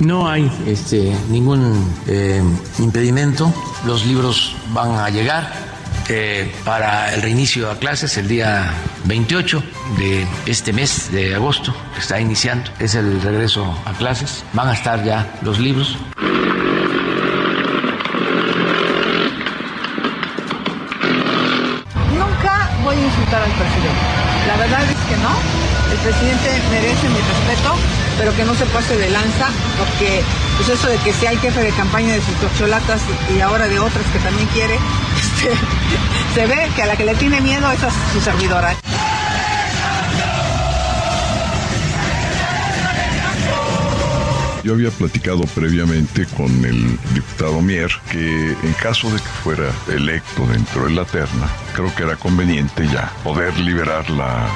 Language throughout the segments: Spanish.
No hay este, ningún eh, impedimento. Los libros van a llegar eh, para el reinicio a clases el día 28 de este mes de agosto, que está iniciando. Es el regreso a clases. Van a estar ya los libros. Nunca voy a insultar al presidente. La verdad es que no. El presidente merece pero que no se pase de lanza, porque pues eso de que sea el jefe de campaña de sus cocholatas y, ahora de otras que también quiere, este, se ve que a la que le tiene miedo es a su servidora. Yo había platicado previamente con el diputado Mier que en caso de que fuera electo dentro de la terna, creo que era conveniente ya poder liberar la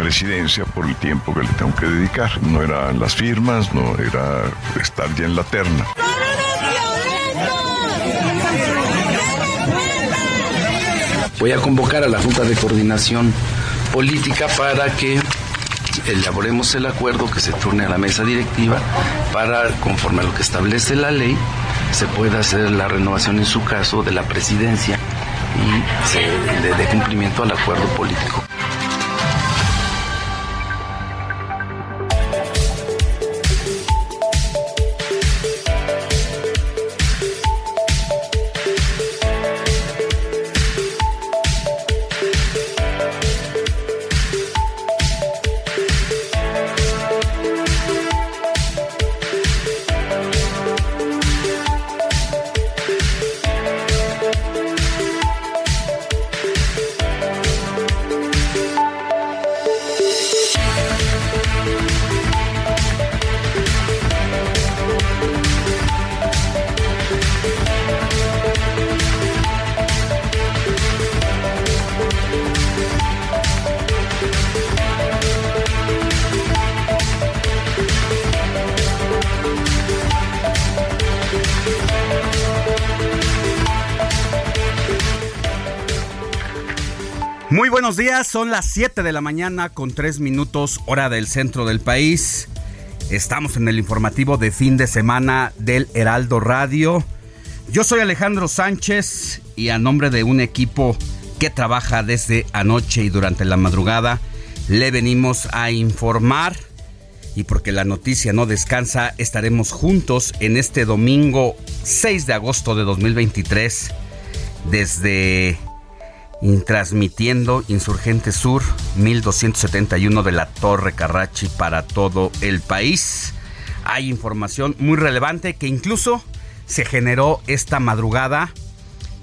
presidencia por el tiempo que le tengo que dedicar. No eran las firmas, no era estar ya en la terna. Voy a convocar a la Junta de Coordinación Política para que elaboremos el acuerdo que se turne a la mesa directiva para, conforme a lo que establece la ley, se pueda hacer la renovación en su caso de la presidencia y se le dé cumplimiento al acuerdo político. Buenos días, son las 7 de la mañana con 3 minutos hora del centro del país. Estamos en el informativo de fin de semana del Heraldo Radio. Yo soy Alejandro Sánchez y a nombre de un equipo que trabaja desde anoche y durante la madrugada, le venimos a informar y porque la noticia no descansa, estaremos juntos en este domingo 6 de agosto de 2023 desde transmitiendo Insurgente Sur 1271 de la Torre Carrachi para todo el país. Hay información muy relevante que incluso se generó esta madrugada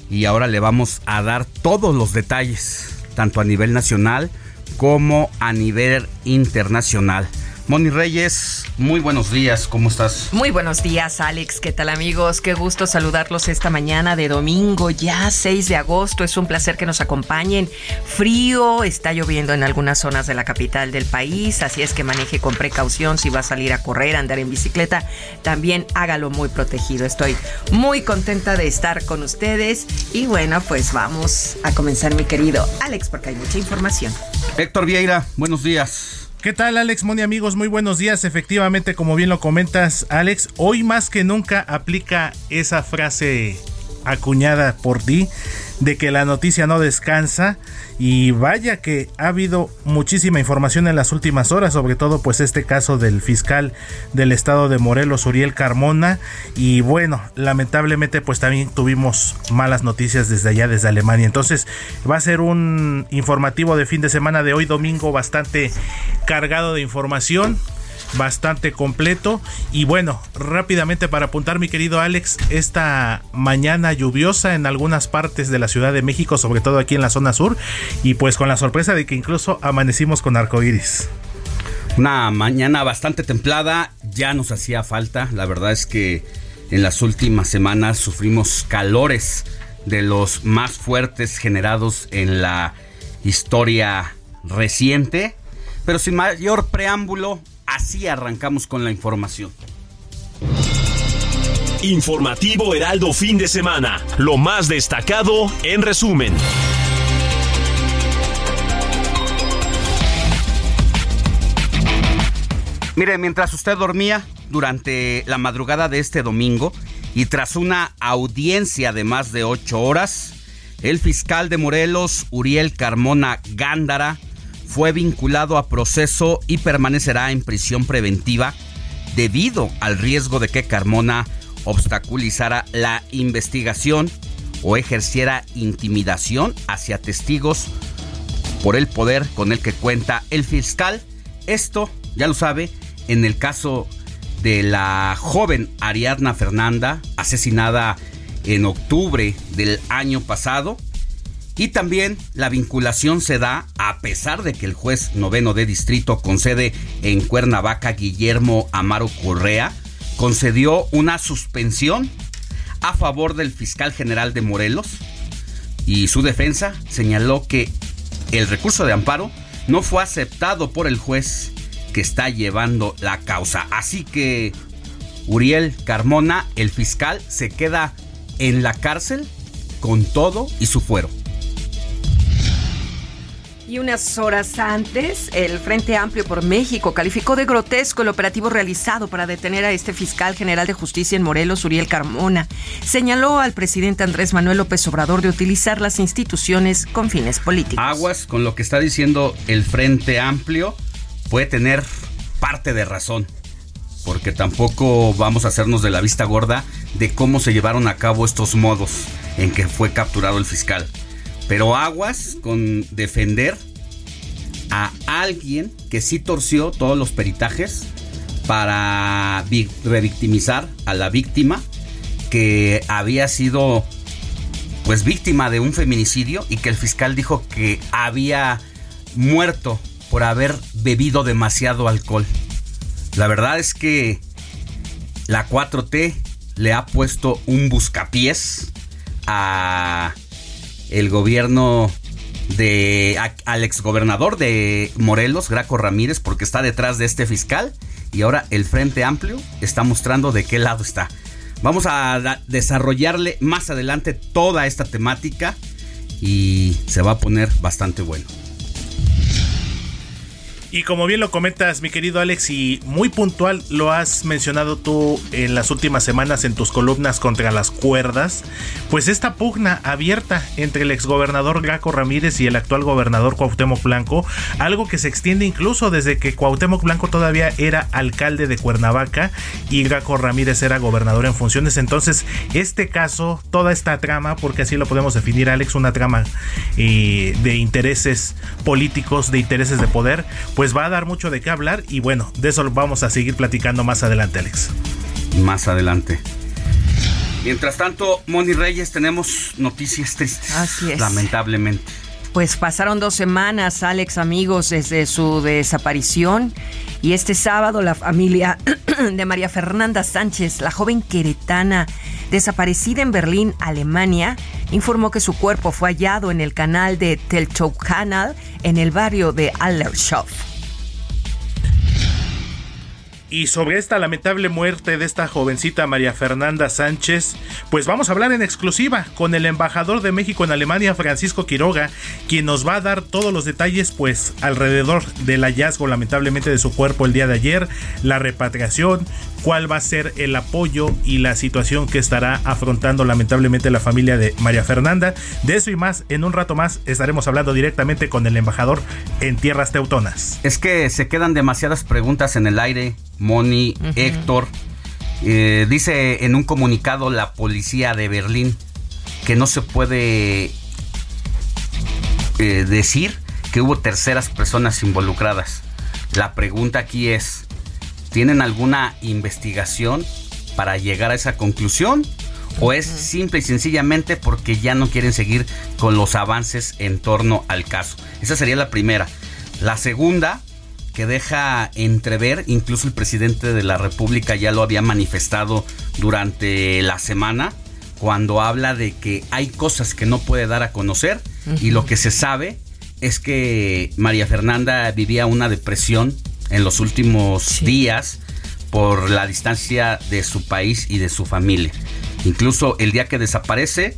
y ahora le vamos a dar todos los detalles, tanto a nivel nacional como a nivel internacional. Moni Reyes, muy buenos días, ¿cómo estás? Muy buenos días, Alex. ¿Qué tal, amigos? Qué gusto saludarlos esta mañana de domingo, ya 6 de agosto. Es un placer que nos acompañen. Frío, está lloviendo en algunas zonas de la capital del país, así es que maneje con precaución si va a salir a correr, a andar en bicicleta. También hágalo muy protegido. Estoy muy contenta de estar con ustedes y bueno, pues vamos a comenzar, mi querido Alex, porque hay mucha información. Héctor Vieira, buenos días. ¿Qué tal Alex Moni amigos? Muy buenos días. Efectivamente, como bien lo comentas Alex, hoy más que nunca aplica esa frase acuñada por ti de que la noticia no descansa y vaya que ha habido muchísima información en las últimas horas, sobre todo pues este caso del fiscal del estado de Morelos, Uriel Carmona y bueno, lamentablemente pues también tuvimos malas noticias desde allá, desde Alemania, entonces va a ser un informativo de fin de semana de hoy domingo bastante cargado de información bastante completo. Y bueno, rápidamente para apuntar, mi querido Alex, esta mañana lluviosa en algunas partes de la Ciudad de México, sobre todo aquí en la zona sur, y pues con la sorpresa de que incluso amanecimos con arcoíris. Una mañana bastante templada, ya nos hacía falta. La verdad es que en las últimas semanas sufrimos calores de los más fuertes generados en la historia reciente. Pero sin mayor preámbulo, así arrancamos con la información. Informativo Heraldo fin de semana. Lo más destacado en resumen. Mire, mientras usted dormía durante la madrugada de este domingo y tras una audiencia de más de ocho horas, el fiscal de Morelos, Uriel Carmona Gándara, fue vinculado a proceso y permanecerá en prisión preventiva debido al riesgo de que Carmona obstaculizara la investigación o ejerciera intimidación hacia testigos por el poder con el que cuenta el fiscal. Esto, ya lo sabe, en el caso de la joven Ariadna Fernanda, asesinada en octubre del año pasado, y también la vinculación se da a pesar de que el juez noveno de distrito con sede en Cuernavaca, Guillermo Amaro Correa, concedió una suspensión a favor del fiscal general de Morelos y su defensa señaló que el recurso de amparo no fue aceptado por el juez que está llevando la causa. Así que Uriel Carmona, el fiscal, se queda en la cárcel con todo y su fuero. Y unas horas antes, el Frente Amplio por México calificó de grotesco el operativo realizado para detener a este fiscal general de justicia en Morelos, Uriel Carmona. Señaló al presidente Andrés Manuel López Obrador de utilizar las instituciones con fines políticos. Aguas con lo que está diciendo el Frente Amplio puede tener parte de razón, porque tampoco vamos a hacernos de la vista gorda de cómo se llevaron a cabo estos modos en que fue capturado el fiscal. Pero aguas con defender a alguien que sí torció todos los peritajes para revictimizar a la víctima que había sido pues víctima de un feminicidio y que el fiscal dijo que había muerto por haber bebido demasiado alcohol. La verdad es que la 4T le ha puesto un buscapiés a el gobierno de al exgobernador de Morelos, Graco Ramírez, porque está detrás de este fiscal y ahora el Frente Amplio está mostrando de qué lado está. Vamos a desarrollarle más adelante toda esta temática y se va a poner bastante bueno. Y como bien lo comentas, mi querido Alex, y muy puntual lo has mencionado tú en las últimas semanas en tus columnas contra las cuerdas, pues esta pugna abierta entre el exgobernador Graco Ramírez y el actual gobernador Cuauhtémoc Blanco, algo que se extiende incluso desde que Cuauhtémoc Blanco todavía era alcalde de Cuernavaca y Graco Ramírez era gobernador en funciones. Entonces, este caso, toda esta trama, porque así lo podemos definir, Alex, una trama eh, de intereses políticos, de intereses de poder, pues pues va a dar mucho de qué hablar y bueno, de eso vamos a seguir platicando más adelante, Alex. Más adelante. Mientras tanto, Moni Reyes, tenemos noticias tristes. Así es. Lamentablemente. Pues pasaron dos semanas, Alex, amigos, desde su desaparición. Y este sábado la familia de María Fernanda Sánchez, la joven queretana desaparecida en Berlín, Alemania, informó que su cuerpo fue hallado en el canal de Teltow-Canal en el barrio de Allershof. Y sobre esta lamentable muerte de esta jovencita María Fernanda Sánchez, pues vamos a hablar en exclusiva con el embajador de México en Alemania, Francisco Quiroga, quien nos va a dar todos los detalles, pues alrededor del hallazgo lamentablemente de su cuerpo el día de ayer, la repatriación, cuál va a ser el apoyo y la situación que estará afrontando lamentablemente la familia de María Fernanda. De eso y más, en un rato más estaremos hablando directamente con el embajador en tierras teutonas. Es que se quedan demasiadas preguntas en el aire, Moni, Héctor. Eh, dice en un comunicado la policía de Berlín que no se puede eh, decir que hubo terceras personas involucradas. La pregunta aquí es, ¿Tienen alguna investigación para llegar a esa conclusión? ¿O es simple y sencillamente porque ya no quieren seguir con los avances en torno al caso? Esa sería la primera. La segunda, que deja entrever, incluso el presidente de la República ya lo había manifestado durante la semana, cuando habla de que hay cosas que no puede dar a conocer y lo que se sabe es que María Fernanda vivía una depresión en los últimos días por la distancia de su país y de su familia. Incluso el día que desaparece,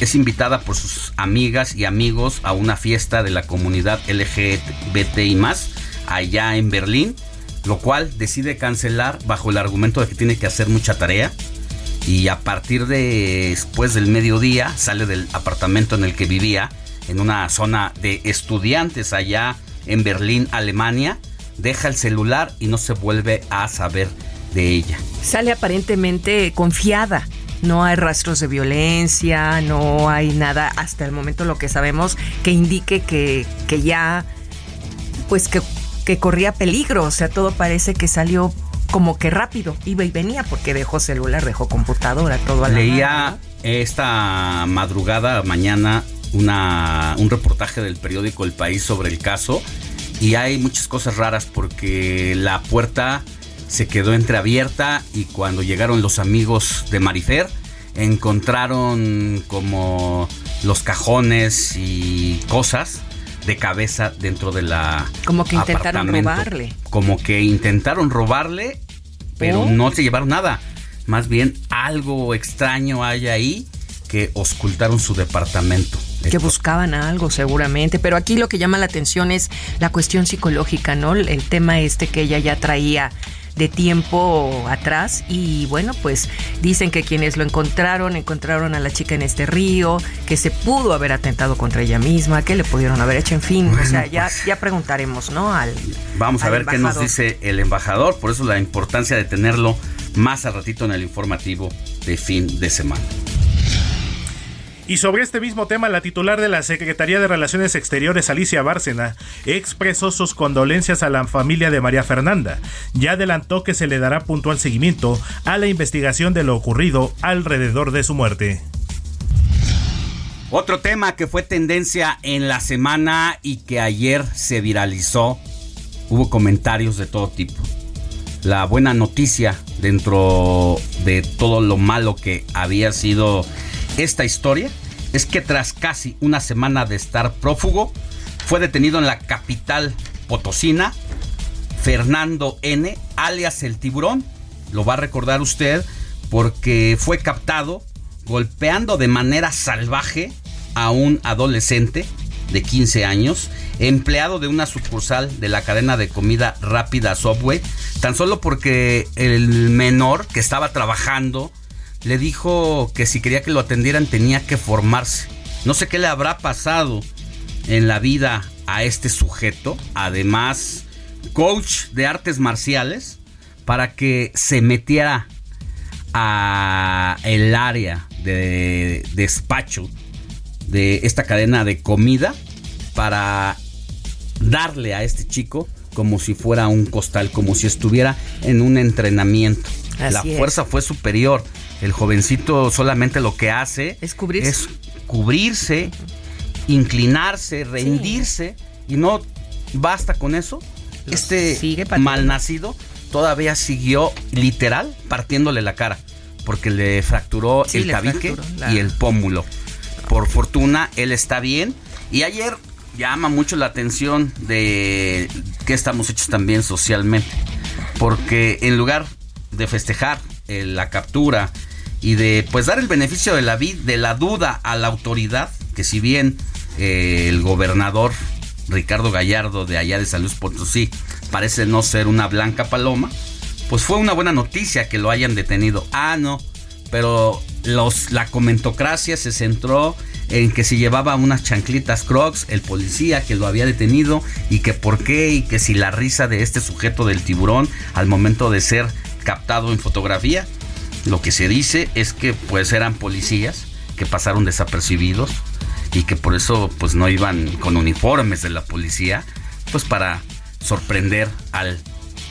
es invitada por sus amigas y amigos a una fiesta de la comunidad LGBTI más allá en Berlín, lo cual decide cancelar bajo el argumento de que tiene que hacer mucha tarea. Y a partir de después del mediodía sale del apartamento en el que vivía, en una zona de estudiantes allá en Berlín, Alemania, deja el celular y no se vuelve a saber de ella. Sale aparentemente confiada. No hay rastros de violencia, no hay nada hasta el momento lo que sabemos que indique que, que ya, pues que, que corría peligro. O sea, todo parece que salió como que rápido, iba y venía porque dejó celular, dejó computadora, todo a la Leía mano, esta madrugada, mañana, una, un reportaje del periódico El País sobre el caso y hay muchas cosas raras porque la puerta se quedó entreabierta y cuando llegaron los amigos de Marifer encontraron como los cajones y cosas de cabeza dentro de la Como que intentaron robarle. Como que intentaron robarle, pero ¿Oh? no se llevaron nada. Más bien algo extraño hay ahí que oscultaron su departamento. Que buscaban algo seguramente, pero aquí lo que llama la atención es la cuestión psicológica, ¿no? El tema este que ella ya traía de tiempo atrás y bueno, pues dicen que quienes lo encontraron, encontraron a la chica en este río, que se pudo haber atentado contra ella misma, que le pudieron haber hecho, en fin, o sea, ya, ya preguntaremos, ¿no? Al, Vamos a al ver qué nos dice el embajador, por eso la importancia de tenerlo más a ratito en el informativo de fin de semana. Y sobre este mismo tema, la titular de la Secretaría de Relaciones Exteriores, Alicia Bárcena, expresó sus condolencias a la familia de María Fernanda. Ya adelantó que se le dará puntual seguimiento a la investigación de lo ocurrido alrededor de su muerte. Otro tema que fue tendencia en la semana y que ayer se viralizó, hubo comentarios de todo tipo. La buena noticia dentro de todo lo malo que había sido esta historia es que tras casi una semana de estar prófugo, fue detenido en la capital potosina Fernando N., alias el tiburón. Lo va a recordar usted porque fue captado golpeando de manera salvaje a un adolescente de 15 años, empleado de una sucursal de la cadena de comida rápida Subway, tan solo porque el menor que estaba trabajando le dijo que si quería que lo atendieran tenía que formarse. No sé qué le habrá pasado en la vida a este sujeto, además coach de artes marciales, para que se metiera a el área de despacho de esta cadena de comida para darle a este chico como si fuera un costal, como si estuviera en un entrenamiento. Así la es. fuerza fue superior. El jovencito solamente lo que hace Es cubrirse. es cubrirse, inclinarse, rendirse y no basta con eso. Este malnacido todavía siguió literal partiéndole la cara porque le fracturó Sí, el le tabique fracturó la- y el pómulo. Por fortuna él está bien y ayer llama mucho la atención de que estamos hechos también socialmente porque en lugar de festejar eh, la captura y de pues dar el beneficio de la de la duda a la autoridad que si bien eh, el gobernador Ricardo Gallardo de allá de San Luis Potosí parece no ser una blanca paloma pues fue una buena noticia que lo hayan detenido. Ah no pero los la comentocracia se centró en que si llevaba unas chanclitas crocs el policía que lo había detenido y que por qué y que si la risa de este sujeto del tiburón al momento de ser captado en fotografía lo que se dice es que pues eran policías que pasaron desapercibidos y que por eso pues no iban con uniformes de la policía pues para sorprender al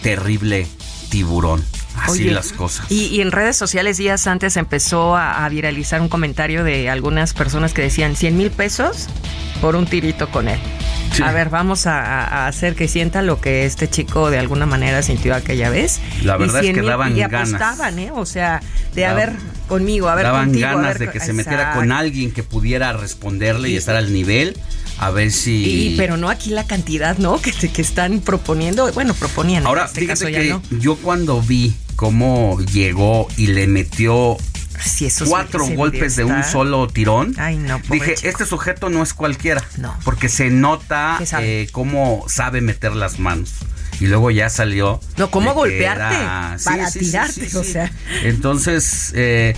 terrible tiburón. Así las cosas. Y, en redes sociales días antes empezó a, viralizar un comentario de algunas personas que decían 100 mil pesos por un tirito con él. A ver, vamos a, hacer que sienta lo que este chico de alguna manera sintió aquella vez. La verdad es que daban y ganas. apostaban, ¿eh? O sea, de haber conmigo, a ver daban ganas de que se metiera con alguien que pudiera responderle y, estar al nivel. A ver si. pero no aquí la cantidad, ¿no? Que, que están proponiendo. Bueno, proponían. Ahora, este fíjate que yo cuando vi cómo llegó y le metió cuatro golpes de un solo tirón. dije, este sujeto no es cualquiera. No. Porque se nota eh, cómo sabe meter las manos. Y luego ya salió. No, cómo golpearte para tirarte, o sea. Entonces, eh,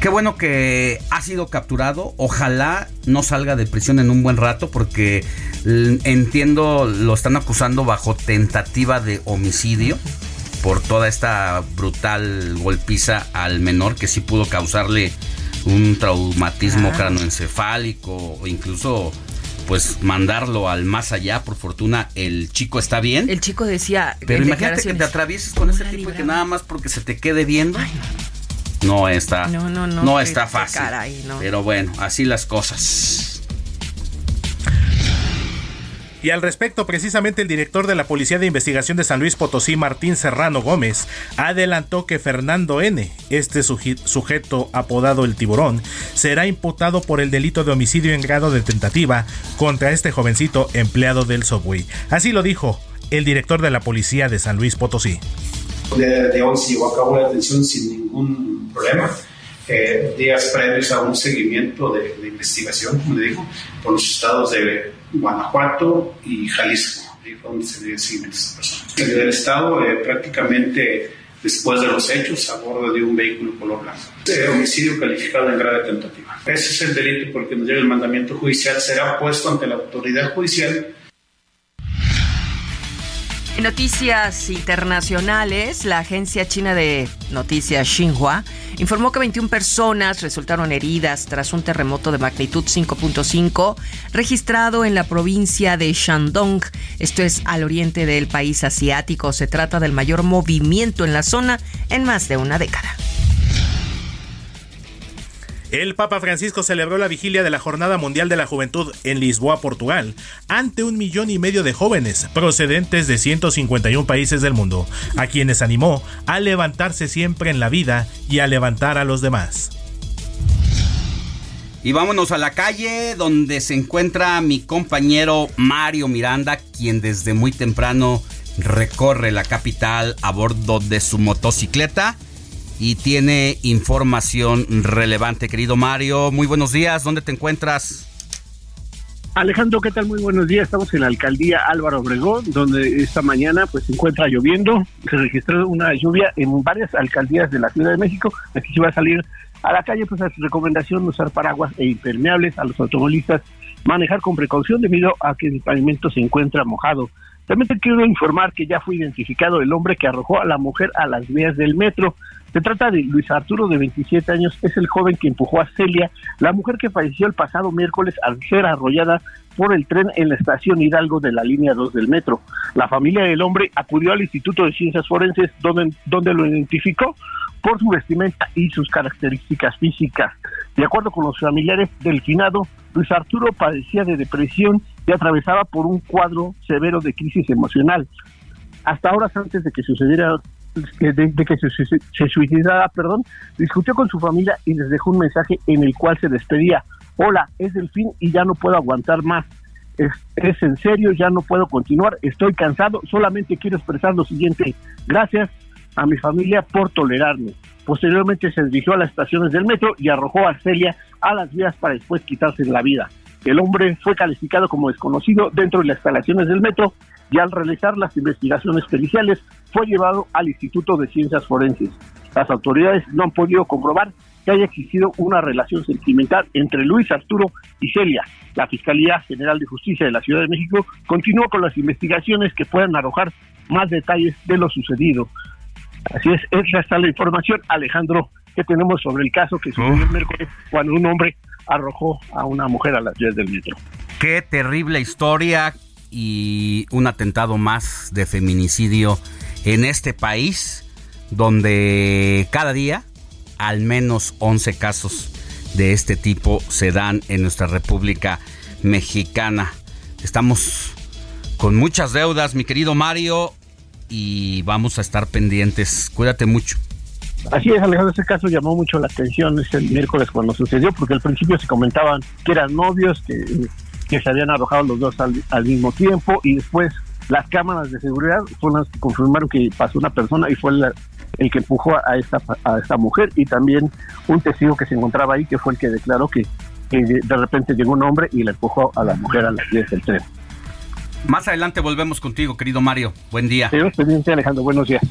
qué bueno que ha sido capturado. Ojalá no salga de prisión en un buen rato, porque entiendo, lo están acusando bajo tentativa de homicidio por toda esta brutal golpiza al menor que sí pudo causarle un traumatismo ah. cranoencefálico o incluso pues mandarlo al más allá. Por fortuna el chico está bien. El chico decía. Pero imagínate que te atravieses con ese tipo y que nada más porque se te quede viendo. no. está. No, no, no. No está fácil. Pero bueno, así las cosas. Y al respecto, precisamente el director de la Policía de Investigación de San Luis Potosí, Martín Serrano Gómez, adelantó que Fernando N., este sujeto apodado el tiburón, será imputado por el delito de homicidio en grado de tentativa contra este jovencito empleado del subway. Así lo dijo el director de la Policía de San Luis Potosí. De, hoy se llevó a cabo la detención sin ningún problema. Eh, días previos a un seguimiento de, de investigación, como le digo, por los estados de Guanajuato y Jalisco. Ahí fue donde se dio el seguimiento a esta persona. Salió del Estado eh, prácticamente después de los hechos a bordo de un vehículo color blanco. Eh, homicidio calificado en grave tentativa. Ese es el delito por el que nos llega el mandamiento judicial. Será puesto ante la autoridad judicial en noticias internacionales, la agencia china de noticias Xinhua informó que 21 personas resultaron heridas tras un terremoto de magnitud 5.5 registrado en la provincia de Shandong. Esto es al oriente del país asiático. Se trata del mayor movimiento en la zona en más de una década. El Papa Francisco celebró la vigilia de la Jornada Mundial de la Juventud en Lisboa, Portugal, ante un millón y medio de jóvenes procedentes de 151 países del mundo, a quienes animó a levantarse siempre en la vida y a levantar a los demás. Y vámonos a la calle donde se encuentra mi compañero Mario Miranda, quien desde muy temprano recorre la capital a bordo de su motocicleta y tiene información relevante. Querido Mario, muy buenos días. ¿Dónde te encuentras? Alejandro, ¿qué tal? Muy buenos días. Estamos en la alcaldía Álvaro Obregón, donde esta mañana pues se encuentra lloviendo. Se registró una lluvia en varias alcaldías de la Ciudad de México. Aquí se va a salir a la calle, pues su recomendación usar paraguas e impermeables a los automovilistas, manejar con precaución debido a que el pavimento se encuentra mojado. También te quiero informar que ya fue identificado el hombre que arrojó a la mujer a las vías del metro. Se trata de Luis Arturo, de 27 años, es el joven que empujó a Celia, la mujer que falleció el pasado miércoles al ser arrollada por el tren en la estación Hidalgo de la línea 2 del metro. La familia del hombre acudió al Instituto de Ciencias Forenses donde, donde lo identificó por su vestimenta y sus características físicas. De acuerdo con los familiares del finado, Luis Arturo padecía de depresión y atravesaba por un cuadro severo de crisis emocional. Hasta horas antes de que sucediera de, que se, suicidara, perdón, discutió con su familia y les dejó un mensaje en el cual se despedía. Hola, es el fin y ya no puedo aguantar más. Es, es en serio, ya no puedo continuar, estoy cansado, solamente quiero expresar lo siguiente. Gracias a mi familia por tolerarme. Posteriormente se dirigió a las estaciones del metro y arrojó a Celia a las vías para después quitarse la vida. El hombre fue calificado como desconocido dentro de las instalaciones del metro y al realizar las investigaciones periciales fue llevado al Instituto de Ciencias Forenses. Las autoridades no han podido comprobar que haya existido una relación sentimental entre Luis Arturo y Celia. La Fiscalía General de Justicia de la Ciudad de México continúa con las investigaciones que puedan arrojar más detalles de lo sucedido. Así es, esa está la información, Alejandro, que tenemos sobre el caso que sucedió el miércoles cuando un hombre arrojó a una mujer a las vías del metro. Qué terrible historia, y un atentado más de feminicidio en este país. donde cada día al menos 11 casos de este tipo se dan en nuestra República Mexicana. Estamos con muchas deudas, mi querido Mario, y vamos a estar pendientes. Cuídate mucho. Así es, Alejandro, ese caso llamó mucho la atención este miércoles cuando sucedió, porque al principio se comentaban que eran novios, que, que se habían arrojado los dos al, al mismo tiempo, y después las cámaras de seguridad fueron las que confirmaron que pasó una persona y fue el que empujó a esta, a esta mujer y también un testigo que se encontraba ahí que fue el que declaró que, de repente llegó un hombre y le empujó a la mujer a las 10 del tren. Más adelante volvemos contigo, querido Mario. Buen día. Señor presidente Alejandro, buenos días.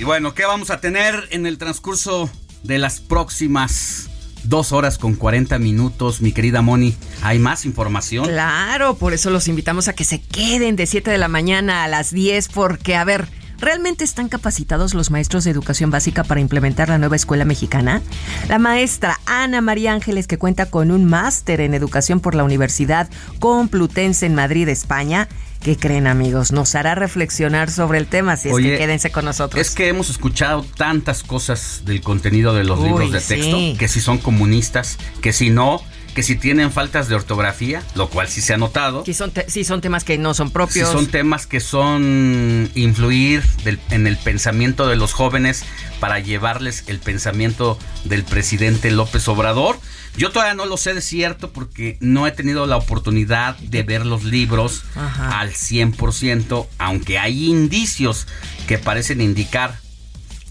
Y bueno, ¿qué vamos a tener en el transcurso de las próximas dos horas con 40 minutos, mi querida Moni. ¿Hay más información? Claro, por eso los invitamos a que se queden de 7 de la mañana a las 10, porque, a ver, ¿Realmente están capacitados los maestros de educación básica para implementar la nueva escuela mexicana? La maestra Ana María Ángeles, que cuenta con un máster en educación por la Universidad Complutense en Madrid, España, ¿Qué creen amigos? Nos hará reflexionar sobre el tema, si es que quédense con nosotros. Es que hemos escuchado tantas cosas del contenido de los libros de texto, que si son comunistas, que si no, que si tienen faltas de ortografía, lo cual sí se ha notado. Si son, son temas que no son propios. Si son temas que son influir en el pensamiento de los jóvenes para llevarles el pensamiento del presidente López Obrador. Yo todavía no lo sé de cierto porque no he tenido la oportunidad de ver los libros al 100%, aunque hay indicios que parecen indicar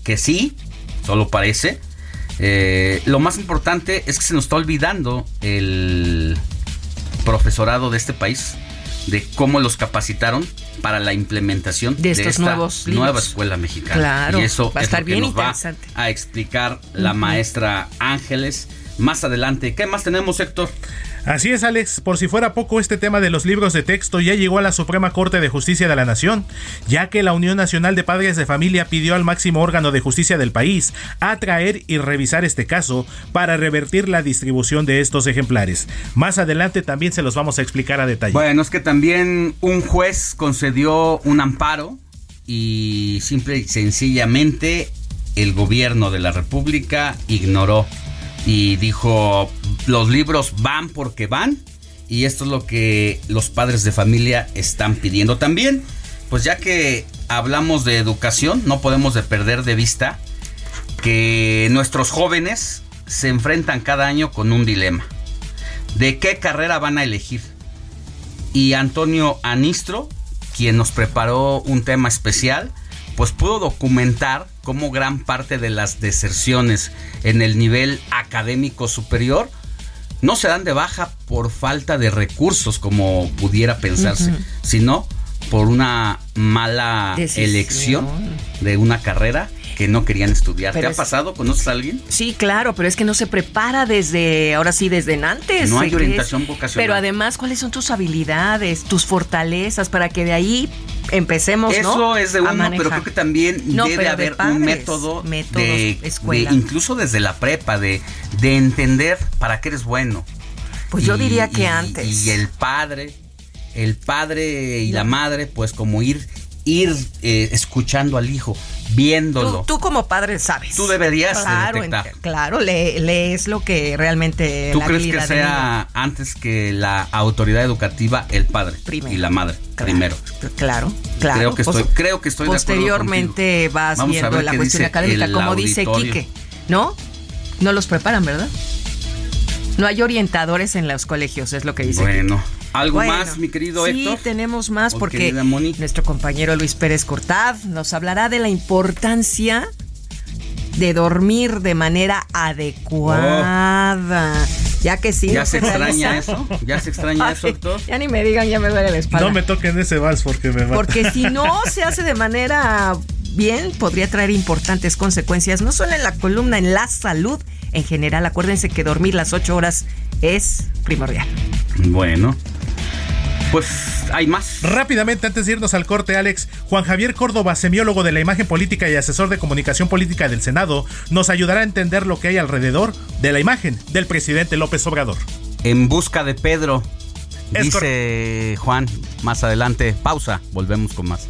que sí, solo parece. Eh, lo más importante es que se nos está olvidando el profesorado de este país de cómo los capacitaron para la implementación de, esta nueva escuela mexicana. Claro, y eso va a estar bien nos va a explicar la maestra Ángeles más adelante. ¿Qué más tenemos, Héctor? Así es, Alex. Por si fuera poco, este tema de los libros de texto ya llegó a la Suprema Corte de Justicia de la Nación, ya que la Unión Nacional de Padres de Familia pidió al máximo órgano de justicia del país atraer y revisar este caso para revertir la distribución de estos ejemplares. Más adelante también se los vamos a explicar a detalle. Bueno, es que también un juez concedió un amparo y simple y sencillamente el gobierno de la República ignoró y dijo, los libros van porque van y esto es lo que los padres de familia están pidiendo también. Pues ya que hablamos de educación, no podemos de perder de vista que nuestros jóvenes se enfrentan cada año con un dilema. ¿De qué carrera van a elegir? Y Antonio Anistro, quien nos preparó un tema especial, pues pudo documentar cómo gran parte de las deserciones en el nivel académico superior no se dan de baja por falta de recursos como pudiera pensarse, sino por una mala elección de una carrera que no querían estudiar. ¿Te ha pasado? ¿Conoces a alguien? Sí, claro, pero es que no se prepara desde, ahora sí, desde antes. No hay orientación vocacional. Pero además, ¿cuáles son tus habilidades, tus fortalezas para que de ahí empecemos, Eso es de uno, pero creo que también debe haber un método de, escuela. incluso desde la prepa, de, de entender para qué eres bueno. Pues yo diría que antes. Y el padre, el padre y la madre, pues como ir ir eh, escuchando al hijo, viéndolo. Tú, como padre sabes. Tú deberías claro, detectar. claro, lees lo que realmente. ¿Tú crees que sea antes que la autoridad educativa el padre y la madre primero? Claro, claro. Creo que estoy, creo que estoy Posteriormente vas viendo la cuestión académica, como dice Quique, ¿no? No los preparan, ¿verdad? No hay orientadores en los colegios, es lo que dice. Bueno. ¿Algo más, mi querido Héctor? Sí, tenemos más porque nuestro compañero Luis Pérez Cortad nos hablará de la importancia de dormir de manera adecuada. Ya que sí. ¿Ya se, extraña eso? ¿Ya se extraña eso, Héctor? Ya ni me digan, ya me duele la espalda. No me toquen ese vals porque me mata. Porque si no se hace de manera bien, podría traer importantes consecuencias, no solo en la columna, en la salud en general. Acuérdense que dormir las ocho horas es primordial. Bueno. Pues hay más. Rápidamente, antes de irnos al corte, Alex, Juan Javier Córdoba, semiólogo de la imagen política y asesor de comunicación política del Senado, nos ayudará a entender lo que hay alrededor de la imagen del presidente López Obrador. En busca de Pedro, dice Juan más adelante. Pausa, volvemos con más.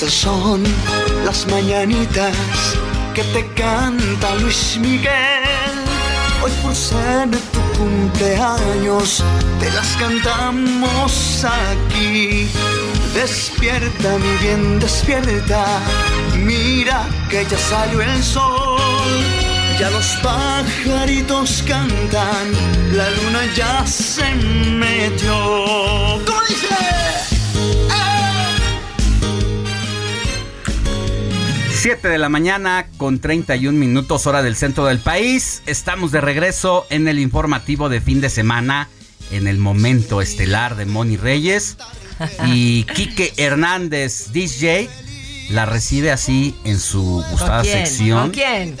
Estas son las mañanitas que te canta Luis Miguel. Hoy por ser tu cumpleaños te las cantamos aquí. Despierta, mi bien, despierta. Mira que ya salió el sol. Ya los pajaritos cantan. La luna ya se metió. ¿Cómo dice? 7 de la mañana con 31 minutos hora del centro del país. Estamos de regreso en el informativo de fin de semana en el momento estelar de Moni Reyes y Quique Hernández DJ la recibe así en su gustada sección. ¿Con quién?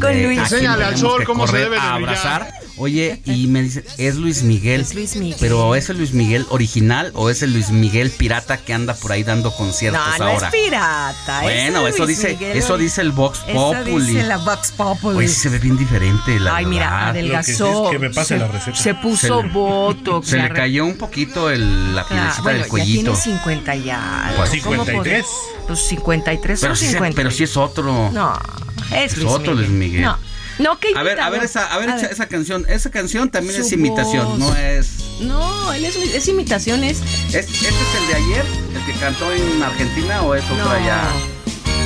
Con Luis. Enséñale al sol cómo se debe de a abrazar. Oye, y me dice, es Luis Miguel. Es Luis Miguel. Pero ¿es el Luis Miguel original o es el Luis Miguel pirata que anda por ahí dando conciertos no, ahora? No, es pirata. Bueno, es eso dice, Miguel, eso dice el Vox Populi. Eso dice la Vox Populi. Oye, se ve bien diferente, la Ay, mira, verdad. adelgazó. Que, que, me pase se, la receta. Se puso Se le- botox. Se le cayó un poquito el, la Ah, pielecita bueno, del cuellito. Ya tiene 50 ya. Pues, ¿Cómo 53. podría- Pues 53 Pero o sí, se- 50. pero sí es otro. No, es Es Luis otro Miguel. Luis Miguel. No, no, ¿qué A ver, a ver esa, a ver, A esa, ver. esa canción. Esa canción también Su es imitación, voz. no es, No, él es, es imitación, es... es. ¿Este es el de ayer? ¿El que cantó en Argentina o es otro No. allá?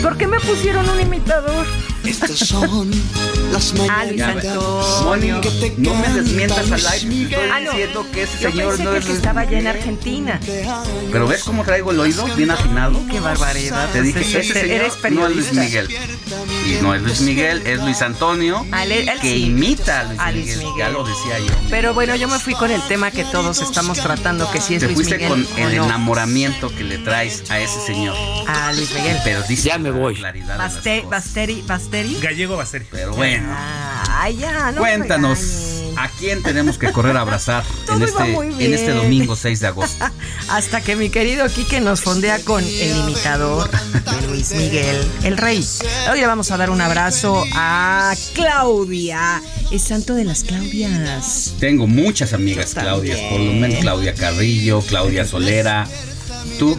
¿Por qué me pusieron un imitador? Estas son las Ah, que te no me desmientas al. Miguel. Estoy Ah, no. diciendo que ese Yo señor pensé no que es el que estaba allá en. Argentina. Pero ves cómo traigo el oído bien afinado. Qué barbaridad. Te dije, ese señor eres no es Luis periodista. Miguel. Y no es Luis Miguel, es Luis Antonio, Ah, él- él que sí. imita a Luis, A Luis Miguel. Miguel. Ya lo decía yo. Pero bueno, yo me fui con el tema que todos estamos tratando, que si es Te Luis fuiste Miguel con o el no. enamoramiento que le traes a ese señor. A Luis Miguel. Pero dice ya me voy. Baste- cosas. Basteri, Basteri. Gallego Basteri. Pero bueno, Ay, ya, no cuéntanos a quién tenemos que correr a abrazar en este, en este domingo 6 de agosto. Hasta que mi querido Quique nos fondea con el imitador de Luis Miguel, el rey. Hoy le vamos a dar un abrazo a Claudia. Es santo de las Claudias. Tengo muchas amigas Claudias, por lo menos Claudia Carrillo, Claudia Solera. ¿Tú?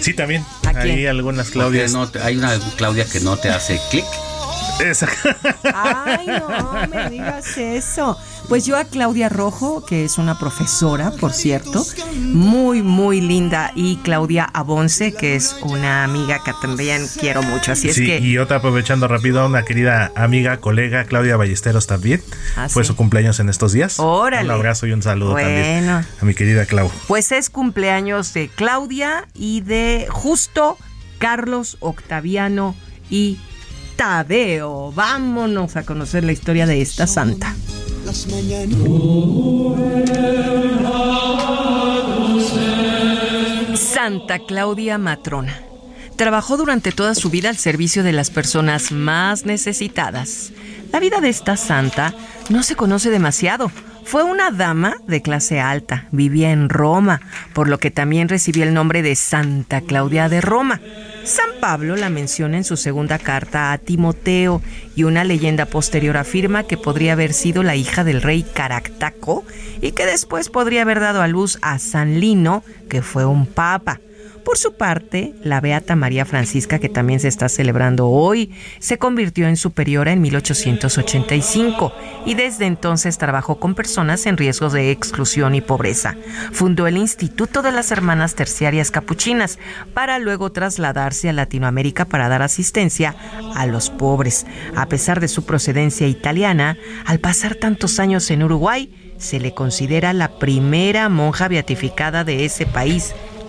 Sí, también. ¿A quién? Hay algunas Claudias. no te- hay una Claudia que no te hace clic. Esa. Ay, no me digas eso. Pues yo a Claudia Rojo, que es una profesora, por cierto, muy, muy linda, y Claudia Abonce, que es una amiga que también quiero mucho. Así es Sí, que y otra aprovechando rápido una querida amiga, colega, Claudia Ballesteros también. Ah, Fue su cumpleaños en estos días. Órale. Un abrazo y un saludo también a mi querida Clau. Pues es cumpleaños de Claudia y de justo Carlos Octaviano y Tadeo. Vámonos a conocer la historia de esta santa. Las. Santa Claudia Matrona. Trabajó durante toda su vida al servicio de las personas más necesitadas. La vida de esta santa no se conoce demasiado. Fue una dama de clase alta, vivía en Roma, por lo que también recibió el nombre de Santa Claudia de Roma. San Pablo la menciona en su segunda carta a Timoteo y una leyenda posterior afirma que podría haber sido la hija del rey Caractaco y que después podría haber dado a luz a San Lino, que fue un papa. Por su parte, la Beata María Francisca, que también se está celebrando hoy, se convirtió en superiora en 1885 y desde entonces trabajó con personas en riesgos de exclusión y pobreza. Fundó el Instituto de las Hermanas Terciarias Capuchinas para luego trasladarse a Latinoamérica para dar asistencia a los pobres. A pesar de su procedencia italiana, al pasar tantos años en Uruguay, se le considera la primera monja beatificada de ese país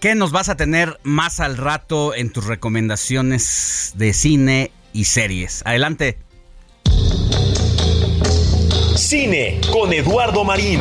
¿qué nos vas a tener más al rato en tus recomendaciones de cine y series? Adelante. Cine con Eduardo Marín.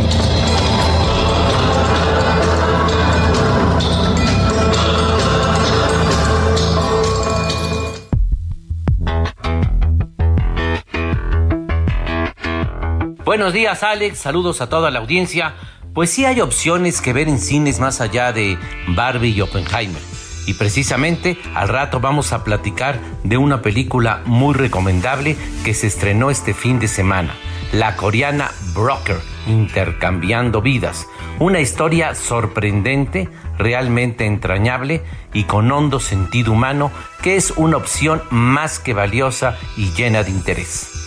Buenos días Alex, saludos a toda la audiencia. Pues sí hay opciones que ver en cines más allá de Barbie y Oppenheimer. Y precisamente al rato vamos a platicar de una película muy recomendable que se estrenó este fin de semana, la coreana Broker, Intercambiando Vidas. Una historia sorprendente, realmente entrañable y con hondo sentido humano que es una opción más que valiosa y llena de interés.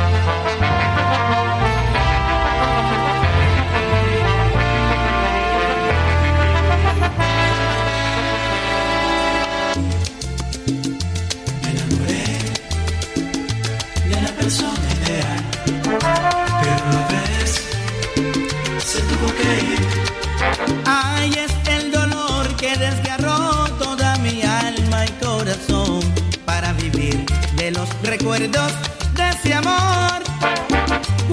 Recuerdos de ese amor.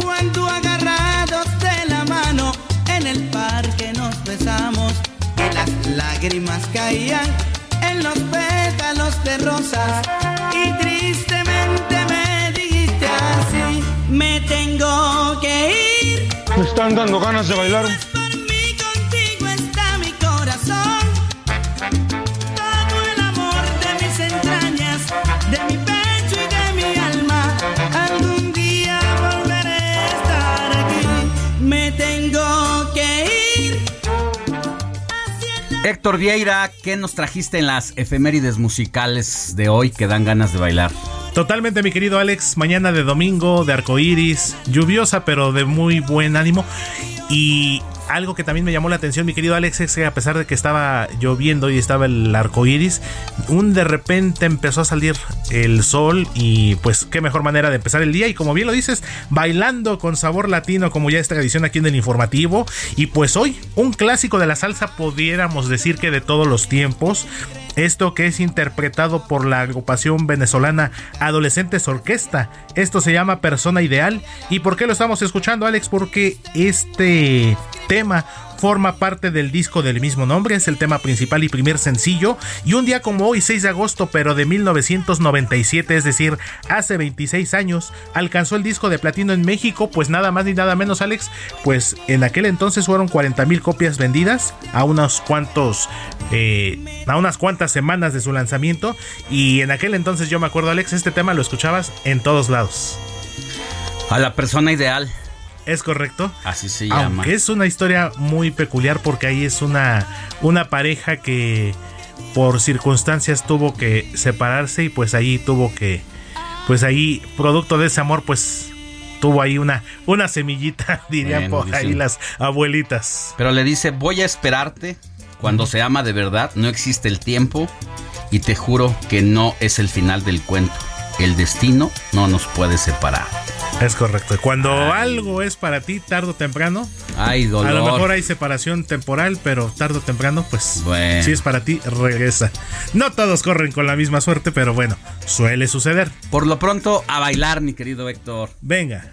Cuando agarrados de la mano en el parque nos besamos y las lágrimas caían en los pétalos de rosas y tristemente me dijiste así, me tengo que ir. Me están dando ganas de bailar. Héctor Vieira, ¿qué nos trajiste en las efemérides musicales de hoy que dan ganas de bailar? Totalmente, mi querido Alex. Mañana de domingo, de arcoíris, lluviosa, pero de muy buen ánimo. Y algo que también me llamó la atención, mi querido Alex, es que a pesar de que estaba lloviendo y estaba el arco iris, un de repente empezó a salir el sol y pues qué mejor manera de empezar el día. Y como bien lo dices, bailando con sabor latino, como ya esta edición aquí en el informativo. Y pues hoy, un clásico de la salsa, pudiéramos decir que de todos los tiempos. Esto que es interpretado por la agrupación venezolana Adolescentes Orquesta. Esto se llama Persona Ideal. ¿Y por qué lo estamos escuchando, Alex? Porque este tema forma parte del disco del mismo nombre, es el tema principal y primer sencillo. Y un día como hoy, 6 de agosto, pero de 1997, es decir, hace 26 años, alcanzó el disco de platino en México, pues nada más ni nada menos, Alex, pues en aquel entonces fueron 40 mil copias vendidas a unos cuantos, eh, a unas cuantas semanas de su lanzamiento. Y en aquel entonces yo me acuerdo, Alex, este tema lo escuchabas en todos lados. A la persona ideal. Es correcto. Así se Aunque llama. es una historia muy peculiar porque ahí es una, una pareja que por circunstancias tuvo que separarse y pues ahí tuvo que, pues ahí, producto de ese amor, pues tuvo ahí una, una semillita, dirían por ahí las abuelitas. Pero le dice, voy a esperarte. Cuando se ama de verdad, no existe el tiempo. Y te juro que no es el final del cuento. El destino no nos puede separar. Es correcto. Cuando algo es para ti, tarde o temprano, Ay, dolor. a lo mejor hay separación temporal, pero tarde o temprano, pues Bueno. si es para ti, regresa. No todos corren con la misma suerte, pero bueno, suele suceder. Por lo pronto, a bailar, mi querido Héctor. Venga.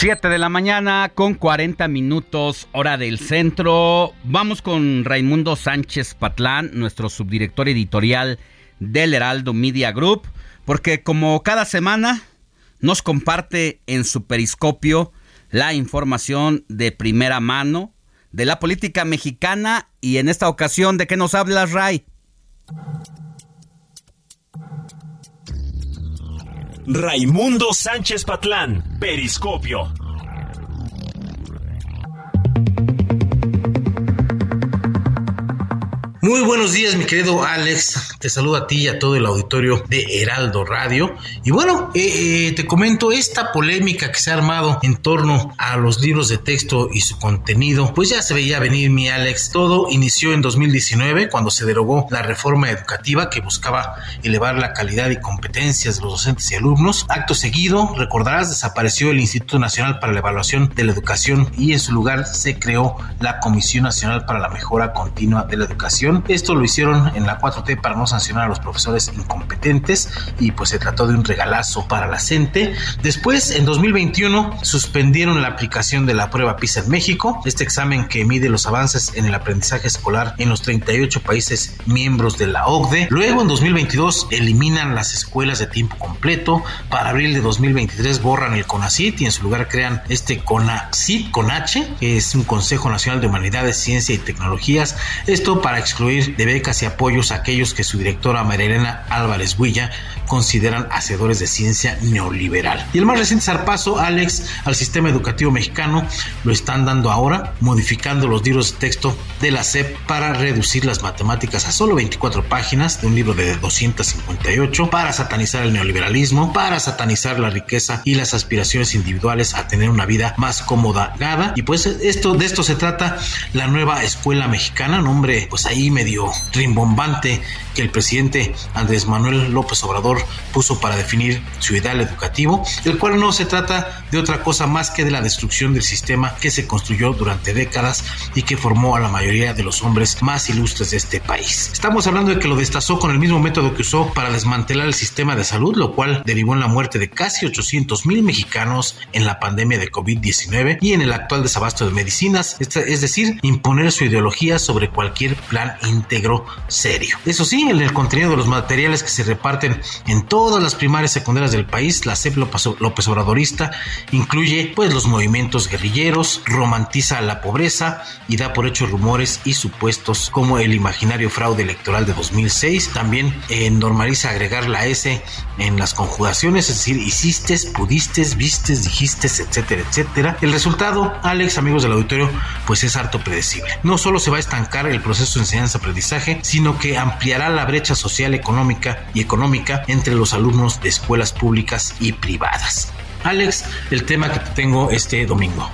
7 de la mañana con 40 minutos hora del centro. Vamos con Raimundo Sánchez Patlán, nuestro subdirector editorial del Heraldo Media Group, porque como cada semana nos comparte en su periscopio la información de primera mano de la política mexicana y en esta ocasión de qué nos hablas, Ray. Raimundo Sánchez Patlán, Periscopio. Muy buenos días, mi querido Alex. Te saludo a ti y a todo el auditorio de Heraldo Radio. Y bueno, eh, eh, te comento esta polémica que se ha armado en torno a los libros de texto y su contenido. Pues ya se veía venir, mi Alex. Todo inició en 2019 cuando se derogó la reforma educativa que buscaba elevar la calidad y competencias de los docentes y alumnos. Acto seguido, recordarás, desapareció el Instituto Nacional para la Evaluación de la Educación y en su lugar se creó la Comisión Nacional para la Mejora Continua de la Educación esto lo hicieron en la 4T para no sancionar a los profesores incompetentes y pues se trató de un regalazo para la gente. Después, en 2021, suspendieron la aplicación de la prueba PISA en México, este examen que mide los avances en el aprendizaje escolar en los 38 países miembros de la OCDE. Luego, en 2022, eliminan las escuelas de tiempo completo. Para abril de 2023 borran el CONACIT y en su lugar crean este CONACIT, con que es un Consejo Nacional de Humanidades, Ciencia y Tecnologías. Esto para excluir de becas y apoyos a aquellos que su directora María Álvarez Huilla consideran hacedores de ciencia neoliberal. Y el más reciente zarpazo, Alex, al sistema educativo mexicano lo están dando ahora, modificando los libros de texto de la SEP para reducir las matemáticas a solo 24 páginas de un libro de 258, para satanizar el neoliberalismo, para satanizar la riqueza y las aspiraciones individuales a tener una vida más cómoda. Y pues esto, de esto se trata la nueva escuela mexicana, nombre pues ahí medio rimbombante que el presidente Andrés Manuel López Obrador puso para definir su ideal educativo, el cual no se trata de otra cosa más que de la destrucción del sistema que se construyó durante décadas y que formó a la mayoría de los hombres más ilustres de este país. Estamos hablando de que lo destazó con el mismo método que usó para desmantelar el sistema de salud, lo cual derivó en la muerte de casi 800 mil mexicanos en la pandemia de COVID-19 y en el actual desabasto de medicinas, es decir, imponer su ideología sobre cualquier plan íntegro serio. Eso sí, en el contenido de los materiales que se reparten en todas las primarias secundarias del país, la CEP López Obradorista incluye pues los movimientos guerrilleros, romantiza la pobreza y da por hecho rumores y supuestos como el imaginario fraude electoral de 2006. También eh, normaliza agregar la S en las conjugaciones, es decir, hiciste, pudiste, vistes, dijiste, etcétera, etcétera. El resultado, Alex, amigos del auditorio, pues es harto predecible. No solo se va a estancar el proceso de enseñanza-aprendizaje, sino que ampliará la brecha social, económica y económica entre los alumnos de escuelas públicas y privadas. Alex, el tema que te tengo este domingo.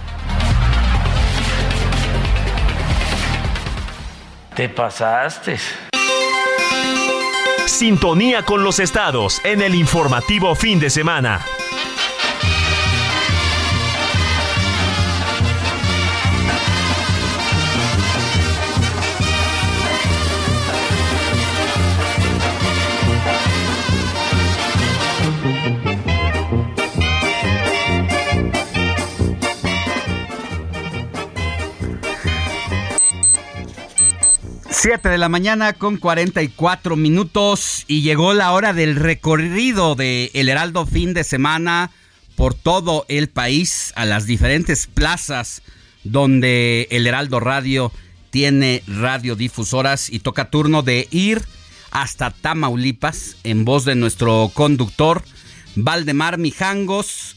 Te pasaste. Sintonía con los estados en el informativo fin de semana. 7 de la mañana con 44 minutos y llegó la hora del recorrido de El Heraldo fin de semana por todo el país a las diferentes plazas donde El Heraldo Radio tiene radiodifusoras y toca turno de ir hasta Tamaulipas en voz de nuestro conductor Valdemar Mijangos,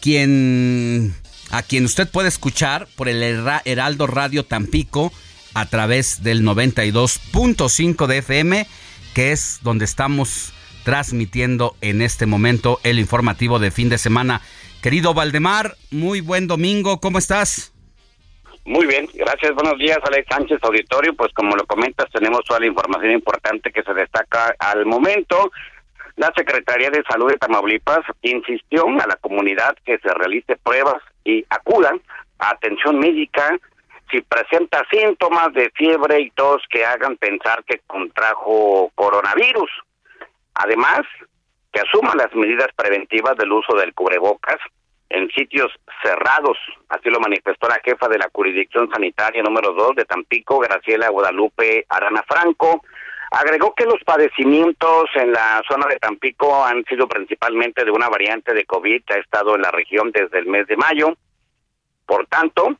quien a quien usted puede escuchar por el Heraldo Radio Tampico a través del 92.5 de FM, que es donde estamos transmitiendo en este momento el informativo de fin de semana. Querido Valdemar, muy buen domingo, ¿cómo estás? Muy bien, gracias, buenos días Alex Sánchez, auditorio, pues como lo comentas tenemos toda la información importante que se destaca al momento. La Secretaría de Salud de Tamaulipas insistió a la comunidad que se realice pruebas y acudan a atención médica si presenta síntomas de fiebre y tos que hagan pensar que contrajo coronavirus. Además, que asuma las medidas preventivas del uso del cubrebocas, en sitios cerrados. Así lo manifestó la jefa de la jurisdicción sanitaria número 2 de Tampico, Graciela Guadalupe Arana Franco. Agregó que los padecimientos en la zona de Tampico han sido principalmente de una variante de COVID que ha estado en la región desde el mes de mayo. Por tanto,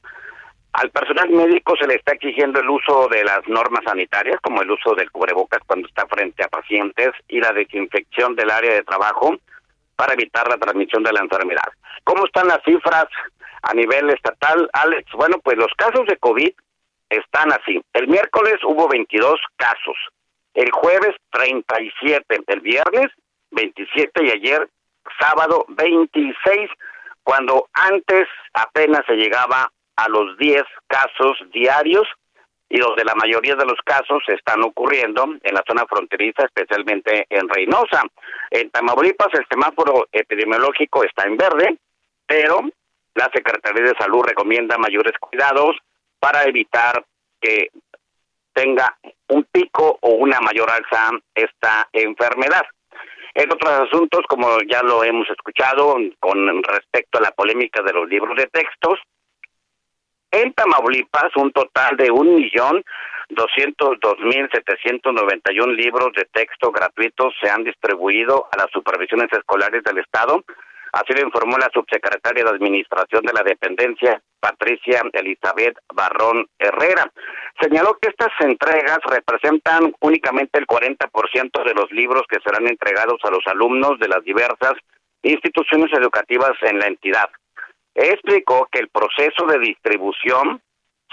al personal médico se le está exigiendo el uso de las normas sanitarias, como el uso del cubrebocas cuando está frente a pacientes y la desinfección del área de trabajo para evitar la transmisión de la enfermedad. ¿Cómo están las cifras a nivel estatal, Alex? Bueno, pues los casos de COVID están así. El miércoles hubo 22 casos, el jueves 37, el viernes 27 y ayer sábado 26, cuando antes apenas se llegaba a los 10 casos diarios y donde la mayoría de los casos están ocurriendo en la zona fronteriza, especialmente en Reynosa. En Tamaulipas el semáforo epidemiológico está en verde, pero la Secretaría de Salud recomienda mayores cuidados para evitar que tenga un pico o una mayor alza esta enfermedad. En otros asuntos, como ya lo hemos escuchado, con respecto a la polémica de los libros de textos, en Tamaulipas, un total de un millón doscientos dos mil setecientos noventa y un libros de texto gratuitos se han distribuido a las supervisiones escolares del Estado. Así lo informó la subsecretaria de Administración de la Dependencia, Patricia Elizabeth Barrón Herrera. Señaló que estas entregas representan únicamente el 40% de los libros que serán entregados a los alumnos de las diversas instituciones educativas en la entidad explicó que el proceso de distribución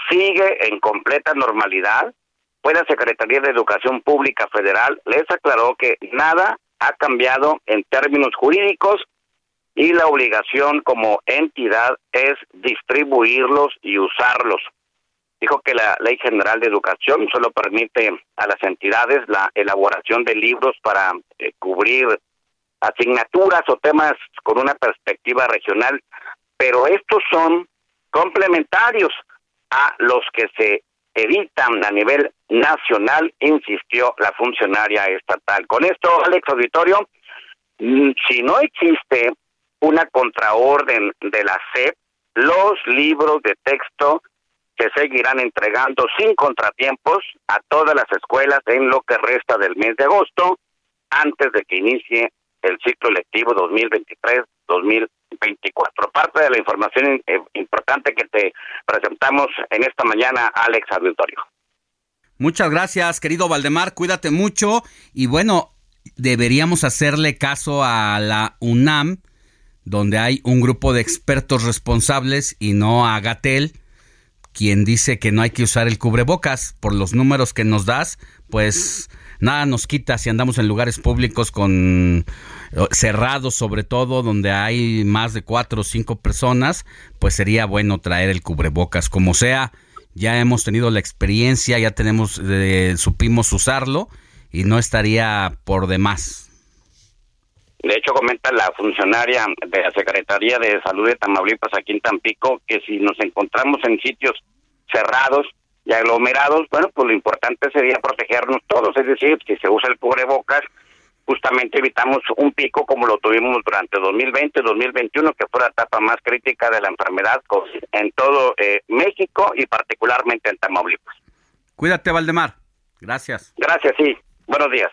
sigue en completa normalidad, pues la Secretaría de Educación Pública Federal les aclaró que nada ha cambiado en términos jurídicos y la obligación como entidad es distribuirlos y usarlos. Dijo que la Ley General de Educación solo permite a las entidades la elaboración de libros para eh, cubrir asignaturas o temas con una perspectiva regional pero estos son complementarios a los que se evitan a nivel nacional, insistió la funcionaria estatal. Con esto, Alex Auditorio, mm, si no existe una contraorden de la SEP, los libros de texto se seguirán entregando sin contratiempos a todas las escuelas en lo que resta del mes de agosto, antes de que inicie el ciclo lectivo 2023-2024. 24. Parte de la información eh, importante que te presentamos en esta mañana, Alex Auditorio. Muchas gracias, querido Valdemar. Cuídate mucho. Y bueno, deberíamos hacerle caso a la UNAM, donde hay un grupo de expertos responsables y no a Gatel, quien dice que no hay que usar el cubrebocas. Por los números que nos das, pues nada nos quita si andamos en lugares públicos con eh, cerrados sobre todo donde hay más de cuatro o cinco personas pues sería bueno traer el cubrebocas. Como sea ya hemos tenido la experiencia ya tenemos eh, supimos usarlo y no estaría por demás. De hecho, comenta la funcionaria de la Secretaría de Salud de Tamaulipas aquí en Tampico que si nos encontramos en sitios cerrados, y aglomerados, bueno, pues lo importante sería protegernos todos, es decir, si se usa el cubrebocas, justamente evitamos un pico como lo tuvimos durante 2020, 2021, que fue la etapa más crítica de la enfermedad en todo eh, México y particularmente en Tamaulipas. Cuídate, Valdemar. Gracias. Gracias, sí. Buenos días.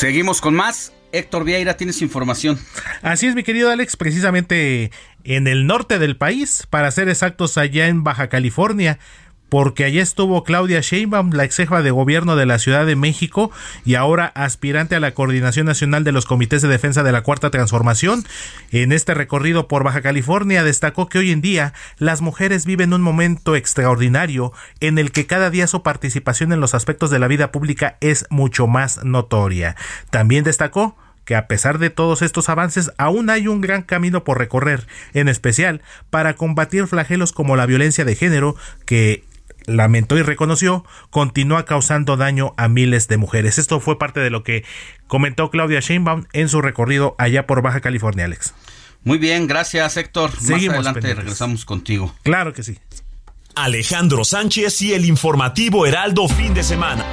Seguimos con más. Héctor Vieira, tienes información. Así es, mi querido Alex, precisamente en el norte del país, para ser exactos, allá en Baja California, porque allí estuvo Claudia Sheinbaum, la ex jefa de gobierno de la Ciudad de México y ahora aspirante a la Coordinación Nacional de los Comités de Defensa de la Cuarta Transformación. En este recorrido por Baja California destacó que hoy en día las mujeres viven un momento extraordinario en el que cada día su participación en los aspectos de la vida pública es mucho más notoria. También destacó que a pesar de todos estos avances aún hay un gran camino por recorrer, en especial para combatir flagelos como la violencia de género que lamentó y reconoció, continúa causando daño a miles de mujeres. Esto fue parte de lo que comentó Claudia Sheinbaum en su recorrido allá por Baja California, Alex. Muy bien, gracias Héctor. Seguimos Más adelante pendientes. regresamos contigo. Claro que sí. Alejandro Sánchez y el informativo Heraldo fin de semana.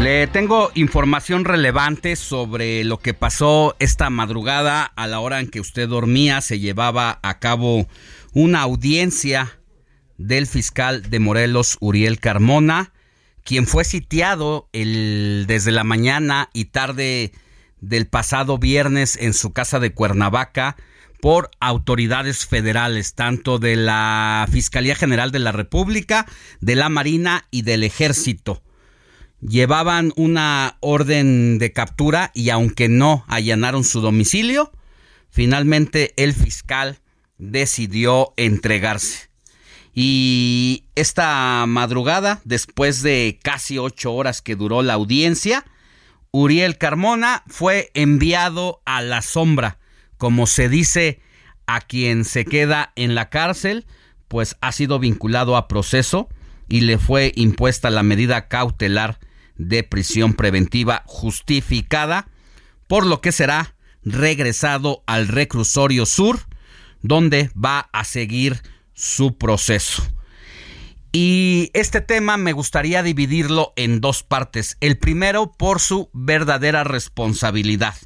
Le tengo información relevante sobre lo que pasó esta madrugada a la hora en que usted dormía. Se llevaba a cabo una audiencia del fiscal de Morelos, Uriel Carmona, quien fue sitiado el, desde la mañana y tarde del pasado viernes en su casa de Cuernavaca por autoridades federales, tanto de la Fiscalía General de la República, de la Marina y del Ejército. Llevaban una orden de captura y aunque no allanaron su domicilio, finalmente el fiscal decidió entregarse. Y esta madrugada, después de casi ocho horas que duró la audiencia, Uriel Carmona fue enviado a la sombra, como se dice a quien se queda en la cárcel, pues ha sido vinculado a proceso y le fue impuesta la medida cautelar de prisión preventiva justificada, por lo que será regresado al reclusorio sur, donde va a seguir su proceso. Y este tema me gustaría dividirlo en dos partes. El primero por su verdadera responsabilidad.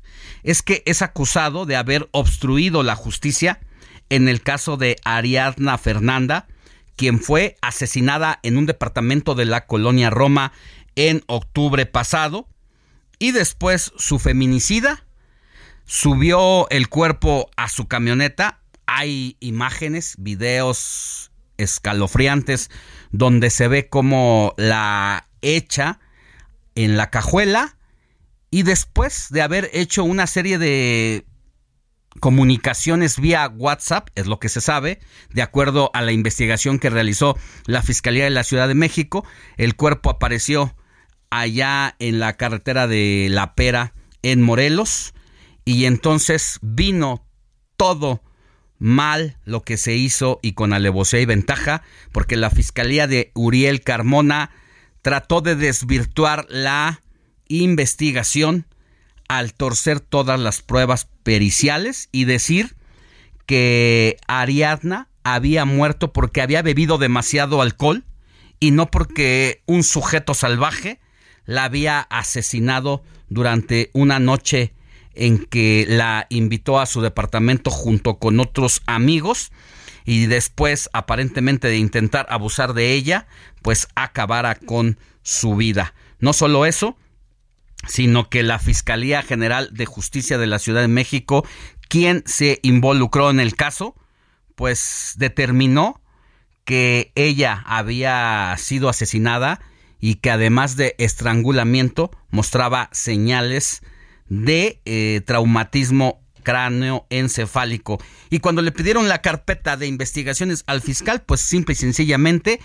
Es que es acusado de haber obstruido la justicia en el caso de Ariadna Fernanda, quien fue asesinada en un departamento de la colonia Roma en octubre pasado. Y después su feminicida subió el cuerpo a su camioneta. Hay imágenes, videos escalofriantes donde se ve como la echa en la cajuela y después de haber hecho una serie de comunicaciones vía WhatsApp, es lo que se sabe, de acuerdo a la investigación que realizó la Fiscalía de la Ciudad de México, el cuerpo apareció allá en la carretera de La Pera en Morelos y entonces vino todo mal lo que se hizo y con alevosía y ventaja, porque la Fiscalía de Uriel Carmona trató de desvirtuar la investigación al torcer todas las pruebas periciales y decir que Ariadna había muerto porque había bebido demasiado alcohol y no porque un sujeto salvaje la había asesinado durante una noche en que la invitó a su departamento junto con otros amigos y después aparentemente de intentar abusar de ella, pues acabara con su vida. No solo eso, sino que la Fiscalía General de Justicia de la Ciudad de México, quien se involucró en el caso, pues determinó que ella había sido asesinada y que además de estrangulamiento mostraba señales de eh, traumatismo cráneo encefálico. Y cuando le pidieron la carpeta de investigaciones al fiscal, pues simple y sencillamente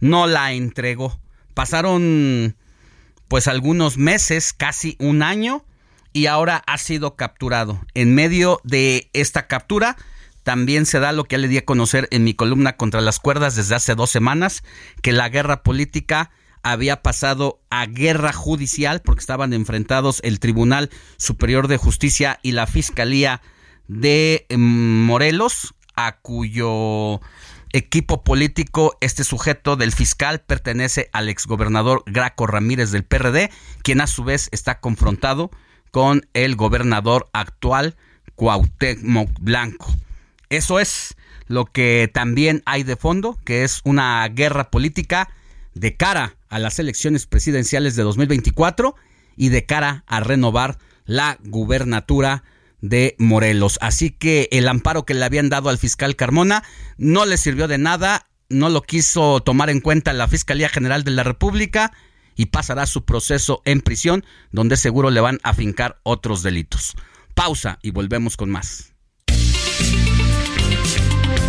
no la entregó. Pasaron pues algunos meses, casi un año, y ahora ha sido capturado. En medio de esta captura también se da lo que ya le di a conocer en mi columna contra las cuerdas desde hace dos semanas, que la guerra política había pasado a guerra judicial porque estaban enfrentados el Tribunal Superior de Justicia y la Fiscalía de Morelos, a cuyo equipo político este sujeto del fiscal pertenece al exgobernador Graco Ramírez del PRD, quien a su vez está confrontado con el gobernador actual Cuauhtémoc Blanco. Eso es lo que también hay de fondo, que es una guerra política de cara a las elecciones presidenciales de 2024 y de cara a renovar la gubernatura de Morelos. Así que el amparo que le habían dado al fiscal Carmona no le sirvió de nada, no lo quiso tomar en cuenta la Fiscalía General de la República y pasará su proceso en prisión, donde seguro le van a fincar otros delitos. Pausa y volvemos con más.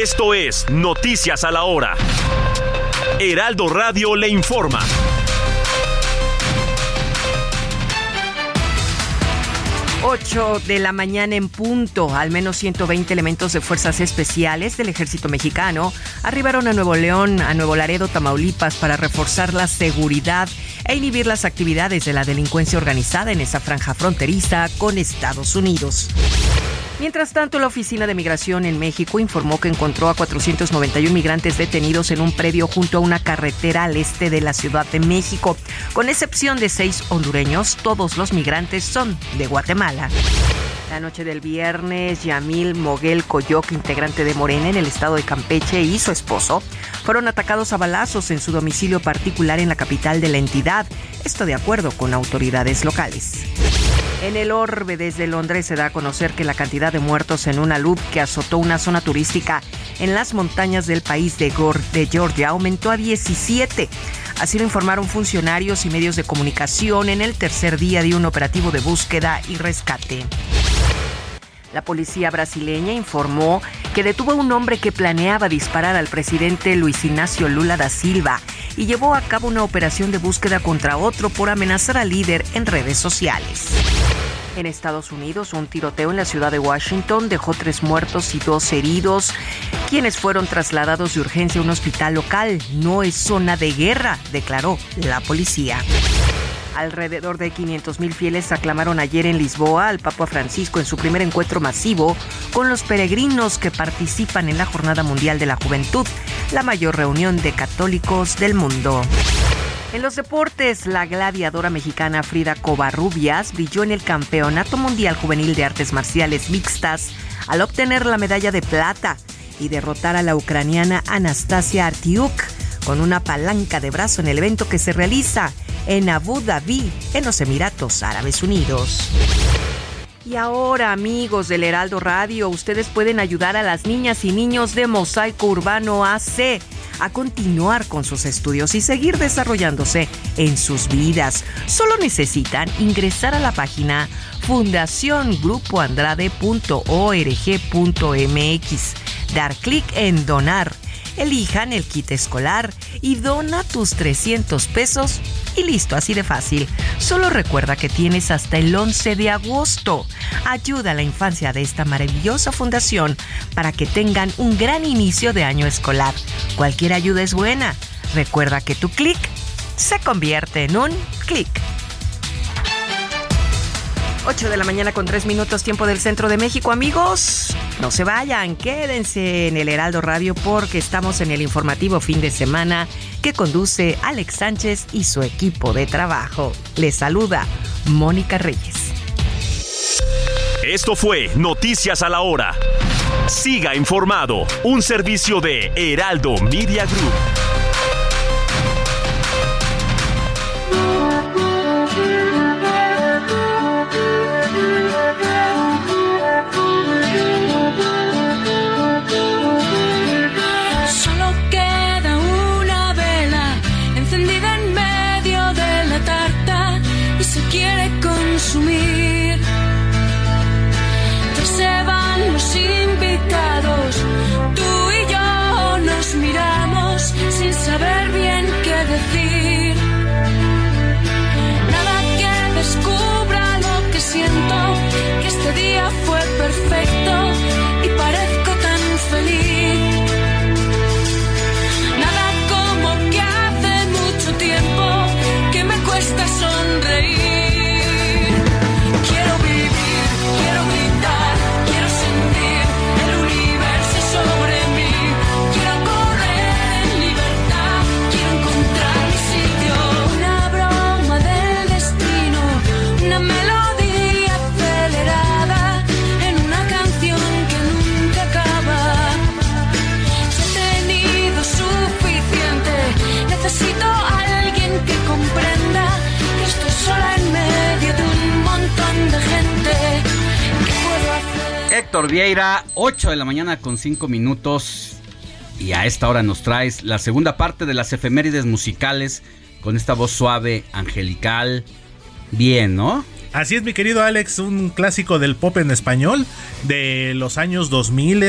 Esto es Noticias a la Hora. Heraldo Radio le informa. 8 de la mañana en punto, al menos 120 elementos de fuerzas especiales del ejército mexicano arribaron a Nuevo León, a Nuevo Laredo, Tamaulipas, para reforzar la seguridad e inhibir las actividades de la delincuencia organizada en esa franja fronteriza con Estados Unidos. Mientras tanto, la Oficina de Migración en México informó que encontró a 491 migrantes detenidos en un predio junto a una carretera al este de la Ciudad de México. Con excepción de seis hondureños, todos los migrantes son de Guatemala. La noche del viernes, Yamil Moguel Coyoc, integrante de Morena en el estado de Campeche, y su esposo fueron atacados a balazos en su domicilio particular en la capital de la entidad. Esto de acuerdo con autoridades locales. En el orbe desde Londres se da a conocer que la cantidad de muertos en una luz que azotó una zona turística en las montañas del país de, de Georgia aumentó a 17. Así lo informaron funcionarios y medios de comunicación en el tercer día de un operativo de búsqueda y rescate. La policía brasileña informó que detuvo a un hombre que planeaba disparar al presidente Luis Ignacio Lula da Silva y llevó a cabo una operación de búsqueda contra otro por amenazar al líder en redes sociales. En Estados Unidos, un tiroteo en la ciudad de Washington dejó tres muertos y dos heridos, quienes fueron trasladados de urgencia a un hospital local. No es zona de guerra, declaró la policía. Alrededor de 500.000 fieles aclamaron ayer en Lisboa al Papa Francisco en su primer encuentro masivo con los peregrinos que participan en la Jornada Mundial de la Juventud, la mayor reunión de católicos del mundo. En los deportes, la gladiadora mexicana Frida Covarrubias brilló en el Campeonato Mundial Juvenil de Artes Marciales Mixtas al obtener la medalla de plata y derrotar a la ucraniana Anastasia Artiuk con una palanca de brazo en el evento que se realiza en Abu Dhabi, en los Emiratos Árabes Unidos. Y ahora, amigos del Heraldo Radio, ustedes pueden ayudar a las niñas y niños de Mosaico Urbano AC a continuar con sus estudios y seguir desarrollándose en sus vidas. Solo necesitan ingresar a la página fundaciongrupoandrade.org.mx, dar clic en donar elijan el kit escolar y dona tus 300 pesos y listo, así de fácil. Solo recuerda que tienes hasta el 11 de agosto. Ayuda a la infancia de esta maravillosa fundación para que tengan un gran inicio de año escolar. Cualquier ayuda es buena. Recuerda que tu clic se convierte en un clic. 8 de la mañana con 3 minutos tiempo del centro de México, amigos. No se vayan, quédense en el Heraldo Radio porque estamos en el informativo fin de semana que conduce Alex Sánchez y su equipo de trabajo. Les saluda Mónica Reyes. Esto fue Noticias a la Hora. Siga informado, un servicio de Heraldo Media Group. Solo Héctor Vieira, 8 de la mañana con 5 minutos. Y a esta hora nos traes la segunda parte de las efemérides musicales con esta voz suave, angelical. Bien, ¿no? Así es, mi querido Alex, un clásico del pop en español de los años 2000.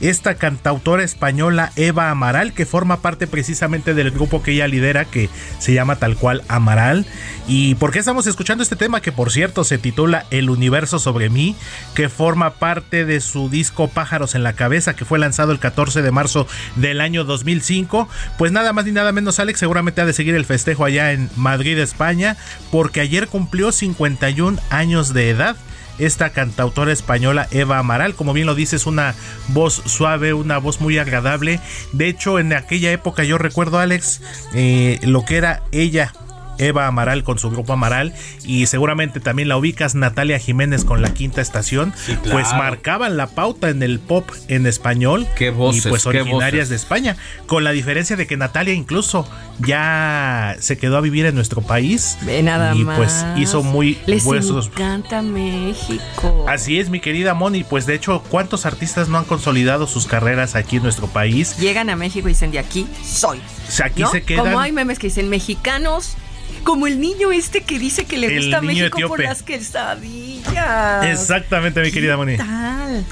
Esta cantautora española Eva Amaral, que forma parte precisamente del grupo que ella lidera, que se llama tal cual Amaral. ¿Y por qué estamos escuchando este tema? Que por cierto se titula El universo sobre mí, que forma parte de su disco Pájaros en la cabeza, que fue lanzado el 14 de marzo del año 2005. Pues nada más ni nada menos, Alex, seguramente ha de seguir el festejo allá en Madrid, España, porque ayer cumplió 51 años de edad. Esta cantautora española Eva Amaral, como bien lo dice, es una voz suave, una voz muy agradable. De hecho, en aquella época yo recuerdo, Alex, eh, lo que era ella Eva Amaral con su grupo Amaral y seguramente también la ubicas Natalia Jiménez con la quinta estación, pues marcaban la pauta en el pop en español qué voces, y pues originarias de España, con la diferencia de que Natalia incluso ya se quedó a vivir en nuestro país Ve nada y pues hizo muy Les huesos. encanta México. Así es, mi querida Moni, pues de hecho, ¿cuántos artistas no han consolidado sus carreras aquí en nuestro país? Llegan a México y dicen de aquí soy. O sea, aquí ¿no? se quedan Como hay memes que dicen mexicanos como el niño este que dice que le El gusta México por las quesadillas. Exactamente, mi querida Moni. Tal.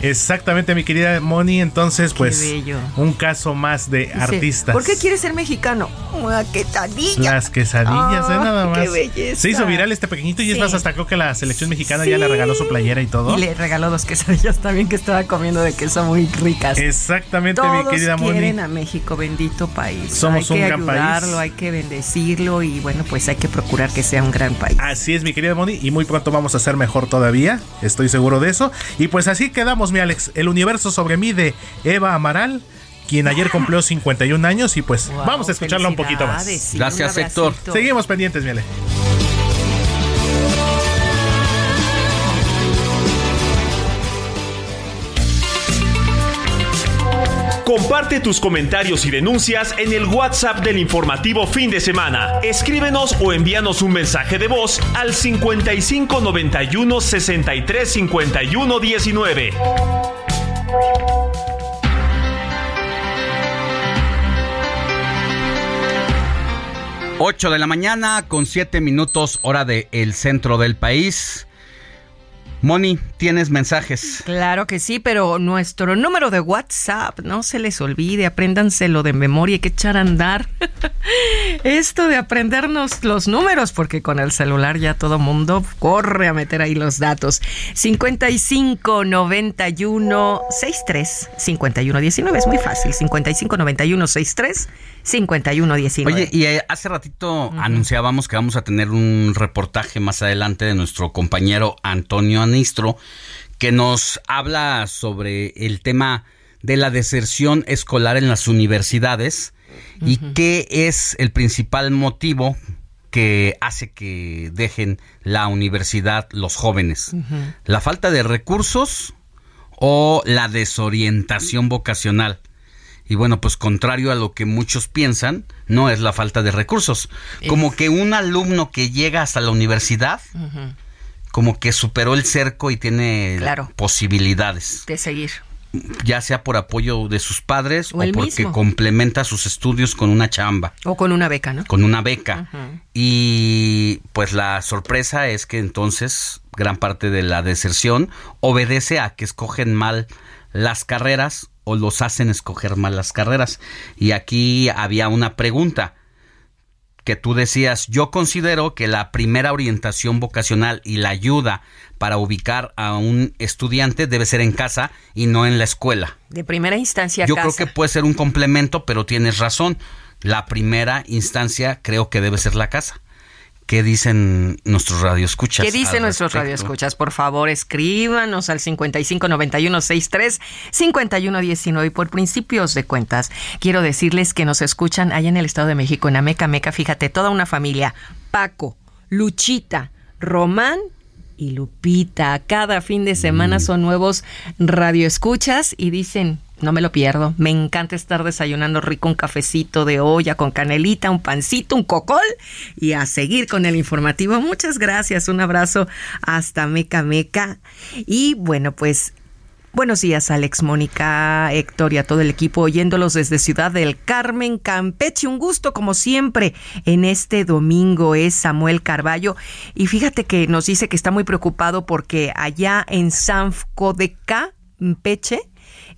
Exactamente, mi querida Moni. Entonces, pues, bello. un caso más de Dice, artistas. ¿Por qué quieres ser mexicano? Una quesadilla. Las quesadillas, ¿eh? Ah, Nada más. qué belleza. Se hizo viral este pequeñito y es Sí. más, hasta creo que la selección mexicana ya le regaló su playera y todo. Y le regaló dos quesadillas también que estaba comiendo de queso muy ricas. Exactamente, Todos mi querida Moni. quieren a México, bendito país. Somos hay un que gran país. ayudarlo, hay que bendecirlo y bueno, pues hay que procurar que sea un gran país. Así es, mi querida Moni, y muy pronto vamos a ser mejor todavía, estoy seguro de eso. Y pues así quedamos, mi Alex, el universo sobre mí de Eva Amaral, quien ayer cumplió 51 años y pues Wow, vamos a escucharla un poquito más. sí, Gracias, Héctor. Seguimos pendientes, mi Alex. Comparte tus comentarios y denuncias en el WhatsApp del informativo fin de semana. Escríbenos o envíanos un mensaje de voz al 55 91 63 51 19. 8 de la mañana con 7 minutos hora del el centro del país. Moni, tienes mensajes. Claro que sí, pero nuestro número de WhatsApp, no se les olvide, apréndanselo de memoria, hay que echar a andar. Esto de aprendernos los números, porque con el celular ya todo mundo corre a meter ahí los datos. 55 91 63 51 19, es muy fácil. 55 91 63 51 19. Oye, y eh, hace ratito anunciábamos que vamos a tener un reportaje más adelante de nuestro compañero Antonio Anistro, que nos habla sobre el tema de la deserción escolar en las universidades y qué es el principal motivo que hace que dejen la universidad los jóvenes. La falta de recursos o la desorientación vocacional. Y bueno, pues contrario a lo que muchos piensan, no es la falta de recursos. Como que un alumno que llega hasta la universidad, como que superó el cerco y tiene Claro. posibilidades, de seguir. ya sea por apoyo de sus padres O porque mismo. complementa sus estudios con una chamba, O con una beca, ¿no? con una beca. Y pues la sorpresa es que entonces gran parte de la deserción obedece a que escogen mal las carreras o los hacen escoger mal las carreras. Y aquí había una pregunta que tú decías, yo considero que la primera orientación vocacional y la ayuda para ubicar a un estudiante debe ser en casa y no en la escuela. De primera instancia, Yo casa. creo que puede ser un complemento, pero tienes razón. La primera instancia creo que debe ser la casa. ¿Qué dicen nuestros radioescuchas? ¿Qué dicen nuestros radioescuchas? Por favor, escríbanos al 559163 5119 y por principios de cuentas, quiero decirles que nos escuchan allá en el Estado de México, en Ameca Meca, fíjate, toda una familia, Paco, Luchita, Román y Lupita. Cada fin de Mm. semana son nuevos radioescuchas y dicen, no me lo pierdo, me encanta estar desayunando rico un cafecito de olla con canelita, un pancito, un cocol y a seguir con el informativo. Muchas gracias, un abrazo hasta Meca Meca. Y bueno, pues Buenos días, Alex, Mónica, Héctor y a todo el equipo oyéndolos desde Ciudad del Carmen, Campeche. Un gusto, como siempre, en este domingo es Samuel Carballo. Y fíjate que nos dice que está muy preocupado porque allá en San de Campeche,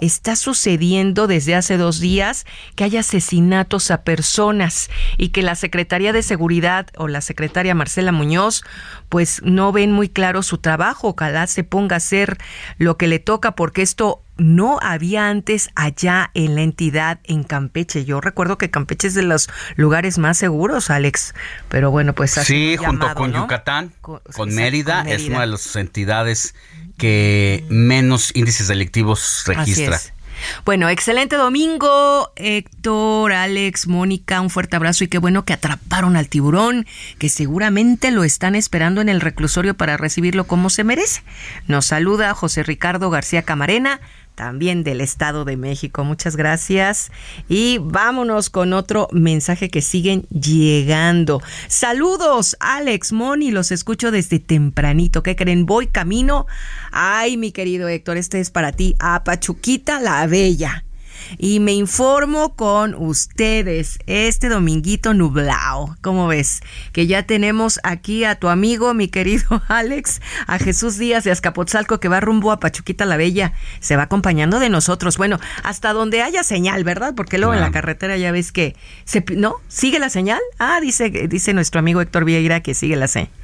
está sucediendo desde hace dos días que hay asesinatos a personas y que la Secretaría de Seguridad o la secretaria Marcela Muñoz pues no ven muy claro su trabajo. Ojalá se ponga a hacer lo que le toca porque esto no había antes allá en la entidad en Campeche. Yo recuerdo que Campeche es de los lugares más seguros, Alex. Pero bueno, pues así. Sí, junto con Yucatán, con, Mérida, es una de las entidades que menos índices delictivos registra. Bueno, excelente domingo, Héctor, Alex, Mónica, un fuerte abrazo y qué bueno que atraparon al tiburón, que seguramente lo están esperando en el reclusorio para recibirlo como se merece. Nos saluda José Ricardo García Camarena también del Estado de México. Muchas gracias. Y vámonos con otro mensaje que siguen llegando. Saludos, Alex, Moni, los escucho desde tempranito. ¿Qué creen? Voy camino. Ay, mi querido Héctor, este es para ti. A Pachuquita la Bella y me informo con ustedes este dominguito nublado. ¿Cómo ves? Que ya tenemos aquí a tu amigo, mi querido Alex, a Jesús Díaz de Azcapotzalco que va rumbo a Pachuquita la Bella. Se va acompañando de nosotros. Bueno, hasta donde haya señal, ¿verdad? Porque luego en la carretera ya ves que se, ¿no? ¿Sigue la señal? Ah, dice, dice nuestro amigo Héctor Vieira que sigue la señal.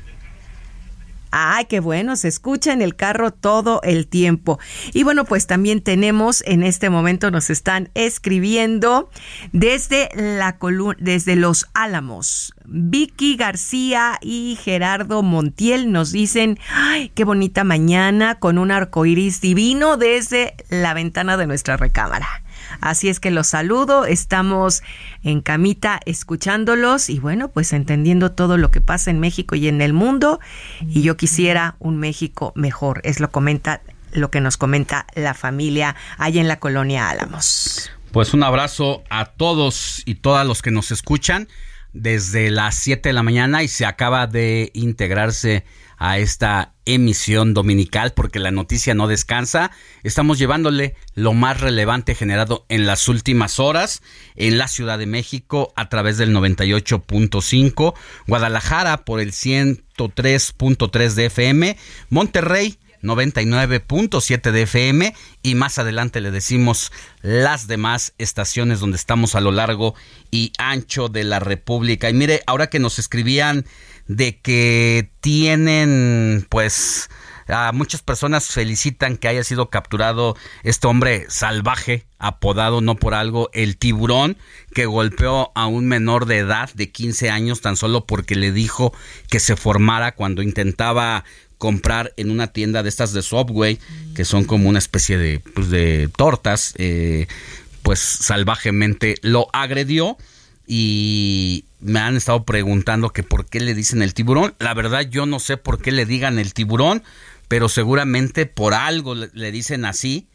Ay, qué bueno, se escucha en el carro todo el tiempo. Y bueno, pues también tenemos en este momento nos están escribiendo desde la desde Los Álamos. Vicky García y Gerardo Montiel nos dicen, ay, qué bonita mañana con un arco iris divino desde la ventana de nuestra recámara. Así es que los saludo, estamos en camita escuchándolos y bueno, pues entendiendo todo lo que pasa en México y en el mundo. Y yo quisiera un México mejor, es lo comenta lo que nos comenta la familia allá en la colonia Álamos. Pues un abrazo a todos y todas los que nos escuchan desde las 7 de la mañana y se acaba de integrarse a esta emisión dominical porque la noticia no descansa. Estamos llevándole lo más relevante generado en las últimas horas en la Ciudad de México a través del 98.5, Guadalajara por el 103.3 de FM, Monterrey 99.7 de FM y más adelante le decimos las demás estaciones donde estamos a lo largo y ancho de la República. Y mire, ahora que nos escribían de que tienen pues a muchas personas felicitan que haya sido capturado este hombre salvaje, apodado no por algo el tiburón, que golpeó a un menor de edad de 15 años tan solo porque le dijo que se formara cuando intentaba comprar en una tienda de estas de Subway, que son como una especie de, pues, de tortas, eh, pues salvajemente lo agredió y me han estado preguntando que por qué le dicen el tiburón. La verdad yo no sé por qué le digan el tiburón, pero seguramente por algo le, dicen así,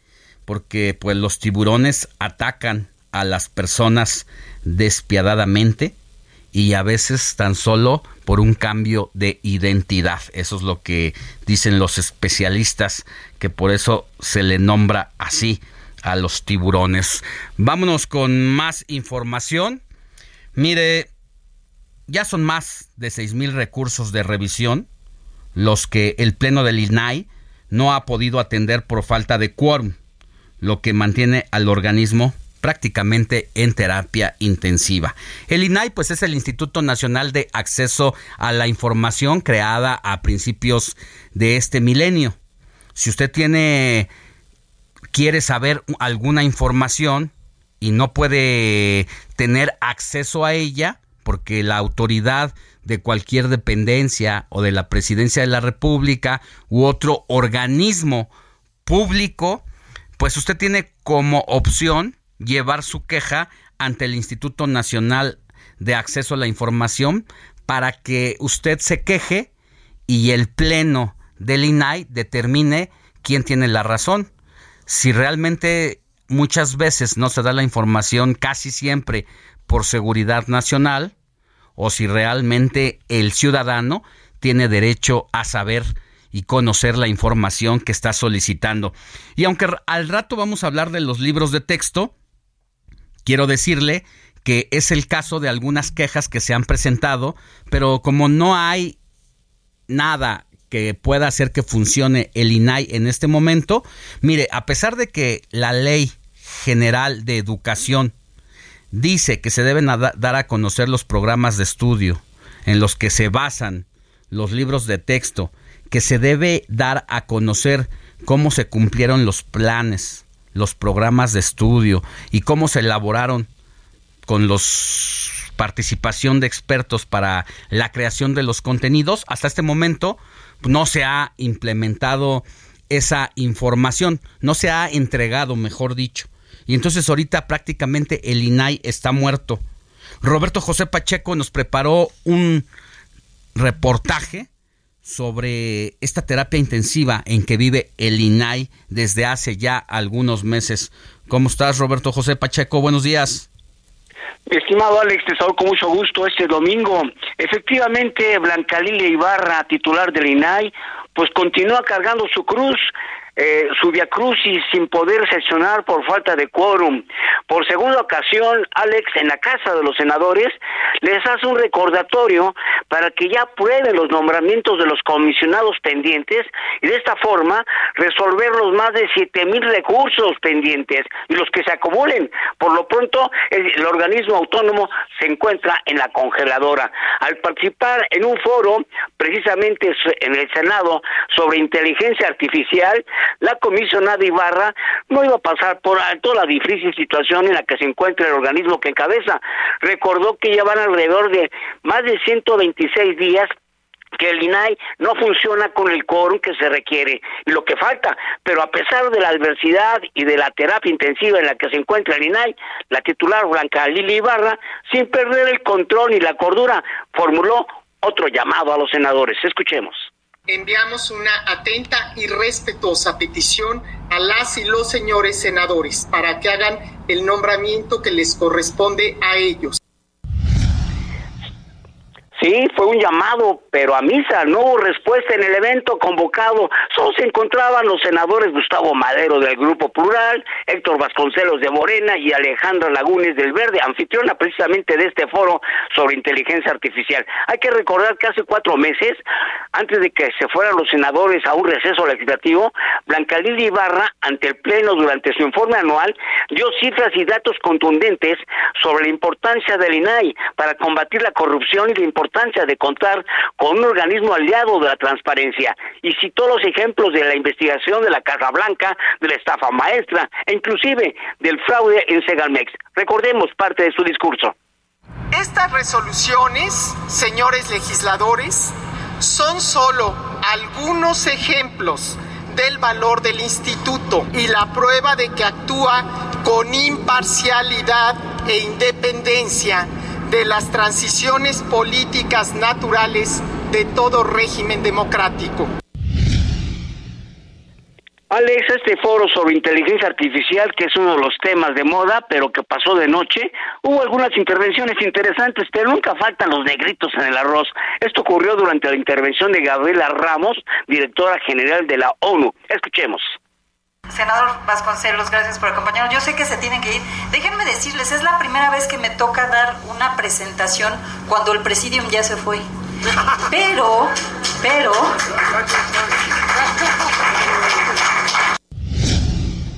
porque pues los tiburones atacan a las personas despiadadamente y a veces tan solo por un cambio de identidad. Eso es lo que dicen los especialistas, que por eso se le nombra así a los tiburones. Vámonos con más información. Mire, ya son más de seis mil recursos de revisión los que el Pleno del INAI no ha podido atender por falta de quórum, lo que mantiene al organismo prácticamente en terapia intensiva. El INAI pues es el Instituto Nacional de Acceso a la Información creada a principios de este milenio. Si usted tiene quiere saber alguna información y no puede tener acceso a ella porque la autoridad de cualquier dependencia o de la presidencia de la República u otro organismo público, pues usted tiene como opción llevar su queja ante el Instituto Nacional de Acceso a la Información para que usted se queje y el Pleno del INAI determine quién tiene la razón. Si realmente muchas veces no se da la información casi siempre por seguridad nacional o si realmente el ciudadano tiene derecho a saber y conocer la información que está solicitando. Y aunque al rato vamos a hablar de los libros de texto, quiero decirle que es el caso de algunas quejas que se han presentado, pero como no hay nada que pueda hacer que funcione el INAI en este momento, mire, a pesar de que la ley general de educación dice que se deben dar a conocer los programas de estudio en los que se basan los libros de texto, que se debe dar a conocer cómo se cumplieron los planes, los programas de estudio y cómo se elaboraron con los participación de expertos para la creación de los contenidos. Hasta este momento no se ha implementado esa información, no se ha entregado, mejor dicho. Y entonces ahorita prácticamente el INAI está muerto. Roberto José Pacheco nos preparó un reportaje sobre esta terapia intensiva en que vive el INAI desde hace ya algunos meses. ¿Cómo estás, Roberto José Pacheco? Buenos días. Estimado Alex, te saludo con mucho gusto este domingo. Efectivamente, Blanca Lilia Ibarra, titular del INAI, pues continúa cargando su cruz eh, su viacrucis sin poder sesionar por falta de quórum. Por segunda ocasión, Alex, en la Casa de los Senadores, les hace un recordatorio para que ya aprueben los nombramientos de los comisionados pendientes y de esta forma resolver los más de siete mil recursos pendientes y los que se acumulen. Por lo pronto, el organismo autónomo se encuentra en la congeladora. Al participar en un foro, precisamente en el Senado, sobre inteligencia artificial, la comisionada Ibarra no iba a pasar por alto la difícil situación en la que se encuentra el organismo que encabeza. Recordó que ya van alrededor de más de 126 días que el INAI no funciona con el quórum que se requiere y lo que falta, pero a pesar de la adversidad y de la terapia intensiva en la que se encuentra el INAI, la titular Blanca Lili Ibarra, sin perder el control ni la cordura, formuló otro llamado a los senadores. Escuchemos enviamos una atenta y respetuosa petición a las y los señores senadores para que hagan el nombramiento que les corresponde a ellos. Sí, fue un llamado, pero a misa no hubo respuesta en el evento convocado. Solo se encontraban los senadores Gustavo Madero del Grupo Plural, Héctor Vasconcelos de Morena y Alejandra Lagunes del Verde, anfitriona precisamente de este foro sobre inteligencia artificial. Hay que recordar que hace cuatro meses, antes de que se fueran los senadores a un receso legislativo, Blanca Lili Ibarra, ante el Pleno durante su informe anual, dio cifras y datos contundentes sobre la importancia del INAI para combatir la corrupción y la importancia de contar con un organismo aliado de la transparencia y citó los ejemplos de la investigación de la Casa Blanca, de la estafa maestra e inclusive del fraude en Segalmex. Recordemos parte de su discurso. Estas resoluciones, señores legisladores, son solo algunos ejemplos del valor del instituto y la prueba de que actúa con imparcialidad e independencia de las transiciones políticas naturales de todo régimen democrático. Alex, este foro sobre inteligencia artificial, que es uno de los temas de moda, pero que pasó de noche, hubo algunas intervenciones interesantes, pero nunca faltan los negritos en el arroz. Esto ocurrió durante la intervención de Gabriela Ramos, directora general de la ONU. Escuchemos. Senador Vasconcelos, gracias por acompañarnos. Yo sé que se tienen que ir. Déjenme decirles, es la primera vez que me toca dar una presentación cuando el presidium ya se fue. Pero, pero...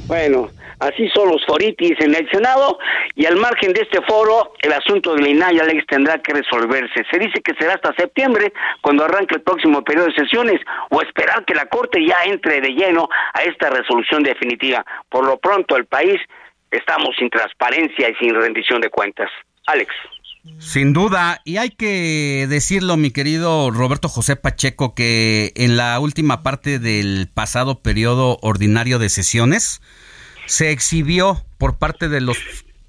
Bueno, Así son los foritis en el Senado y al margen de este foro, el asunto del INAI, Alex, tendrá que resolverse. Se dice que será hasta septiembre cuando arranque el próximo periodo de sesiones o esperar que la Corte ya entre de lleno a esta resolución definitiva. Por lo pronto, el país estamos sin transparencia y sin rendición de cuentas. Alex. Sin duda, y hay que decirlo, mi querido Roberto José Pacheco, que en la última parte del pasado periodo ordinario de sesiones, se exhibió por parte de los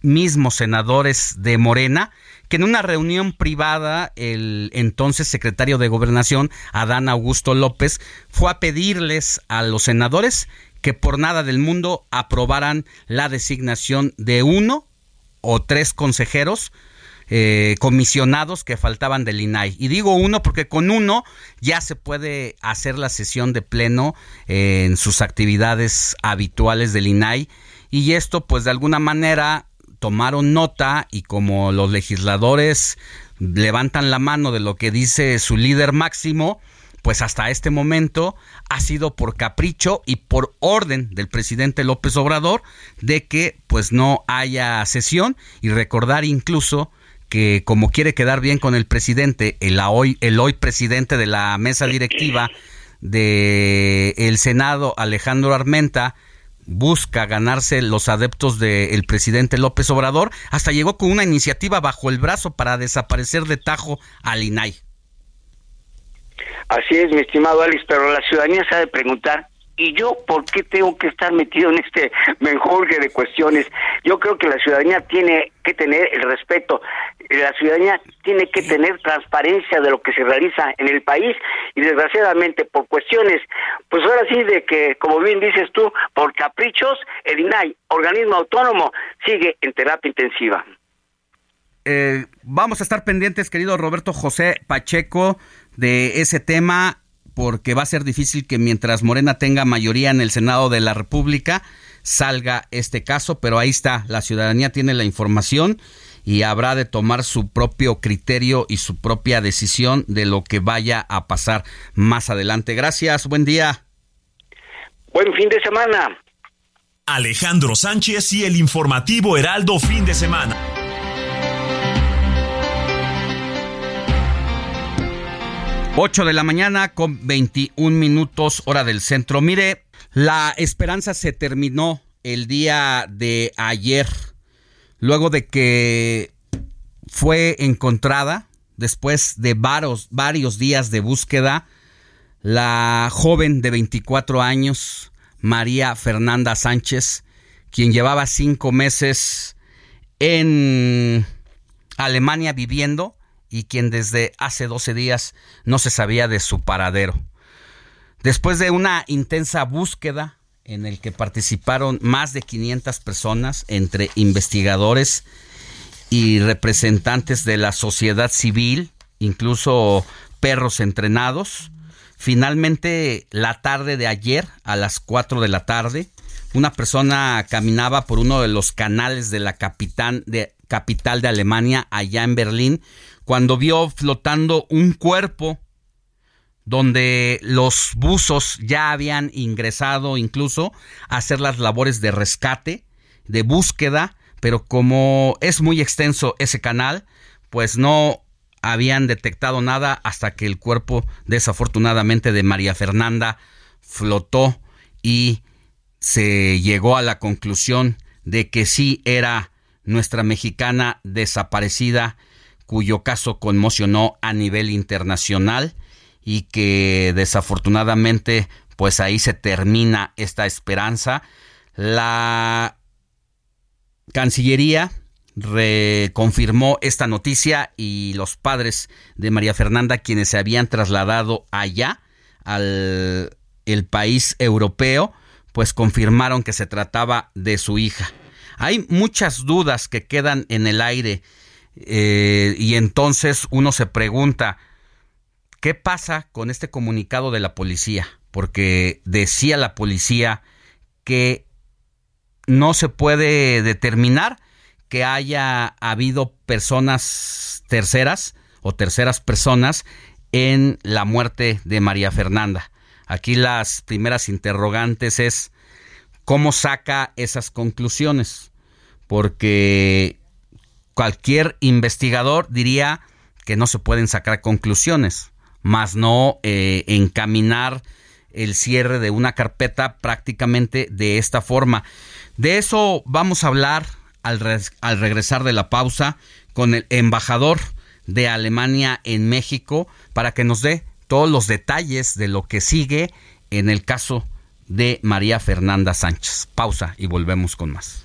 mismos senadores de Morena que en una reunión privada el entonces secretario de Gobernación, Adán Augusto López, fue a pedirles a los senadores que por nada del mundo aprobaran la designación de uno o tres consejeros eh, comisionados que faltaban del INAI. Y digo uno porque con uno ya se puede hacer la sesión de pleno en sus actividades habituales del INAI. Y esto pues de alguna manera tomaron nota y como los legisladores levantan la mano de lo que dice su líder máximo, pues hasta este momento ha sido por capricho y por orden del presidente López Obrador de que pues no haya sesión y recordar incluso que como quiere quedar bien con el presidente, el hoy, el hoy presidente de la mesa directiva de el Senado, Alejandro Armenta, busca ganarse los adeptos del presidente López Obrador, hasta llegó con una iniciativa bajo el brazo para desaparecer de tajo al INAI. Así es, mi estimado Alex, pero la ciudadanía sabe preguntar, ¿y yo por qué tengo que estar metido en este menjurje de cuestiones? Yo creo que la ciudadanía tiene que tener el respeto, la ciudadanía tiene que tener transparencia de lo que se realiza en el país y desgraciadamente por cuestiones, pues ahora sí de que, como bien dices tú, por caprichos, el INAI, organismo autónomo, sigue en terapia intensiva. Eh, vamos a estar pendientes, querido Roberto José Pacheco, de ese tema porque va a ser difícil que mientras Morena tenga mayoría en el Senado de la República salga este caso, pero ahí está, la ciudadanía tiene la información y habrá de tomar su propio criterio y su propia decisión de lo que vaya a pasar más adelante. Gracias, buen día. Buen fin de semana. Alejandro Sánchez y el informativo Heraldo fin de semana. 8 de la mañana con 21 minutos hora del centro. Mire, la esperanza se terminó el día de ayer, luego de que fue encontrada, después de varios, varios días de búsqueda, la joven de 24 años, María Fernanda Sánchez, quien llevaba cinco meses en Alemania viviendo, y quien desde hace 12 días no se sabía de su paradero. Después de una intensa búsqueda en el que participaron más de 500 personas entre investigadores y representantes de la sociedad civil, incluso perros entrenados, finalmente la tarde de ayer a las 4 de la tarde, una persona caminaba por uno de los canales de la capital de, capital de Alemania, allá en Berlín, cuando vio flotando un cuerpo donde los buzos ya habían ingresado incluso a hacer las labores de rescate, de búsqueda, pero como es muy extenso ese canal, pues no habían detectado nada hasta que el cuerpo desafortunadamente de María Fernanda flotó y se llegó a la conclusión de que sí era nuestra mexicana desaparecida cuyo caso conmocionó a nivel internacional y que desafortunadamente pues ahí se termina esta esperanza. La Cancillería reconfirmó esta noticia y los padres de María Fernanda quienes se habían trasladado allá al el país europeo pues confirmaron que se trataba de su hija. Hay muchas dudas que quedan en el aire eh, y entonces uno se pregunta, ¿qué pasa con este comunicado de la policía? Porque decía la policía que no se puede determinar que haya habido personas terceras o terceras personas en la muerte de María Fernanda. Aquí las primeras interrogantes es cómo saca esas conclusiones, porque cualquier investigador diría que no se pueden sacar conclusiones, más no eh, encaminar el cierre de una carpeta prácticamente de esta forma. De eso vamos a hablar al, al regresar de la pausa con el embajador de Alemania en México para que nos dé todos los detalles de lo que sigue en el caso de María Fernanda Sánchez. Pausa y volvemos con más.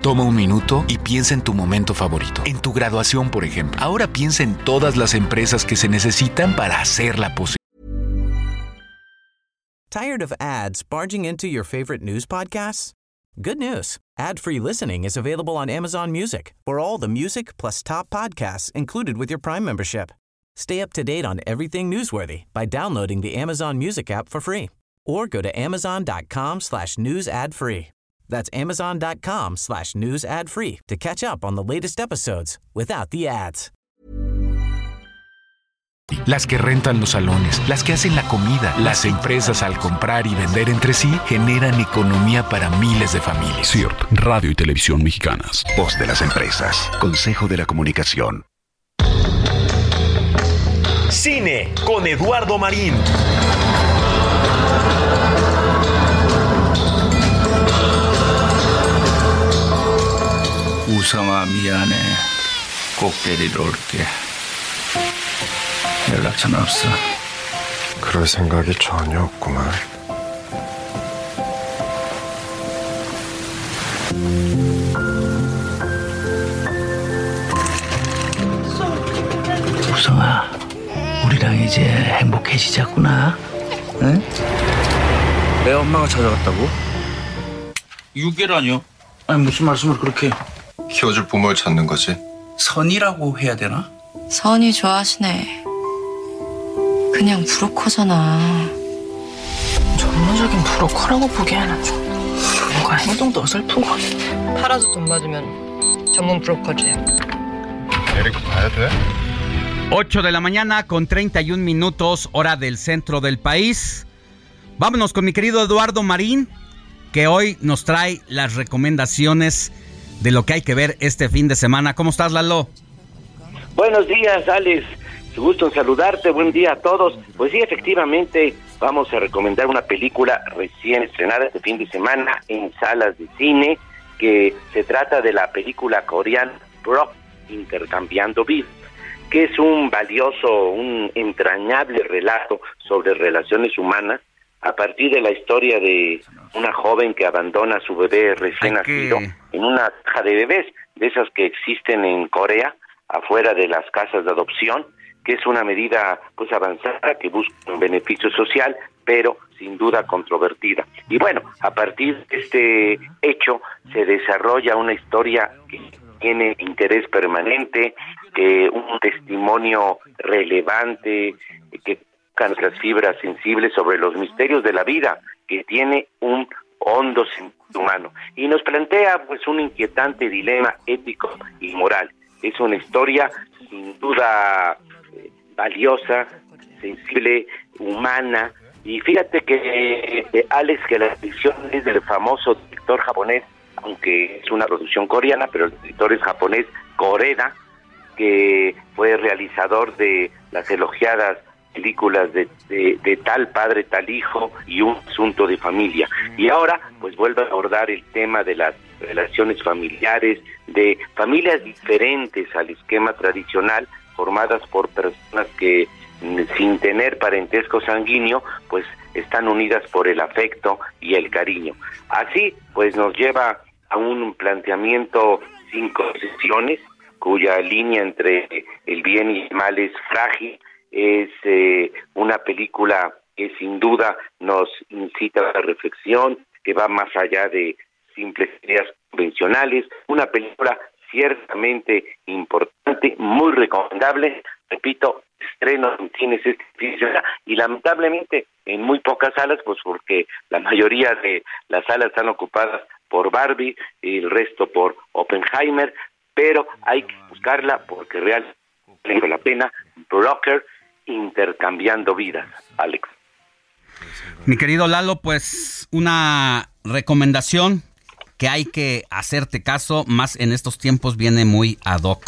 Toma un minuto y piensa en tu momento favorito. En tu graduación, por ejemplo. Ahora piensa en todas las empresas que se necesitan para hacerla posible. Tired of ads barging into your favorite news podcasts? Good news. Ad-free listening is available on Amazon Music for all the music plus top podcasts included with your Prime membership. Stay up to date on everything newsworthy by downloading the Amazon Music app for free or go to amazon.com slash. That's amazon.com slash news ad free to catch up on the latest episodes without the ads. Las que rentan los salones, las que hacen la comida, las empresas al comprar y vender entre sí generan economía para miles de familias. CIRT, Radio y Televisión Mexicanas. Voz de las empresas. Consejo de la Comunicación. Cine con Eduardo Marín. 우성아 미안해. 꼭 데리러 올게. 연락 전화 없어. 그럴 생각이 전혀 없구만. 우성아, 우리랑 이제 행복해지자꾸나. 응? 내 엄마가 찾아갔다고? 유괴라뇨? 아니 무슨 말씀을 그렇게 키워줄 부모를 찾는 거지. 선이라고 해야 되나? 선이 좋아하시네. 그냥 브로커잖아. 전문적인 브로커라고 보기에는 좀 뭔가 행동도 어설프고. 팔아서 돈 받으면 전문 브로커지. 에릭 가야 돼? 8 de la mañana con 31 minutos hora del centro del país. Vámonos con mi querido Eduardo Marín, que hoy nos trae las recomendaciones de lo que hay que ver este fin de semana. ¿Cómo estás, Lalo? Buenos días, Alex. Gusto en saludarte. Buen día a todos. Pues sí, efectivamente, vamos a recomendar una película recién estrenada este fin de semana en salas de cine, que se trata de la película coreana Brock Intercambiando Vidas, que es un valioso, un entrañable relato sobre relaciones humanas a partir de la historia de una joven que abandona a su bebé recién nacido en una caja de bebés, de esas que existen en Corea, afuera de las casas de adopción, que es una medida pues avanzada que busca un beneficio social, pero sin duda controvertida. Y bueno, a partir de este hecho se desarrolla una historia que tiene interés permanente, que un testimonio relevante, que toca nuestras fibras sensibles sobre los misterios de la vida, que tiene un hondo sentido humano y nos plantea pues un inquietante dilema ético y moral. Es una historia sin duda eh, valiosa, sensible, humana y fíjate que eh, Alex que la edición es del famoso director japonés, aunque es una producción coreana, pero el director es japonés Koreda, que fue realizador de las elogiadas películas de, de, tal padre, tal hijo y un asunto de familia. Y ahora pues vuelve a abordar el tema de las relaciones familiares, de familias diferentes al esquema tradicional, formadas por personas que sin tener parentesco sanguíneo, pues están unidas por el afecto y el cariño. Así pues nos lleva a un planteamiento sin concesiones, cuya línea entre el bien y el mal es frágil, es eh, una película que sin duda nos incita a la reflexión, que va más allá de simples ideas convencionales, una película ciertamente importante, muy recomendable, repito, estreno en cines este fin de semana y lamentablemente en muy pocas salas, pues porque la mayoría de las salas están ocupadas por Barbie y el resto por Oppenheimer, pero hay que buscarla porque realmente vale la pena. Broker intercambiando vidas, Alex. Mi querido Lalo, pues una recomendación que hay que hacerte caso, más en estos tiempos viene muy ad hoc.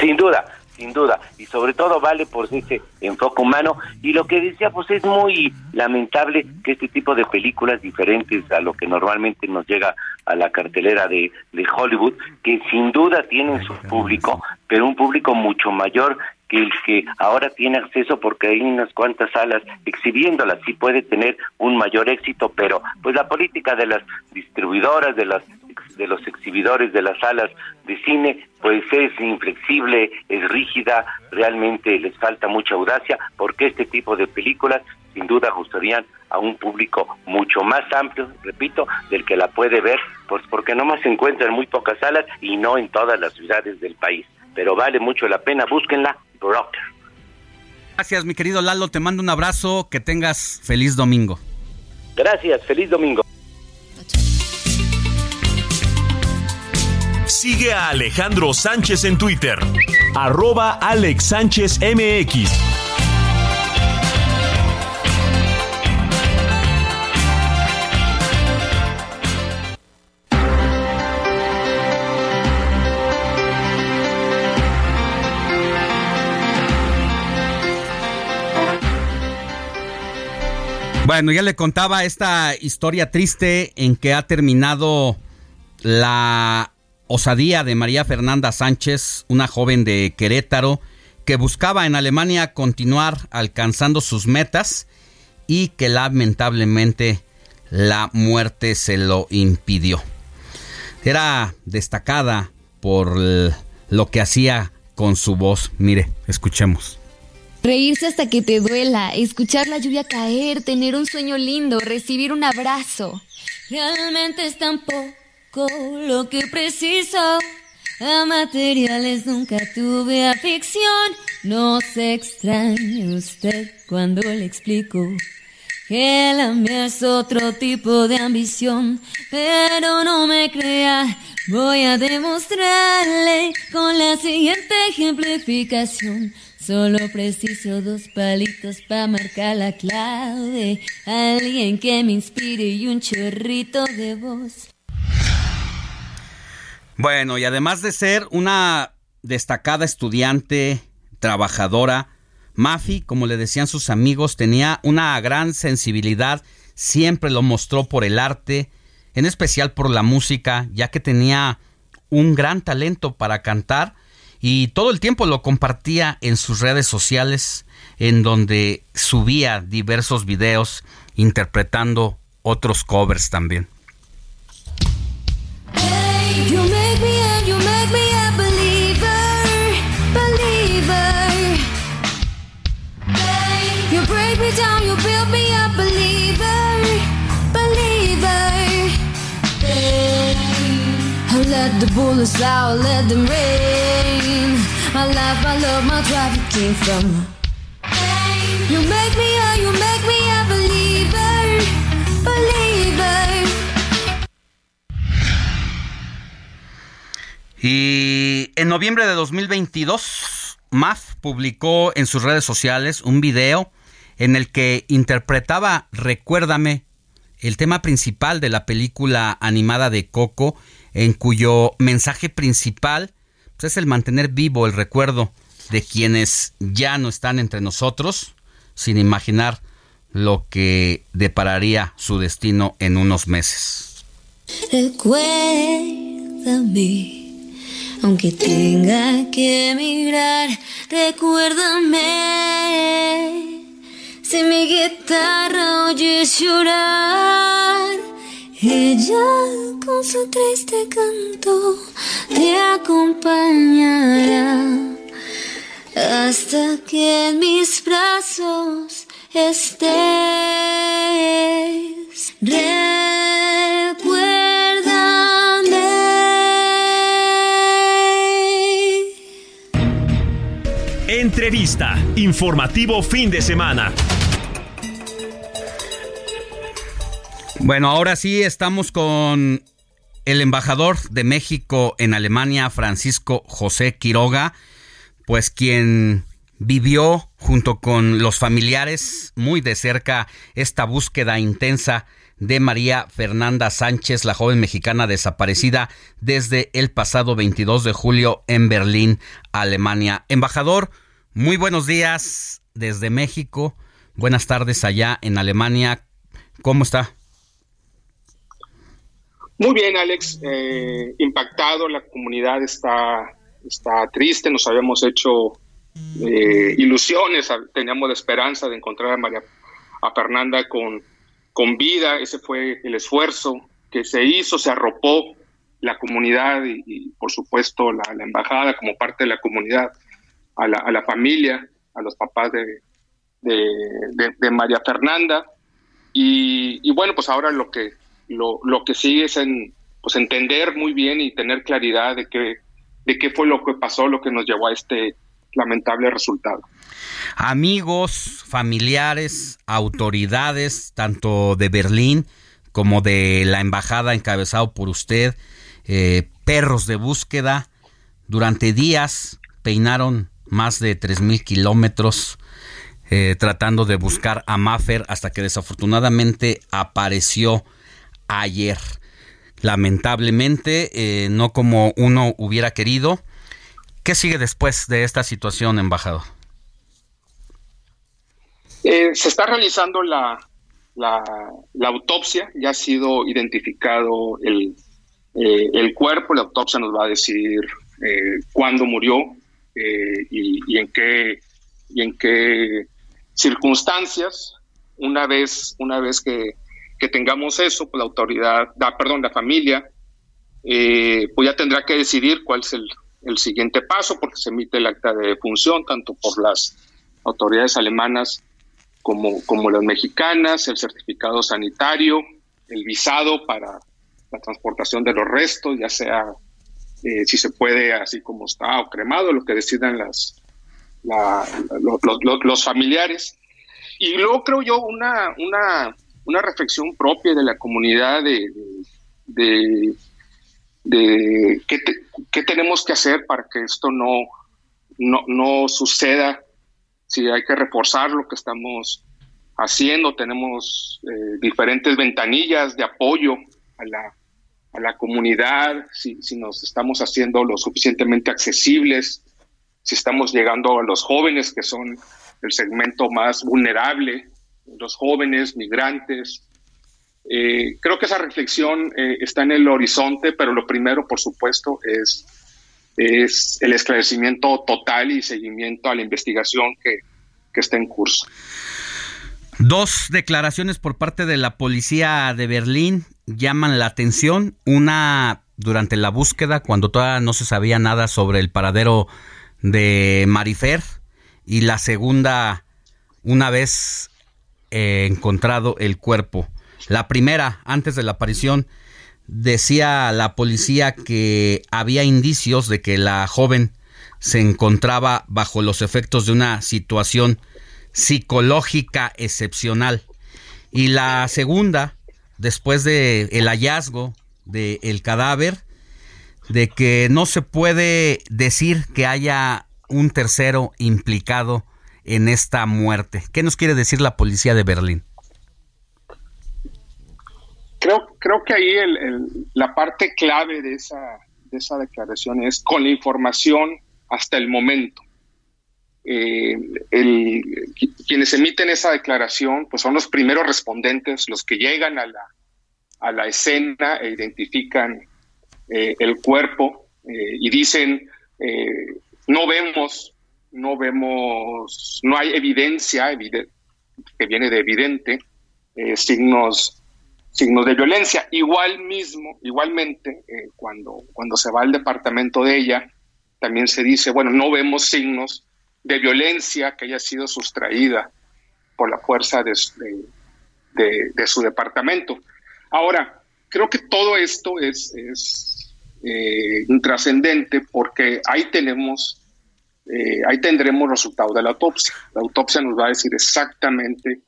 Sin duda, sin duda, y sobre todo vale por ese enfoque humano. Y lo que decía, pues es muy lamentable que este tipo de películas diferentes a lo que normalmente nos llega a la cartelera de, de Hollywood, que sin duda tienen su público, pero un público mucho mayor que el que ahora tiene acceso porque hay unas cuantas salas exhibiéndolas sí puede tener un mayor éxito pero pues la política de las distribuidoras de las de los exhibidores de las salas de cine pues es inflexible es rígida realmente les falta mucha audacia porque este tipo de películas sin duda gustarían a un público mucho más amplio, repito, del que la puede ver, pues porque nomás se encuentra en muy pocas salas y no en todas las ciudades del país. Pero vale mucho la pena, búsquenla, Broker. Gracias, mi querido Lalo, te mando un abrazo, que tengas feliz domingo. Gracias, feliz domingo. Sigue a Alejandro Sánchez en Twitter, arroba Alex Sánchez MX. Bueno, ya le contaba esta historia triste en que ha terminado la osadía de María Fernanda Sánchez, una joven de Querétaro que buscaba en Alemania continuar alcanzando sus metas y que lamentablemente la muerte se lo impidió. Era destacada por lo que hacía con su voz. Mire, escuchemos. Reírse hasta que te duela, escuchar la lluvia caer, tener un sueño lindo, recibir un abrazo. Realmente es tan poco lo que preciso. A materiales nunca tuve afición. No se extrañe usted cuando le explico que la mía es otro tipo de ambición. Pero no me crea, voy a demostrarle con la siguiente ejemplificación. Solo preciso dos palitos para marcar la clave. Alguien que me inspire y un chorrito de voz. Bueno, y además de ser una destacada estudiante, trabajadora, Mafi, como le decían sus amigos, tenía una gran sensibilidad, siempre lo mostró por el arte, en especial por la música, ya que tenía un gran talento para cantar y todo el tiempo lo compartía en sus redes sociales en donde subía diversos videos interpretando otros covers también. Let the bullets out, let rain. My life, from. You make me a, you make me a believer, believer. Y en noviembre de 2022, MAF publicó en sus redes sociales un video en el que interpretaba Recuérdame, el tema principal de la película animada de Coco en cuyo mensaje principal pues, es el mantener vivo el recuerdo de quienes ya no están entre nosotros, sin imaginar lo que depararía su destino en unos meses. Recuérdame, aunque tenga que emigrar, recuérdame. Si mi guitarra oyes llorar, ella con su triste canto te acompañará hasta que en mis brazos estés. Recuérdame. Entrevista. Informativo fin de semana. Bueno, ahora sí estamos con el embajador de México en Alemania, Francisco José Quiroga, pues quien vivió junto con los familiares muy de cerca esta búsqueda intensa de María Fernanda Sánchez, la joven mexicana desaparecida desde el pasado 22 de julio en Berlín, Alemania. Embajador, muy buenos días desde México. Buenas tardes allá en Alemania. ¿Cómo está? Muy bien, Alex. Eh, impactado, la comunidad está, está triste. Nos habíamos hecho eh, ilusiones, teníamos la esperanza de encontrar a María a Fernanda con, con vida. Ese fue el esfuerzo que se hizo, se arropó la comunidad y, por supuesto la, embajada como parte de la comunidad, a la, a la familia, a los papás de, de, María Fernanda. Y, bueno, pues ahora lo que, lo, lo que sigue es en, pues entender muy bien y tener claridad de qué, de qué fue lo que pasó, lo que nos llevó a este lamentable resultado. Amigos, familiares, autoridades, tanto de Berlín como de la embajada encabezado por usted, eh, perros de búsqueda, durante días peinaron más de 3.000 kilómetros eh, tratando de buscar a Maffer hasta que desafortunadamente apareció ayer. Lamentablemente, eh, no como uno hubiera querido. ¿Qué sigue después de esta situación, embajador? Eh, se está realizando la, la, autopsia, ya ha sido identificado el, eh, el, cuerpo, la autopsia nos va a decir cuándo murió y, y, en qué, y en qué circunstancias. Una vez, una vez que que tengamos eso, pues la autoridad, da, perdón, la familia, eh, pues ya tendrá que decidir cuál es el, siguiente paso, porque se emite el acta de defunción, tanto por las autoridades alemanas como, como las mexicanas, el certificado sanitario, el visado para la transportación de los restos, ya sea eh, si se puede así como está o cremado, lo que decidan las, los familiares. Y luego creo yo una, una una reflexión propia de la comunidad de, de, de, qué, tenemos que hacer para que esto no, no, suceda, si hay que reforzar lo que estamos haciendo, tenemos eh, diferentes ventanillas de apoyo a la, a la comunidad, si, si, nos estamos haciendo lo suficientemente accesibles, si estamos llegando a los jóvenes que son el segmento más vulnerable los jóvenes, migrantes. Eh, creo que esa reflexión eh, está en el horizonte, pero lo primero, por supuesto, es, es el esclarecimiento total y seguimiento a la investigación que, que está en curso. Dos declaraciones por parte de la policía de Berlín llaman la atención. Una durante la búsqueda, cuando todavía no se sabía nada sobre el paradero de Marifer. Y la segunda, una vez eh, encontrado el cuerpo. La primera, antes de la aparición, decía la policía que había indicios de que la joven se encontraba bajo los efectos de una situación psicológica excepcional. Y la segunda, después de el hallazgo del cadáver, de que no se puede decir que haya un tercero implicado en esta muerte. ¿Qué nos quiere decir la policía de Berlín? Creo, creo que ahí la parte clave de esa, de esa declaración es con la información hasta el momento. Eh, quienes emiten esa declaración pues son los primeros respondentes, los que llegan a la, a la escena e identifican eh, el cuerpo eh, y dicen, no vemos no vemos, no hay evidencia que viene de evidente, eh, signos, signos de violencia. Igual mismo, igualmente, eh, cuando, cuando se va al departamento de ella, también se dice, bueno, no vemos signos de violencia que haya sido sustraída por la fuerza de, de, su departamento. Ahora, creo que todo esto es, es eh, intrascendente porque ahí tenemos eh, ahí tendremos resultados de la autopsia. La autopsia nos va a decir exactamente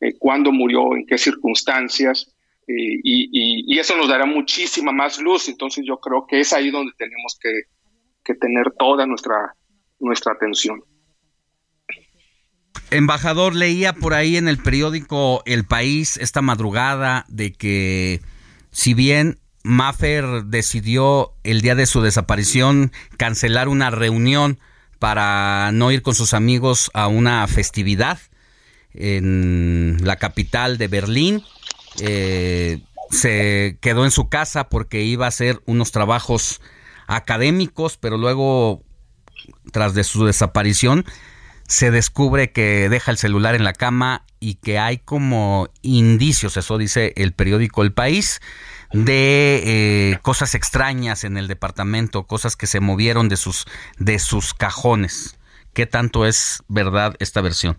eh, cuándo murió, en qué circunstancias, eh, y, eso nos dará muchísima más luz. Entonces yo creo que es ahí donde tenemos que, tener toda nuestra, nuestra atención. Embajador, leía por ahí en el periódico El País esta madrugada de que si bien Maffer decidió el día de su desaparición cancelar una reunión para no ir con sus amigos a una festividad en la capital de Berlín. Eh, se quedó en su casa porque iba a hacer unos trabajos académicos, pero luego, tras de su desaparición, se descubre que deja el celular en la cama y que hay como indicios, eso dice el periódico El País, de eh, cosas extrañas en el departamento, cosas que se movieron de sus, de sus cajones. ¿Qué tanto es verdad esta versión?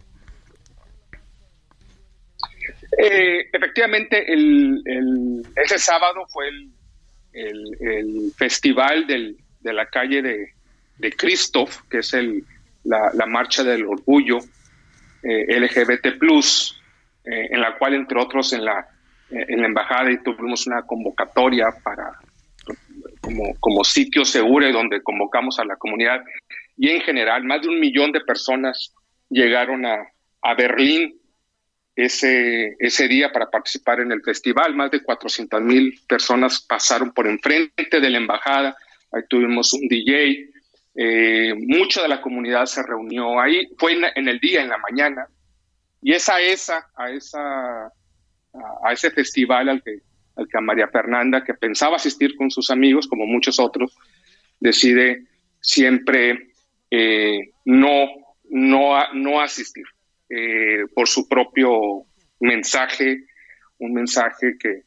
Eh, efectivamente, el, ese sábado fue el, festival del, de la calle de, de Christoph, que es el, la, marcha del orgullo eh, LGBT, eh, en la cual, entre otros, en la, en la embajada y tuvimos una convocatoria para como, como sitio seguro donde convocamos a la comunidad y en general más de un millón de personas llegaron a, a Berlín ese, ese día para participar en el festival. Más de 400 mil personas pasaron por enfrente de la embajada. Ahí tuvimos un DJ. Eh, mucha de la comunidad se reunió ahí. Fue en, el día, en la mañana. Y es a esa, a esa, a, ese festival al que, al que a María Fernanda, que pensaba asistir con sus amigos, como muchos otros, decide siempre eh, no, no, no asistir. Eh, por su propio mensaje, un mensaje que,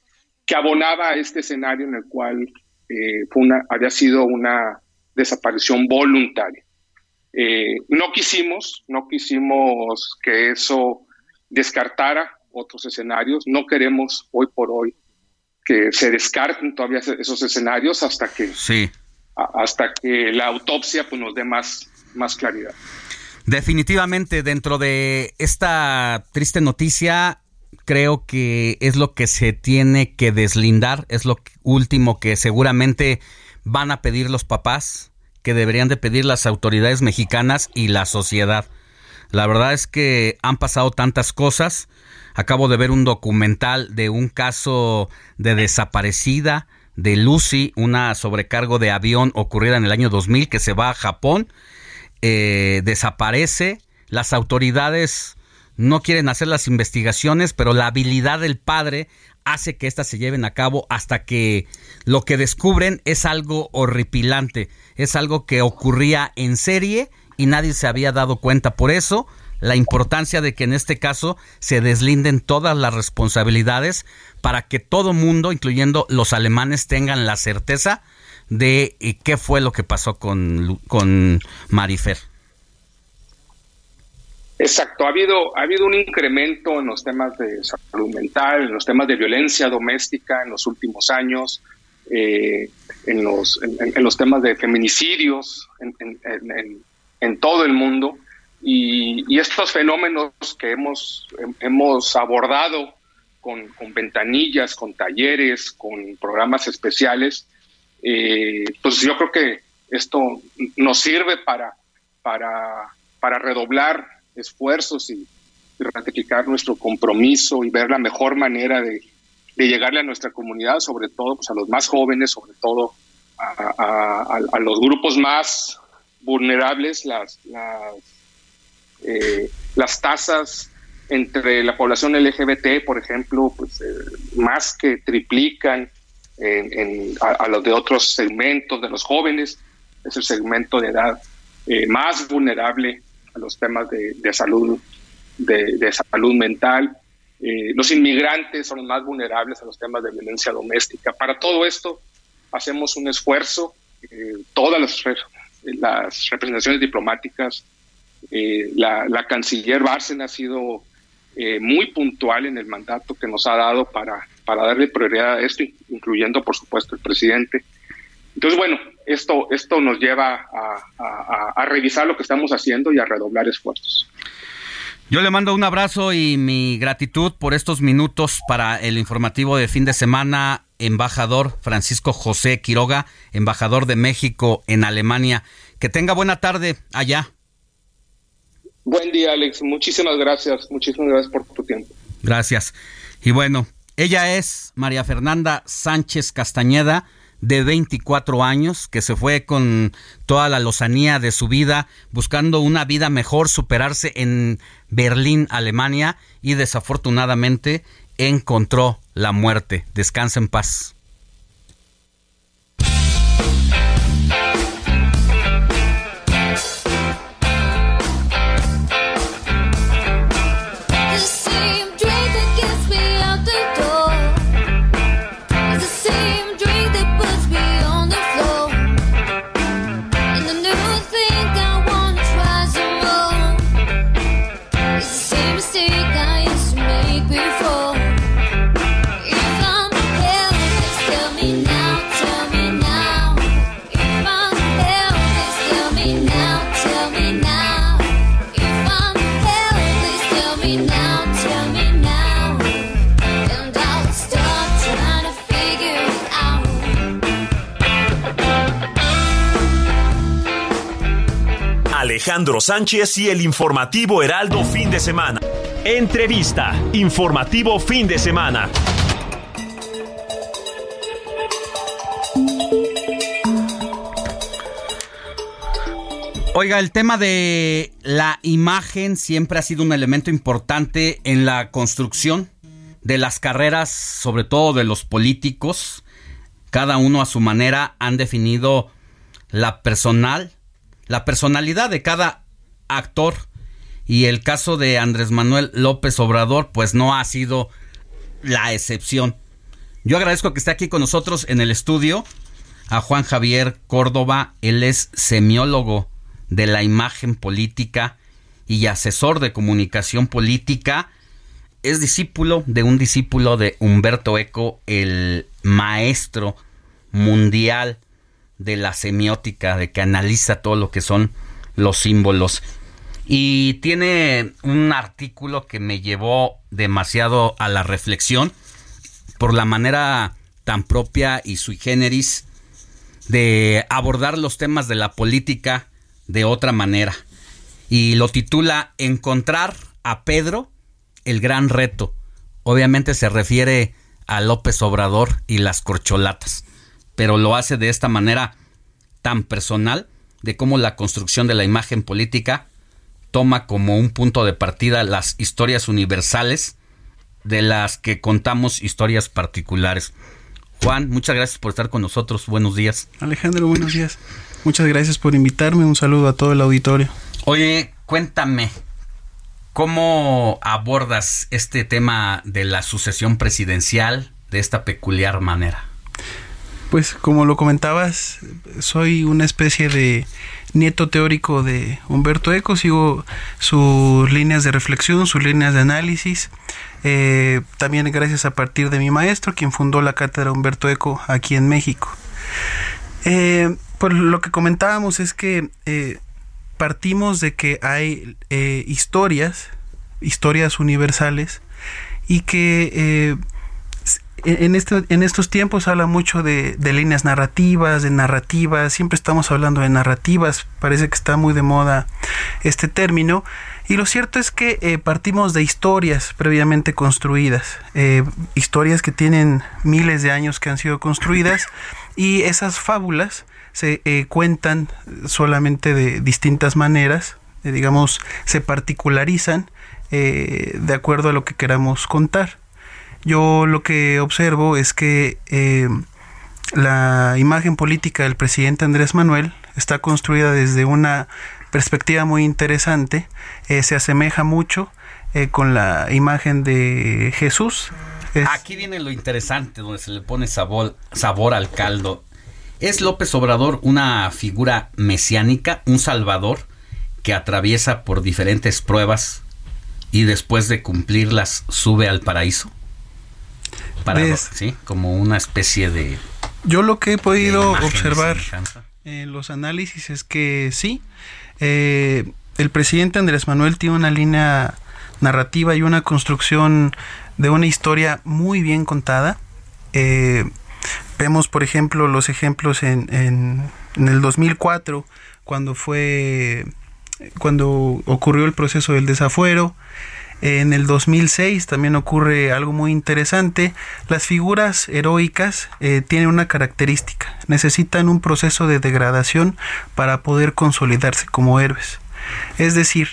que abonaba a este escenario en el cual eh, fue una, había sido una desaparición voluntaria. No quisimos, no quisimos que eso descartara otros escenarios, no queremos hoy por hoy que se descarten todavía esos escenarios hasta que, sí. hasta que la autopsia pues, nos dé más, más claridad. Definitivamente dentro de esta triste noticia creo que es lo que se tiene que deslindar, es lo último que seguramente van a pedir los papás, que deberían de pedir las autoridades mexicanas y la sociedad. La verdad es que han pasado tantas cosas. Acabo de ver un documental de un caso de desaparecida de Lucy, una sobrecargo de avión ocurrida en el año 2000 que se va a Japón eh, desaparece, las autoridades no quieren hacer las investigaciones, pero la habilidad del padre hace que éstas se lleven a cabo hasta que lo que descubren es algo horripilante, es algo que ocurría en serie y nadie se había dado cuenta. Por eso, la importancia de que en este caso se deslinden todas las responsabilidades para que todo mundo, incluyendo los alemanes, tengan la certeza de eh, qué fue lo que pasó con, con Marifer. Exacto, ha habido, ha habido un incremento en los temas de salud mental, en los temas de violencia doméstica en los últimos años, eh, en, los, en, los temas de feminicidios en, todo el mundo. Y, estos fenómenos que hemos, hemos abordado con, con ventanillas, con talleres, con programas especiales, eh, pues yo creo que esto nos sirve para, para, para redoblar esfuerzos y, ratificar nuestro compromiso y ver la mejor manera de, llegarle a nuestra comunidad, sobre todo pues, a los más jóvenes, sobre todo a, los grupos más vulnerables, las, las, eh, las tasas entre la población LGBT, por ejemplo, pues eh, más que triplican a, los de otros segmentos de los jóvenes, es el segmento de edad eh, más vulnerable a los temas de, salud, de, salud mental. Los inmigrantes son los más vulnerables a los temas de violencia doméstica. Para todo esto hacemos un esfuerzo, todas las, las, representaciones diplomáticas, la, la, canciller Barsen ha sido muy puntual en el mandato que nos ha dado para para darle prioridad a esto, incluyendo, por supuesto, el presidente. Entonces, bueno, esto, esto nos lleva a, revisar lo que estamos haciendo y a redoblar esfuerzos. Yo le mando un abrazo y mi gratitud por estos minutos para el informativo de fin de semana, embajador Francisco José Quiroga, embajador de México en Alemania. Que tenga buena tarde allá. Buen día, Alex. Muchísimas gracias. Muchísimas gracias por tu tiempo. Gracias. Y bueno, ella es María Fernanda Sánchez Castañeda, de 24 años, que se fue con toda la lozanía de su vida, buscando una vida mejor, superarse en Berlín, Alemania, y desafortunadamente encontró la muerte. Descansa en paz. Alejandro Sánchez y el informativo Heraldo fin de semana. Entrevista, informativo fin de semana. Oiga, el tema de la imagen siempre ha sido un elemento importante en la construcción de las carreras, sobre todo de los políticos. Cada uno a su manera han definido la personal la personalidad de cada actor y el caso de Andrés Manuel López Obrador pues no ha sido la excepción. Yo agradezco que esté aquí con nosotros en el estudio a Juan Javier Córdoba, él es semiólogo de la imagen política y asesor de comunicación política. Es discípulo de un discípulo de Humberto Eco, el maestro mundial de la semiótica, de que analiza todo lo que son los símbolos. Y tiene un artículo que me llevó demasiado a la reflexión por la manera tan propia y sui generis de abordar los temas de la política de otra manera. Y lo titula Encontrar a Pedro, el gran reto. Obviamente se refiere a López Obrador y las corcholatas pero lo hace de esta manera tan personal de cómo la construcción de la imagen política toma como un punto de partida las historias universales de las que contamos historias particulares. Juan, muchas gracias por estar con nosotros. Buenos días. Alejandro, buenos días. Muchas gracias por invitarme. Un saludo a todo el auditorio. Oye, cuéntame, ¿cómo abordas este tema de la sucesión presidencial de esta peculiar manera? Pues como lo comentabas, soy una especie de nieto teórico de Humberto Eco, sigo sus líneas de reflexión, sus líneas de análisis, eh, también gracias a partir de mi maestro, quien fundó la cátedra Humberto Eco aquí en México. Eh, pues lo que comentábamos es que eh, partimos de que hay historias, historias universales, y que en, este, en estos tiempos habla mucho de, líneas narrativas, de narrativas, siempre estamos hablando de narrativas, parece que está muy de moda este término. Y lo cierto es que eh, partimos de historias previamente construidas, eh, historias que tienen miles de años que han sido construidas y esas fábulas se eh, cuentan solamente de distintas maneras, digamos, se particularizan de acuerdo a lo que queramos contar. Yo lo que observo es que eh, la imagen política del presidente Andrés Manuel está construida desde una perspectiva muy interesante, eh, se asemeja mucho eh, con la imagen de Jesús. Aquí viene lo interesante, donde se le pone sabor, sabor al caldo. ¿Es López Obrador una figura mesiánica, un salvador que atraviesa por diferentes pruebas y después de cumplirlas sube al paraíso? Para, ¿sí? Como una especie de... Yo lo que he podido observar en los análisis es que sí, eh, el presidente Andrés Manuel tiene una línea narrativa y una construcción de una historia muy bien contada. Eh, vemos, por ejemplo, los ejemplos en, en, en, el 2004, cuando fue cuando ocurrió el proceso del desafuero. En el 2006 también ocurre algo muy interesante. Las figuras heroicas eh, tienen una característica. Necesitan un proceso de degradación para poder consolidarse como héroes. Es decir,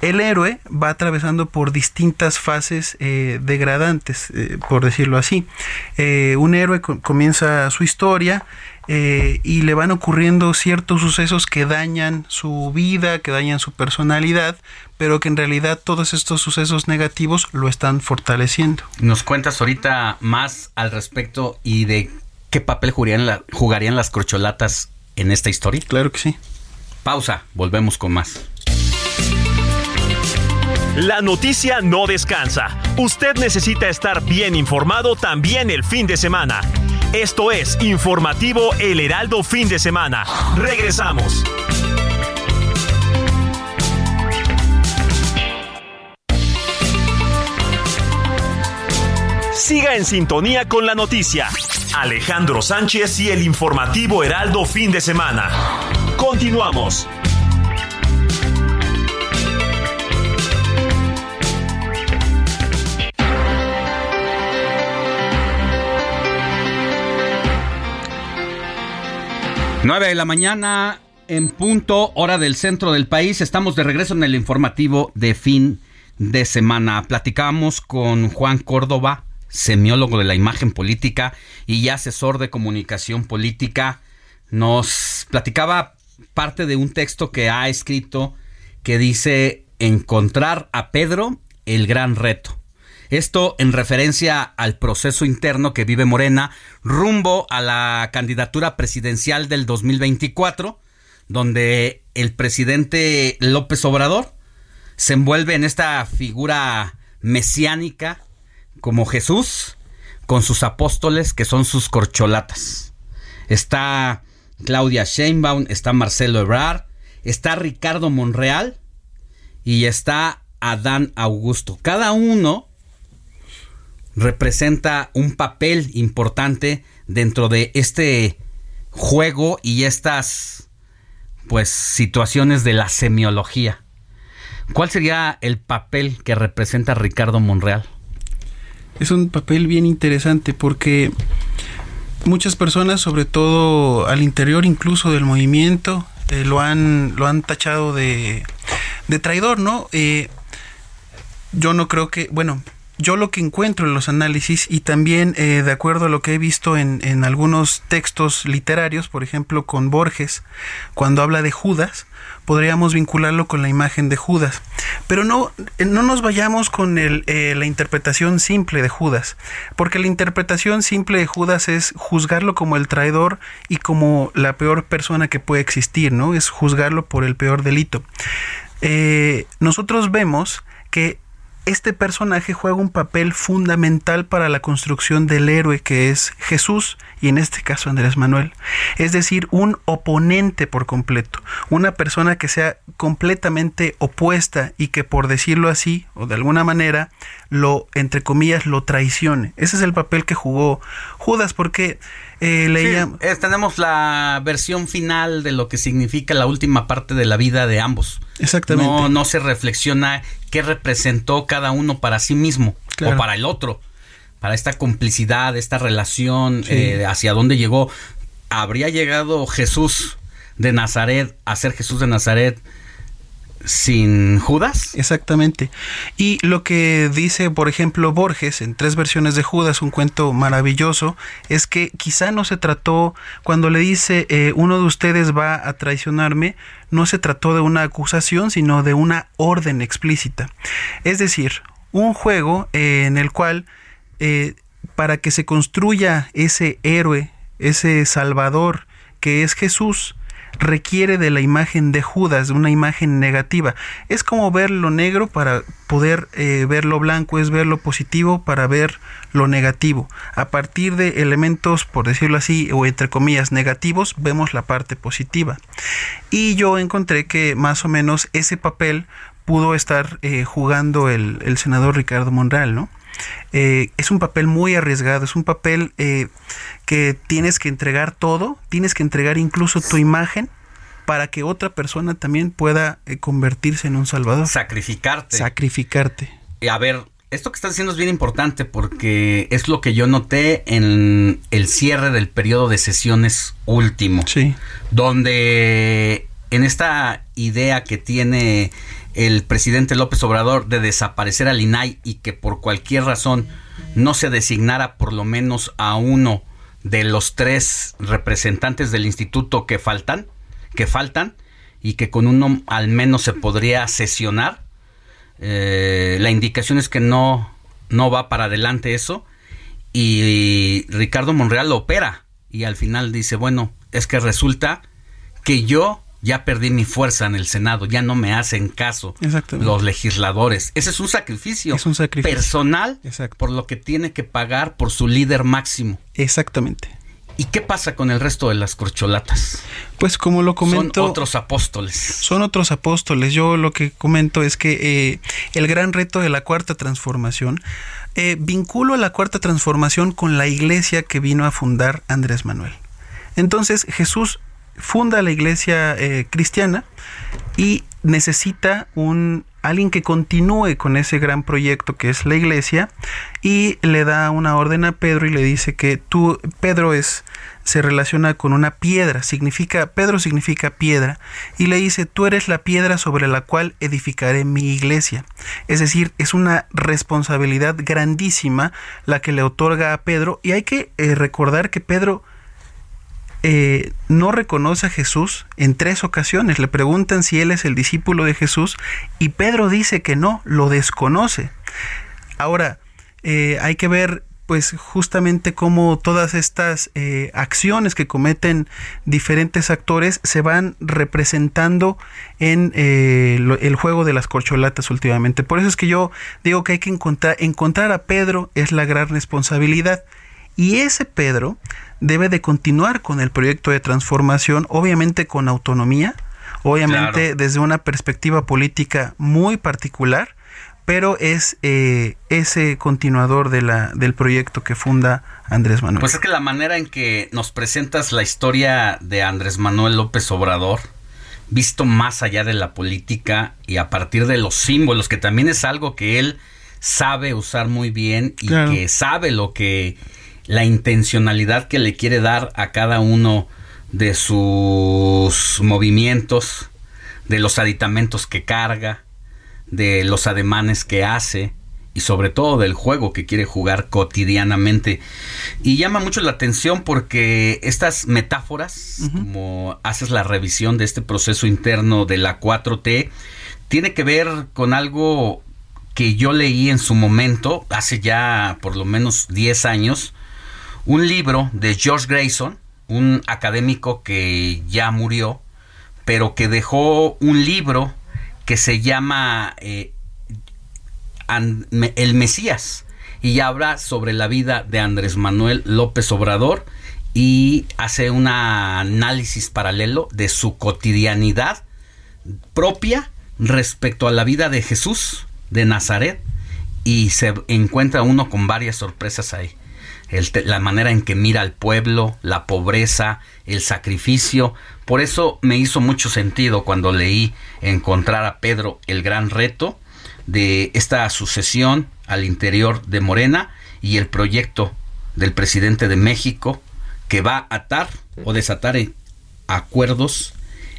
el héroe va atravesando por distintas fases eh, degradantes, eh, por decirlo así. un héroe comienza su historia y le van ocurriendo ciertos sucesos que dañan su vida, que dañan su personalidad, pero que en realidad todos estos sucesos negativos lo están fortaleciendo. ¿Nos cuentas ahorita más al respecto y de qué papel jugarían, jugarían las corcholatas en esta historia? Claro que sí. Pausa, volvemos con más. La noticia no descansa. Usted necesita estar bien informado también el fin de semana. Esto es Informativo El Heraldo Fin de Semana. Regresamos. Siga en sintonía con la noticia. Alejandro Sánchez y el informativo Heraldo fin de semana. Continuamos. Nueve de la mañana en punto, hora del centro del país. Estamos de regreso en el informativo de fin de semana. Platicamos con Juan Córdoba, semiólogo de la imagen política y asesor de comunicación política, nos platicaba parte de un texto que ha escrito que dice encontrar a Pedro el gran reto. Esto en referencia al proceso interno que vive Morena rumbo a la candidatura presidencial del 2024, donde el presidente López Obrador se envuelve en esta figura mesiánica como Jesús con sus apóstoles que son sus corcholatas. Está Claudia Sheinbaum, está Marcelo Ebrard, está Ricardo Monreal y está Adán Augusto. Cada uno representa un papel importante dentro de este juego y estas pues situaciones de la semiología. ¿Cuál sería el papel que representa Ricardo Monreal? Es un papel bien interesante porque muchas personas, sobre todo al interior incluso del movimiento, eh, lo han lo han tachado de, de traidor, ¿no? Eh, yo no creo que, bueno, yo lo que encuentro en los análisis y también eh, de acuerdo a lo que he visto en, en, algunos textos literarios, por ejemplo con Borges, cuando habla de Judas, podríamos vincularlo con la imagen de Judas. Pero no, no nos vayamos con el, eh, la interpretación simple de Judas, porque la interpretación simple de Judas es juzgarlo como el traidor y como la peor persona que puede existir, ¿no? Es juzgarlo por el peor delito. Eh, nosotros vemos que este personaje juega un papel fundamental para la construcción del héroe que es Jesús y en este caso Andrés Manuel. Es decir, un oponente por completo, una persona que sea completamente opuesta y que por decirlo así o de alguna manera lo, entre comillas, lo traicione. Ese es el papel que jugó Judas porque eh, leía... tenemos la versión final de lo que significa la última parte de la vida de ambos. Exactamente. No, no se reflexiona qué representó cada uno para sí mismo o para el otro, para esta complicidad, esta relación, eh, hacia dónde llegó. ¿Habría llegado Jesús de Nazaret a ser Jesús de Nazaret sin Judas. Exactamente. Y lo que dice, por ejemplo, Borges en tres versiones de Judas, un cuento maravilloso, es que quizá no se trató, cuando le dice eh, uno de ustedes va a traicionarme, no se trató de una acusación, sino de una orden explícita. Es decir, un juego eh, en el cual, eh, para que se construya ese héroe, ese salvador que es Jesús, requiere de la imagen de Judas, una imagen negativa. Es como ver lo negro para poder eh, ver lo blanco, es ver lo positivo para ver lo negativo. A partir de elementos, por decirlo así, o entre comillas, negativos, vemos la parte positiva. Y yo encontré que más o menos ese papel pudo estar eh, jugando el, el, senador Ricardo Monreal, ¿no? Eh, es un papel muy arriesgado, es un papel eh, que tienes que entregar todo, tienes que entregar incluso tu imagen para que otra persona también pueda eh, convertirse en un salvador. Sacrificarte. Sacrificarte. Y a ver, esto que estás diciendo es bien importante porque es lo que yo noté en el cierre del periodo de sesiones último. Sí. Donde en esta idea que tiene el presidente López Obrador de desaparecer al INAI y que por cualquier razón no se designara por lo menos a uno de los tres representantes del instituto que faltan, que faltan y que con uno al menos se podría sesionar. Eh, la indicación es que no, no va para adelante eso y Ricardo Monreal lo opera y al final dice, bueno, es que resulta que yo ya perdí mi fuerza en el Senado, ya no me hacen caso los legisladores. Ese es un sacrificio, es un sacrificio. personal por lo que tiene que pagar por su líder máximo. Exactamente. ¿Y qué pasa con el resto de las corcholatas? Pues como lo comento... Son otros apóstoles. Son otros apóstoles. Yo lo que comento es que eh, el gran reto de la cuarta transformación, eh, vinculo a la cuarta transformación con la iglesia que vino a fundar Andrés Manuel. Entonces Jesús funda la iglesia eh, cristiana y necesita un alguien que continúe con ese gran proyecto que es la iglesia y le da una orden a Pedro y le dice que tú Pedro es se relaciona con una piedra, significa Pedro significa piedra y le dice, "Tú eres la piedra sobre la cual edificaré mi iglesia." Es decir, es una responsabilidad grandísima la que le otorga a Pedro y hay que eh, recordar que Pedro eh, no reconoce a Jesús en tres ocasiones. Le preguntan si él es el discípulo de Jesús y Pedro dice que no, lo desconoce. Ahora, eh, hay que ver pues justamente cómo todas estas eh, acciones que cometen diferentes actores se van representando en el juego de las corcholatas últimamente. Por eso es que yo digo que hay que encontrar, encontrar a Pedro es la gran responsabilidad. Y ese Pedro debe de continuar con el proyecto de transformación, obviamente con autonomía, obviamente desde una perspectiva política muy particular, pero es eh, ese continuador de la, del proyecto que funda Andrés Manuel. Pues es que la manera en que nos presentas la historia de Andrés Manuel López Obrador, visto más allá de la política y a partir de los símbolos, que también es algo que él sabe usar muy bien y que sabe lo que la intencionalidad que le quiere dar a cada uno de sus movimientos, de los aditamentos que carga, de los ademanes que hace y sobre todo del juego que quiere jugar cotidianamente. Y llama mucho la atención porque estas metáforas, como haces la revisión de este proceso interno de la 4T, tiene que ver con algo que yo leí en su momento, hace ya por lo menos 10 años, un libro de George Grayson, un académico que ya murió, pero que dejó un libro que se llama eh, El Mesías y habla sobre la vida de Andrés Manuel López Obrador y hace un análisis paralelo de su cotidianidad propia respecto a la vida de Jesús de Nazaret y se encuentra uno con varias sorpresas ahí la manera en que mira al pueblo, la pobreza, el sacrificio. Por eso me hizo mucho sentido cuando leí encontrar a Pedro el gran reto de esta sucesión al interior de Morena y el proyecto del presidente de México que va a atar o desatar acuerdos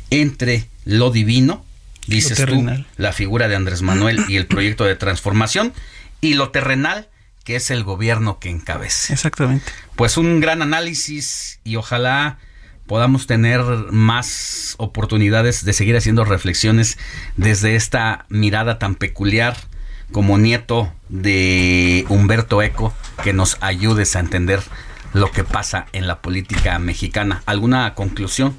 entre lo divino, dices tú, la figura de Andrés Manuel y el proyecto de transformación, y lo terrenal, que es el gobierno que encabece. Exactamente. Pues un gran análisis y ojalá podamos tener más oportunidades de seguir haciendo reflexiones desde esta mirada tan peculiar como nieto de Humberto Eco que nos ayudes a entender lo que pasa en la política mexicana. ¿Alguna conclusión?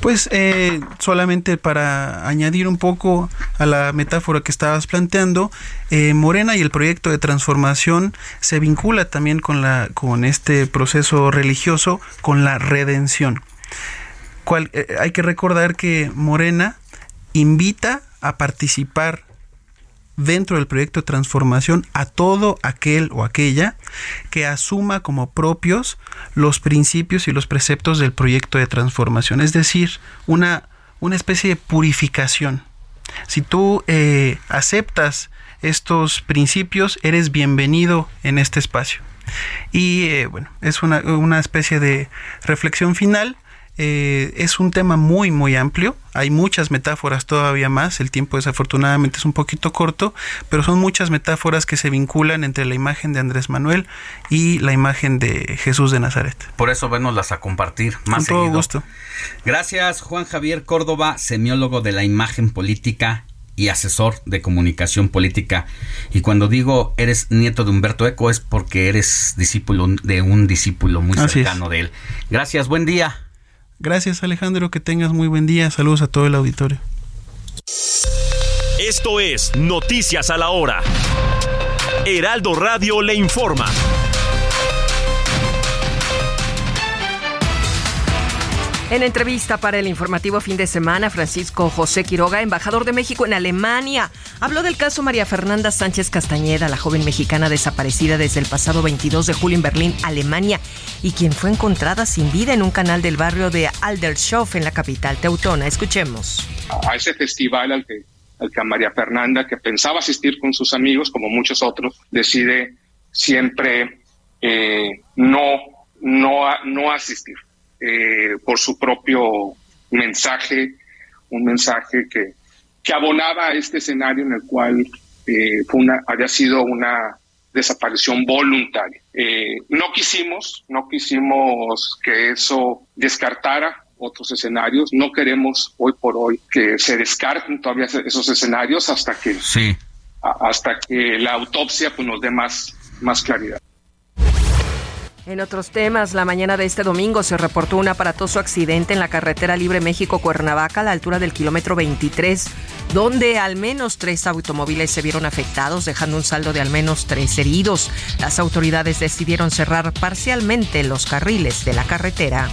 Pues eh, solamente para añadir un poco a la metáfora que estabas planteando, eh, Morena y el proyecto de transformación se vincula también con, la, con este proceso religioso, con la redención. Eh, hay que recordar que Morena invita a participar dentro del proyecto de transformación a todo aquel o aquella que asuma como propios los principios y los preceptos del proyecto de transformación. Es decir, una, una especie de purificación. Si tú eh, aceptas estos principios, eres bienvenido en este espacio. Y eh, bueno, es una, una especie de reflexión final eh, es un tema muy, muy amplio. Hay muchas metáforas todavía más. El tiempo desafortunadamente es un poquito corto, pero son muchas metáforas que se vinculan entre la imagen de Andrés Manuel y la imagen de Jesús de Nazaret. Por eso venoslas a compartir más Con todo gusto. Gracias, Juan Javier Córdoba, semiólogo de la imagen política y asesor de comunicación política. Y cuando digo eres nieto de Humberto Eco es porque eres discípulo de un discípulo muy cercano de él. Gracias, buen día. Gracias Alejandro, que tengas muy buen día. Saludos a todo el auditorio. Esto es Noticias a la Hora. Heraldo Radio le informa. En entrevista para el informativo fin de semana, Francisco José Quiroga, embajador de México en Alemania, habló del caso María Fernanda Sánchez Castañeda, la joven mexicana desaparecida desde el pasado 22 de julio en Berlín, Alemania, y quien fue encontrada sin vida en un canal del barrio de Aldershof en la capital teutona. Escuchemos. A ese festival al que, al que María Fernanda, que pensaba asistir con sus amigos, como muchos otros, decide siempre eh, no, no, no asistir eh, por su propio mensaje, un mensaje que, que abonaba a este escenario en el cual eh, fue una, había sido una desaparición voluntaria. Eh, no quisimos, no quisimos que eso descartara otros escenarios. No queremos hoy por hoy que se descarten todavía esos escenarios hasta que sí. hasta que la autopsia pues, nos dé más, más claridad. En otros temas, la mañana de este domingo se reportó un aparatoso accidente en la carretera Libre México-Cuernavaca a la altura del kilómetro 23, donde al menos tres automóviles se vieron afectados, dejando un saldo de al menos tres heridos. Las autoridades decidieron cerrar parcialmente los carriles de la carretera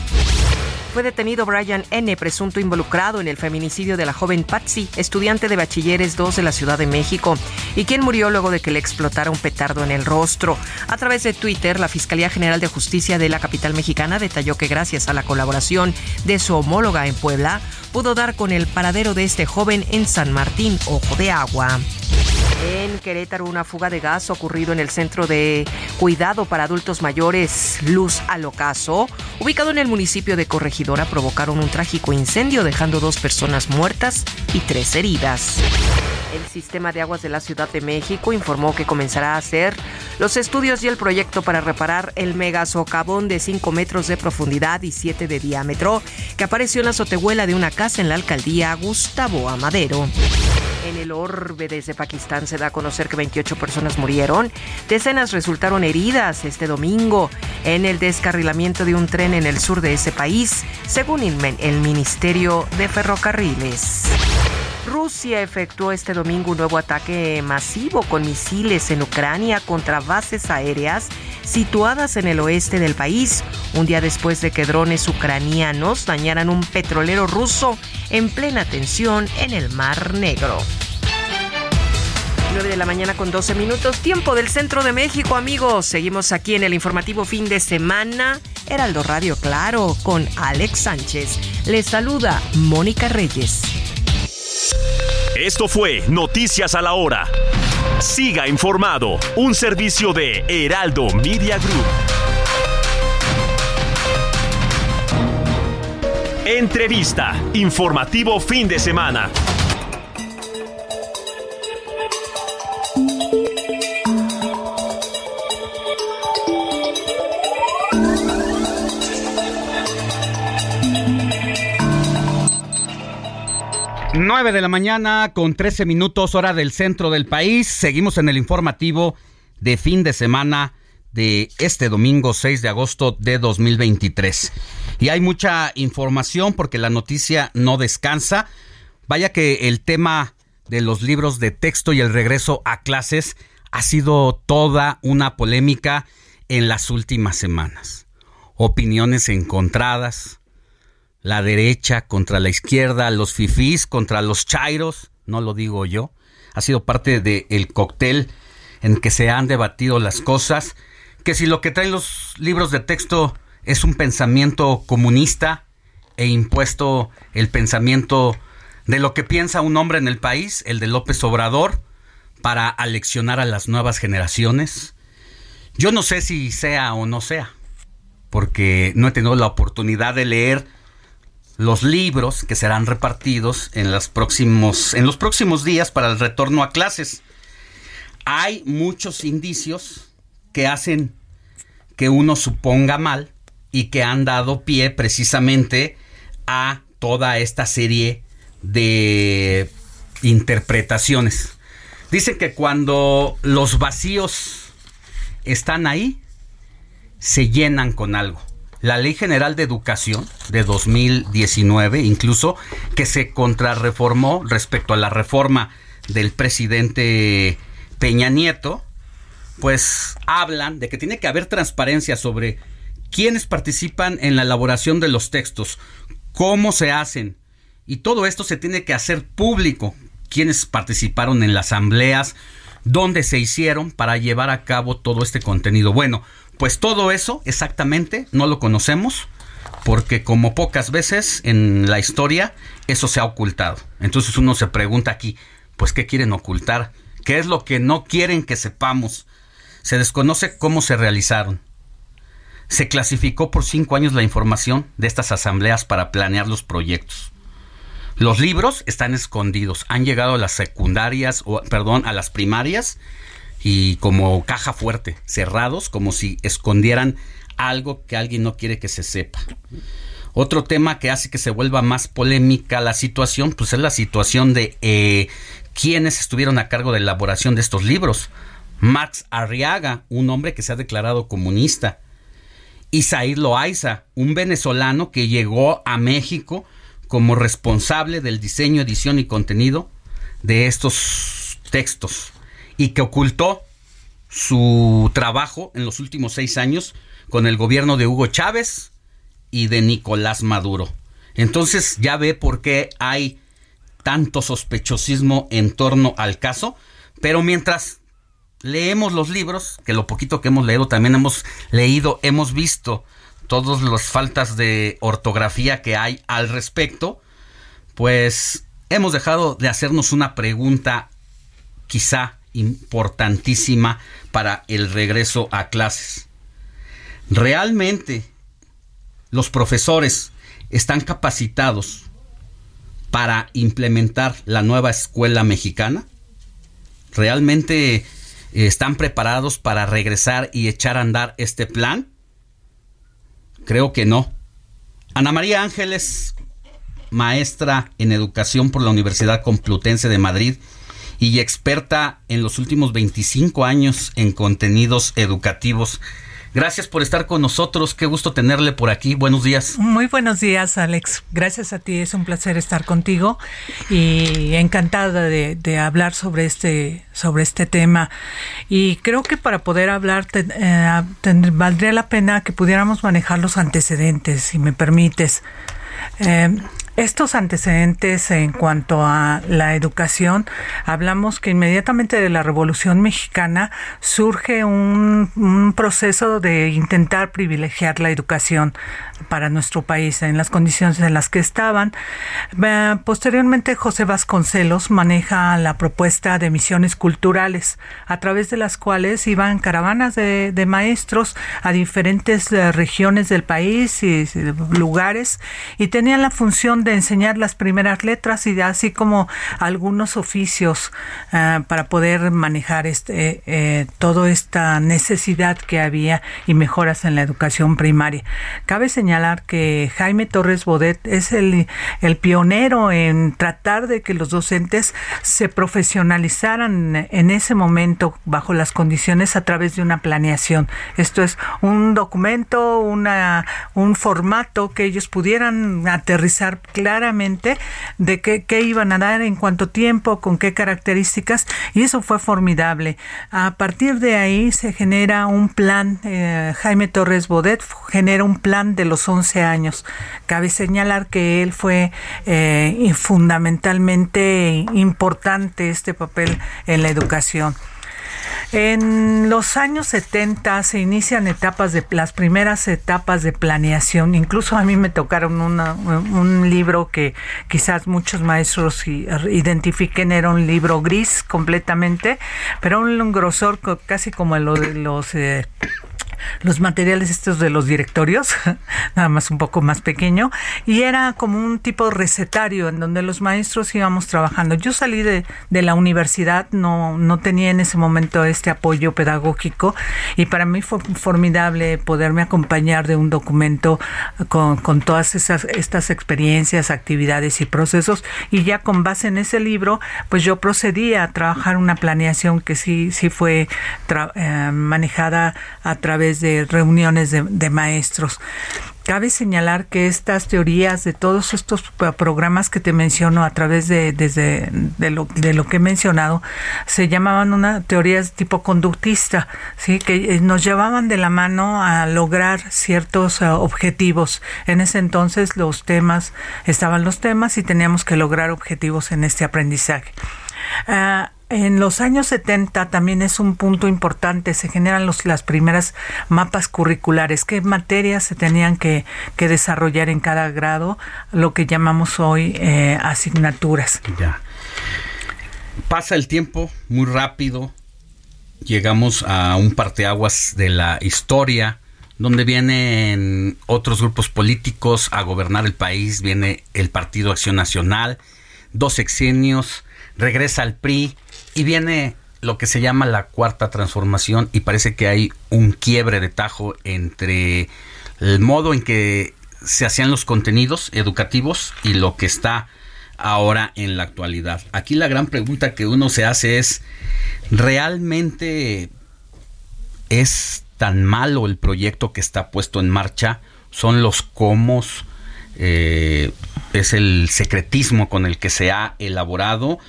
fue detenido Brian N., presunto involucrado en el feminicidio de la joven Patsy, estudiante de bachilleres 2 de la Ciudad de México, y quien murió luego de que le explotara un petardo en el rostro. A través de Twitter, la Fiscalía General de Justicia de la capital mexicana detalló que gracias a la colaboración de su homóloga en Puebla, pudo dar con el paradero de este joven en San Martín, Ojo de Agua. En Querétaro, una fuga de gas ocurrido en el centro de cuidado para adultos mayores Luz al Ocaso, ubicado en el municipio de Corregidora, provocaron un trágico incendio, dejando dos personas muertas y tres heridas. El sistema de aguas de la Ciudad de México informó que comenzará a hacer los estudios y el proyecto para reparar el mega socavón de 5 metros de profundidad y 7 de diámetro que apareció en la azotehuela de una en la alcaldía Gustavo Amadero. En el orbe desde Pakistán se da a conocer que 28 personas murieron, decenas resultaron heridas este domingo en el descarrilamiento de un tren en el sur de ese país, según el Ministerio de Ferrocarriles. Rusia efectuó este domingo un nuevo ataque masivo con misiles en Ucrania contra bases aéreas situadas en el oeste del país, un día después de que drones ucranianos dañaran un petrolero ruso en plena tensión en el Mar Negro. 9 de la mañana con 12 minutos, tiempo del centro de México, amigos. Seguimos aquí en el informativo fin de semana. Heraldo Radio Claro con Alex Sánchez. Les saluda Mónica Reyes. Esto fue Noticias a la Hora. Siga informado, un servicio de Heraldo Media Group. Entrevista, informativo fin de semana. Nueve de la mañana con 13 minutos hora del centro del país. Seguimos en el informativo de fin de semana de este domingo 6 de agosto de 2023. Y hay mucha información porque la noticia no descansa. Vaya que el tema de los libros de texto y el regreso a clases ha sido toda una polémica en las últimas semanas. Opiniones encontradas, la derecha contra la izquierda, los fifís contra los chairos, no lo digo yo, ha sido parte del cóctel en que se han debatido las cosas, que si lo que traen los libros de texto es un pensamiento comunista, e impuesto el pensamiento de lo que piensa un hombre en el país, el de López Obrador, para aleccionar a las nuevas generaciones. Yo no sé si sea o no sea, porque no he tenido la oportunidad de leer los libros que serán repartidos en, los próximos, en los próximos días para el retorno a clases. Hay muchos indicios que hacen que uno suponga mal y que han dado pie precisamente a toda esta serie de interpretaciones. Dicen que cuando los vacíos están ahí, se llenan con algo. La Ley General de Educación de 2019, incluso que se contrarreformó respecto a la reforma del presidente Peña Nieto, pues hablan de que tiene que haber transparencia sobre quiénes participan en la elaboración de los textos, cómo se hacen, y todo esto se tiene que hacer público, quiénes participaron en las asambleas, dónde se hicieron para llevar a cabo todo este contenido. Bueno, pues todo eso exactamente no lo conocemos porque como pocas veces en la historia eso se ha ocultado. Entonces uno se pregunta aquí, pues ¿qué quieren ocultar? ¿Qué es lo que no quieren que sepamos? Se desconoce cómo se realizaron. Se clasificó por cinco años la información de estas asambleas para planear los proyectos. Los libros están escondidos, han llegado a las secundarias, o, perdón, a las primarias y como caja fuerte, cerrados, como si escondieran algo que alguien no quiere que se sepa. Otro tema que hace que se vuelva más polémica la situación, pues es la situación de eh, quienes estuvieron a cargo de la elaboración de estos libros. Max Arriaga, un hombre que se ha declarado comunista. Isair Loaiza, un venezolano que llegó a México como responsable del diseño, edición y contenido de estos textos y que ocultó su trabajo en los últimos seis años con el gobierno de Hugo Chávez y de Nicolás Maduro. Entonces ya ve por qué hay tanto sospechosismo en torno al caso, pero mientras leemos los libros, que lo poquito que hemos leído también hemos leído, hemos visto todas las faltas de ortografía que hay al respecto, pues hemos dejado de hacernos una pregunta quizá importantísima para el regreso a clases. ¿Realmente los profesores están capacitados para implementar la nueva escuela mexicana? ¿Realmente eh, están preparados para regresar y echar a andar este plan? Creo que no. Ana María Ángeles, maestra en educación por la Universidad Complutense de Madrid y experta en los últimos 25 años en contenidos educativos. Gracias por estar con nosotros. Qué gusto tenerle por aquí. Buenos días. Muy buenos días, Alex. Gracias a ti. Es un placer estar contigo y encantada de, hablar sobre este, sobre este tema. Y creo que para poder hablar eh, valdría la pena que pudiéramos manejar los antecedentes, si me permites. Eh, estos antecedentes en cuanto a la educación, hablamos que inmediatamente de la Revolución Mexicana surge un, un, proceso de intentar privilegiar la educación para nuestro país en las condiciones en las que estaban. Eh, posteriormente, José Vasconcelos maneja la propuesta de misiones culturales, a través de las cuales iban caravanas de, maestros a diferentes eh, regiones del país y lugares y tenían la función de enseñar las primeras letras y así como algunos oficios uh, para poder manejar este, eh, toda esta necesidad que había y mejoras en la educación primaria. Cabe señalar que Jaime Torres Bodet es el, el pionero en tratar de que los docentes se profesionalizaran en ese momento bajo las condiciones a través de una planeación. Esto es un documento, una, un formato que ellos pudieran aterrizar claramente de qué, qué, iban a dar, en cuánto tiempo, con qué características, y eso fue formidable. A partir de ahí se genera un plan, eh, Jaime Torres Bodet genera un plan de los 11 años. Cabe señalar que él fue eh, fundamentalmente importante este papel en la educación. En los años 70 se inician etapas de las primeras etapas de planeación. Incluso a mí me tocaron un libro que quizás muchos maestros identifiquen era un libro gris completamente, pero un, grosor casi como el de los eh, los materiales estos de los directorios, nada más un poco más pequeño, y era como un tipo recetario en donde los maestros íbamos trabajando. Yo salí de, de la universidad, no, no tenía en ese momento este apoyo pedagógico y para mí fue formidable poderme acompañar de un documento con, con todas esas, estas experiencias, actividades y procesos y ya con base en ese libro, pues yo procedí a trabajar una planeación que sí, sí fue eh, manejada a través de reuniones de, maestros. Cabe señalar que estas teorías de todos estos programas que te menciono a través de, desde, de, lo, de lo que he mencionado se llamaban una teorías tipo conductista, ¿sí? que eh, nos llevaban de la mano a lograr ciertos eh, objetivos. En ese entonces los temas, estaban los temas y teníamos que lograr objetivos en este aprendizaje. Ah, en los años 70 también es un punto importante, se generan los, las primeras mapas curriculares, qué materias se tenían que, desarrollar en cada grado, lo que llamamos hoy eh, asignaturas. Ya. Pasa el tiempo muy rápido, llegamos a un parteaguas de la historia, donde vienen otros grupos políticos a gobernar el país, viene el Partido Acción Nacional, dos sexenios, regresa al PRI y viene lo que se llama la cuarta transformación y parece que hay un quiebre de tajo entre el modo en que se hacían los contenidos educativos y lo que está ahora en la actualidad. Aquí la gran pregunta que uno se hace es, ¿realmente es tan malo el proyecto que está puesto en marcha? ¿Son los cómo? Eh, ¿Es el secretismo con el que se ha elaborado?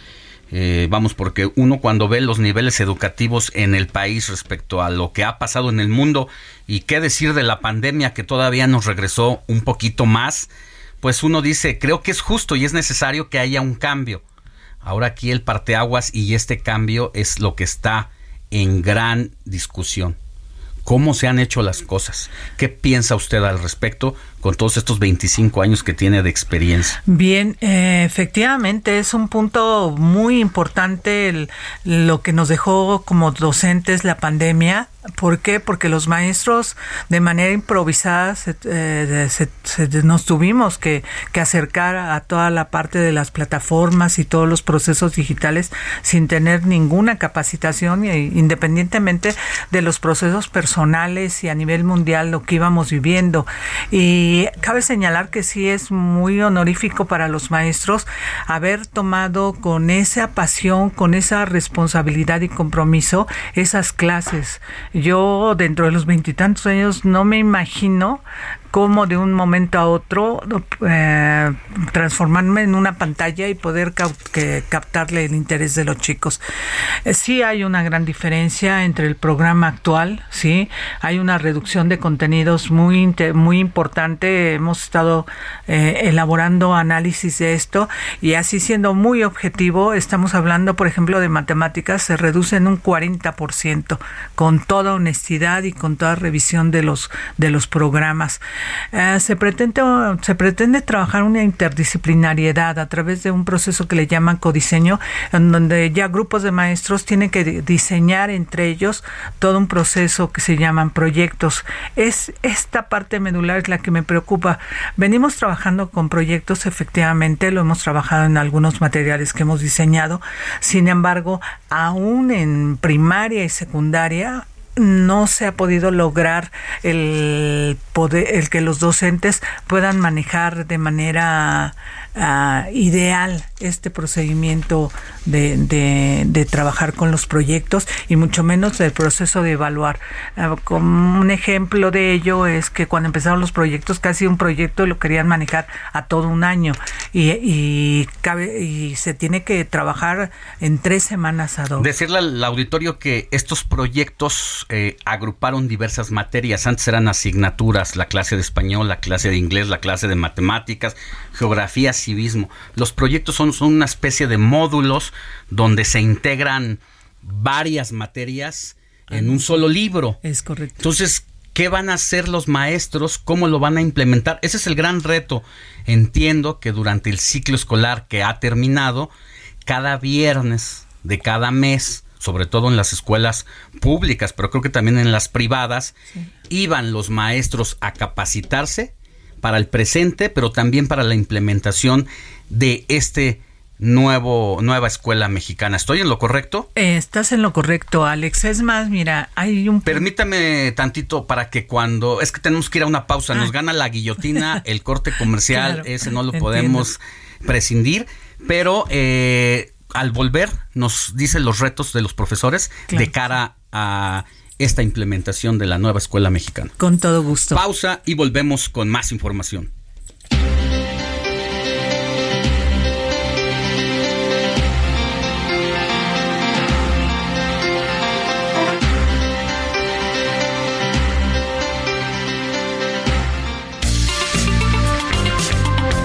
Eh, vamos, porque uno cuando ve los niveles educativos en el país respecto a lo que ha pasado en el mundo y qué decir de la pandemia que todavía nos regresó un poquito más, pues uno dice, creo que es justo y es necesario que haya un cambio. Ahora aquí el parteaguas y este cambio es lo que está en gran discusión cómo se han hecho las cosas. ¿Qué piensa usted al respecto con todos estos 25 años que tiene de experiencia? Bien, eh, efectivamente es un punto muy importante lo que nos dejó como docentes la pandemia ¿Por qué? Porque los maestros de manera improvisada eh, nos tuvimos que, acercar a toda la parte de las plataformas y todos los procesos digitales sin tener ninguna capacitación independientemente de los procesos personales y a nivel mundial lo que íbamos viviendo. Y cabe señalar que sí es muy honorífico para los maestros haber tomado con esa pasión, con esa responsabilidad y compromiso esas clases. Yo dentro de los veintitantos años no me imagino cómo de un momento a otro eh, transformarme en una pantalla y poder captarle el interés de los chicos. Eh, sí hay una gran diferencia entre el programa actual, sí, hay una reducción de contenidos muy muy importante. Hemos estado eh, elaborando análisis de esto y así siendo muy objetivo, estamos hablando, por ejemplo, de matemáticas se reduce en un 40% con toda honestidad y con toda revisión de los de los programas. Eh, se, pretende, se pretende trabajar una interdisciplinariedad a través de un proceso que le llaman codiseño, en donde ya grupos de maestros tienen que diseñar entre ellos todo un proceso que se llaman proyectos. Es esta parte medular es la que me preocupa. Venimos trabajando con proyectos, efectivamente, lo hemos trabajado en algunos materiales que hemos diseñado. Sin embargo, aún en primaria y secundaria, no se ha podido lograr el poder, el que los docentes puedan manejar de manera Ah, ideal este procedimiento de, de, trabajar con los proyectos y mucho menos el proceso de evaluar. Ah, como un ejemplo de ello es que cuando empezaron los proyectos, casi un proyecto lo querían manejar a todo un año y, y, cabe, y se tiene que trabajar en tres semanas a dos. Decirle al auditorio que estos proyectos eh, agruparon diversas materias. Antes eran asignaturas, la clase de español, la clase de inglés, la clase de matemáticas, geografía, civismo. Los proyectos son, son una especie de módulos donde se integran varias materias en un solo libro. Es correcto. Entonces, ¿qué van a hacer los maestros? ¿Cómo lo van a implementar? Ese es el gran reto. Entiendo que durante el ciclo escolar que ha terminado, cada viernes de cada mes, sobre todo en las escuelas públicas, pero creo que también en las privadas, iban los maestros a capacitarse para el presente, pero también para la implementación de este nuevo nueva escuela mexicana. ¿Estoy en lo correcto? Eh, estás en lo correcto, Alex. Es más, mira, hay un Permítame tantito para que cuando es que tenemos que ir a una pausa, nos Ah. gana la guillotina, el corte comercial, Claro, ese no lo entiendo. podemos prescindir, pero eh, al volver nos dicen los retos de los profesores Claro. de cara a esta implementación de la nueva escuela mexicana. Con todo gusto. Pausa y volvemos con más información.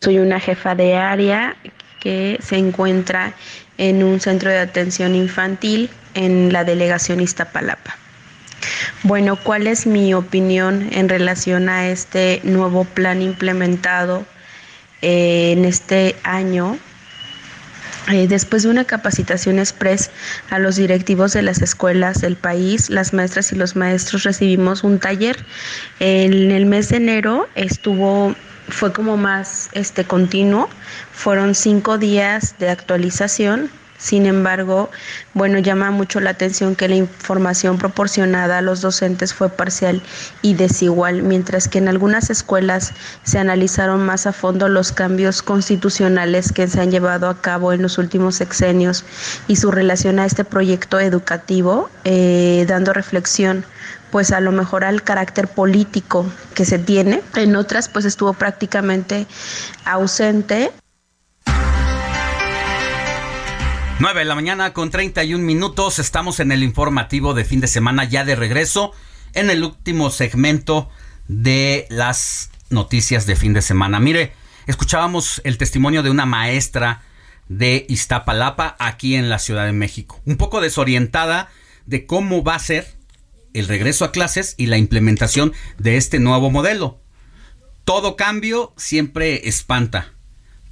Soy una jefa de área que se encuentra en un centro de atención infantil en la delegación Iztapalapa. Bueno, ¿cuál es mi opinión en relación a este nuevo plan implementado eh, en este año? Eh, después de una capacitación express a los directivos de las escuelas del país, las maestras y los maestros recibimos un taller. En el mes de enero estuvo, fue como más este continuo, fueron cinco días de actualización. Sin embargo, bueno, llama mucho la atención que la información proporcionada a los docentes fue parcial y desigual, mientras que en algunas escuelas se analizaron más a fondo los cambios constitucionales que se han llevado a cabo en los últimos sexenios y su relación a este proyecto educativo, eh, dando reflexión pues a lo mejor al carácter político que se tiene. En otras pues estuvo prácticamente ausente. 9 de la mañana con 31 minutos. Estamos en el informativo de fin de semana ya de regreso en el último segmento de las noticias de fin de semana. Mire, escuchábamos el testimonio de una maestra de Iztapalapa aquí en la Ciudad de México. Un poco desorientada de cómo va a ser el regreso a clases y la implementación de este nuevo modelo. Todo cambio siempre espanta,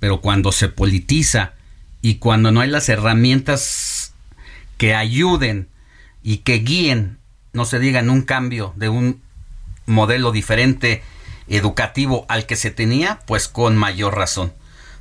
pero cuando se politiza y cuando no hay las herramientas que ayuden y que guíen, no se diga en un cambio de un modelo diferente educativo al que se tenía, pues con mayor razón.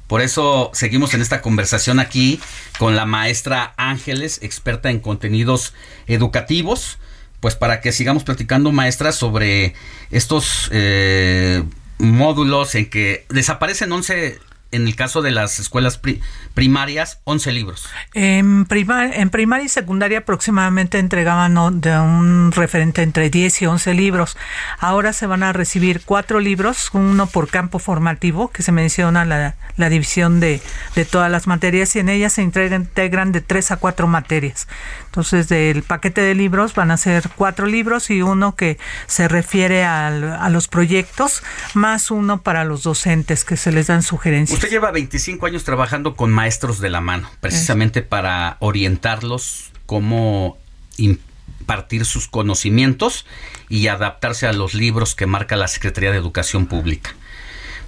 Por eso seguimos en esta conversación aquí con la maestra Ángeles, experta en contenidos educativos, pues para que sigamos platicando, maestra, sobre estos eh, módulos en que desaparecen 11 en el caso de las escuelas pri- primarias, 11 libros. En, prima- en primaria y secundaria aproximadamente entregaban de un referente entre 10 y 11 libros. Ahora se van a recibir cuatro libros, uno por campo formativo, que se menciona la, la división de, de todas las materias, y en ellas se integra- integran de tres a cuatro materias. Entonces, del paquete de libros van a ser cuatro libros y uno que se refiere a los proyectos, más uno para los docentes que se les dan sugerencias. Usted lleva 25 años trabajando con maestros de la mano, precisamente para orientarlos cómo impartir sus conocimientos y adaptarse a los libros que marca la Secretaría de Educación Pública.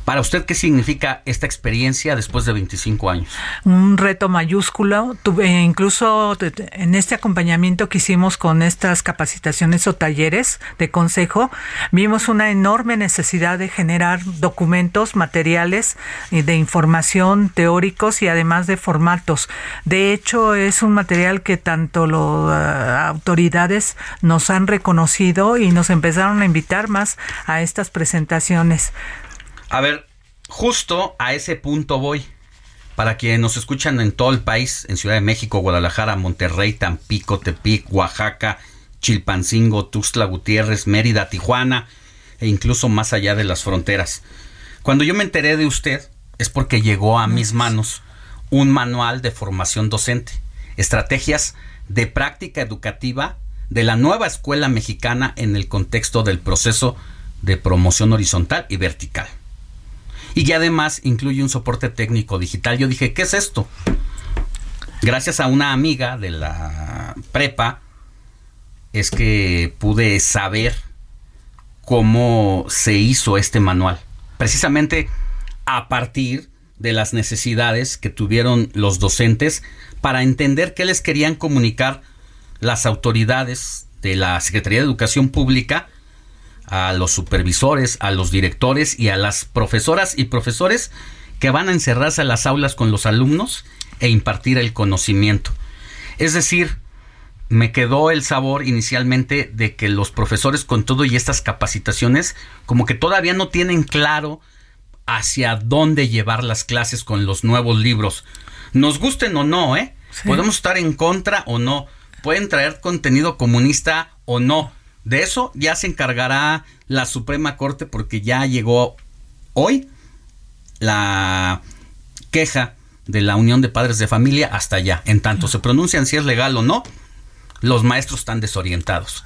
Para usted, ¿qué significa esta experiencia después de 25 años? un reto mayúsculo. Tuve incluso te- te- en este acompañamiento que hicimos con estas capacitaciones o talleres de consejo, vimos una enorme necesidad de generar documentos, materiales y de información teóricos y además de formatos. De hecho, es un material que tanto las autoridades nos han reconocido y nos empezaron a invitar más a estas presentaciones. A ver, justo a ese punto voy. Para quienes nos escuchan en todo el país, en Ciudad de México, Guadalajara, Monterrey, Tampico, Tepic, Oaxaca, Chilpancingo, Tuxtla Gutiérrez, Mérida, Tijuana e incluso más allá de las fronteras. Cuando yo me enteré de usted es porque llegó a mis manos un manual de formación docente, estrategias de práctica educativa de la nueva escuela mexicana en el contexto del proceso de promoción horizontal y vertical. Y que además incluye un soporte técnico digital. Yo dije, ¿qué es esto? Gracias a una amiga de la prepa, es que pude saber cómo se hizo este manual. Precisamente a partir de las necesidades que tuvieron los docentes para entender qué les querían comunicar las autoridades de la Secretaría de Educación Pública a los supervisores, a los directores y a las profesoras y profesores que van a encerrarse a las aulas con los alumnos e impartir el conocimiento. Es decir, me quedó el sabor inicialmente de que los profesores con todo y estas capacitaciones como que todavía no tienen claro hacia dónde llevar las clases con los nuevos libros. Nos gusten o no, ¿eh? Podemos estar en contra o no. Pueden traer contenido comunista o no. De eso ya se encargará la Suprema Corte porque ya llegó hoy la queja de la Unión de Padres de Familia hasta allá. En tanto se pronuncian si es legal o no, los maestros están desorientados.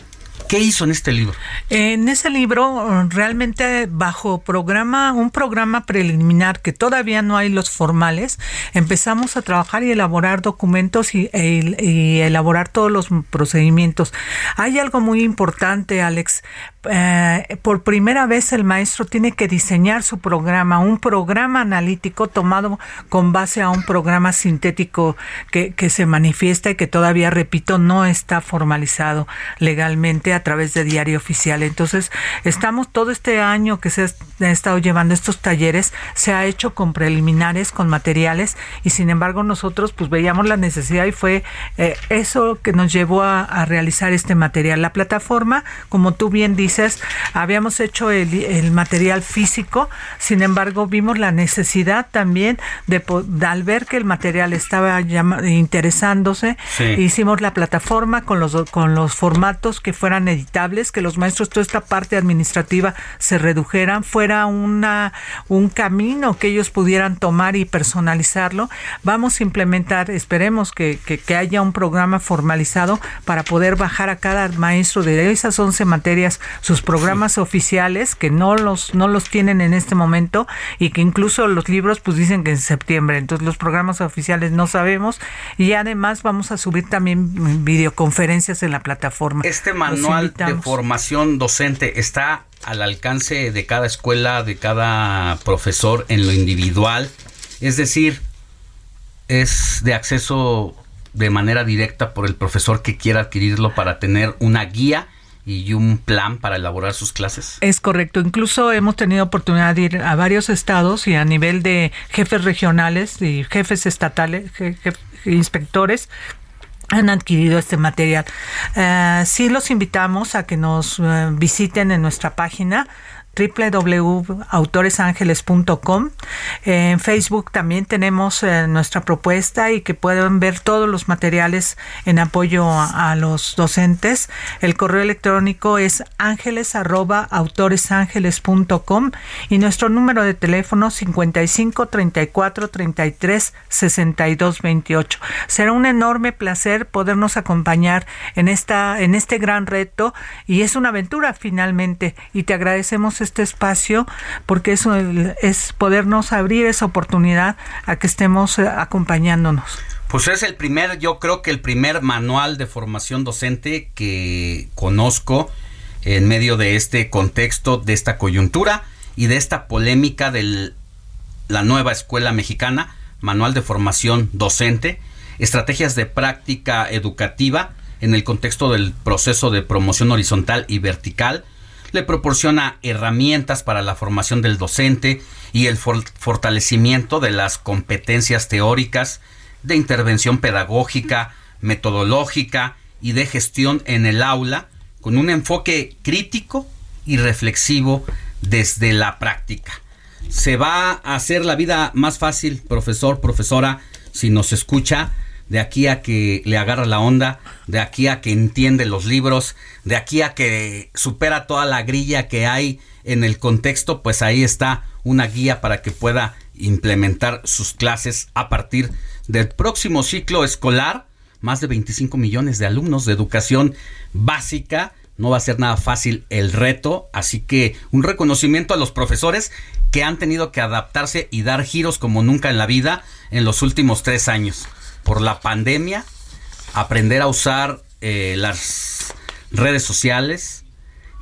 ¿Qué hizo en este libro? En ese libro, realmente bajo programa, un programa preliminar que todavía no hay los formales, empezamos a trabajar y elaborar documentos y, e, elaborar todos los procedimientos. Hay algo muy importante, Alex. Eh, por primera vez el maestro tiene que diseñar su programa, un programa analítico tomado con base a un programa sintético que, se manifiesta y que todavía, repito, no está formalizado legalmente a través de diario oficial. Entonces, estamos todo este año que se ha estado llevando estos talleres, se ha hecho con preliminares, con materiales, y sin embargo nosotros pues veíamos la necesidad y fue eh, eso que nos llevó a, a, realizar este material. La plataforma, como tú bien dices, habíamos hecho el, el material físico, sin embargo vimos la necesidad también de, de al ver que el material estaba interesándose, sí. hicimos la plataforma con los, con los formatos que fueran editables, que los maestros, toda esta parte administrativa se redujeran, fuera una, un camino que ellos pudieran tomar y personalizarlo. Vamos a implementar, esperemos que, que, que haya un programa formalizado para poder bajar a cada maestro de esas 11 materias sus programas sí. oficiales, que no los, no los tienen en este momento y que incluso los libros pues dicen que en septiembre. Entonces los programas oficiales no sabemos y además vamos a subir también videoconferencias en la plataforma. Este manual de formación docente está al alcance de cada escuela, de cada profesor en lo individual. Es decir, es de acceso de manera directa por el profesor que quiera adquirirlo para tener una guía y un plan para elaborar sus clases. Es correcto. Incluso hemos tenido oportunidad de ir a varios estados y a nivel de jefes regionales y jefes estatales, jefes, inspectores han adquirido este material. Uh, sí los invitamos a que nos uh, visiten en nuestra página www.autoresangeles.com. En Facebook también tenemos eh, nuestra propuesta y que pueden ver todos los materiales en apoyo a, los docentes. El correo electrónico es ángeles@autoresangeles.com y nuestro número de teléfono 55 34 33 62 28. Será un enorme placer podernos acompañar en esta en este gran reto y es una aventura finalmente y te agradecemos este espacio porque eso es podernos abrir esa oportunidad a que estemos eh, acompañándonos. Pues es el primer, yo creo que el primer manual de formación docente que conozco en medio de este contexto, de esta coyuntura y de esta polémica de la nueva escuela mexicana, manual de formación docente, estrategias de práctica educativa en el contexto del proceso de promoción horizontal y vertical, le proporciona herramientas para la formación del docente y el fortalecimiento de las competencias teóricas, de intervención pedagógica, metodológica y de gestión en el aula, con un enfoque crítico y reflexivo desde la práctica. se va a hacer la vida más fácil, profesor, profesora, si nos escucha, de aquí a que le agarra la onda, de aquí a que entiende los libros, de aquí a que supera toda la grilla que hay en el contexto, pues ahí está una guía para que pueda implementar sus clases a partir del próximo ciclo escolar. Más de 25 millones de alumnos de educación básica. No va a ser nada fácil el reto, así que un reconocimiento a los profesores que han tenido que adaptarse y dar giros como nunca en la vida en los últimos tres años. Por la pandemia, aprender a usar eh, las redes sociales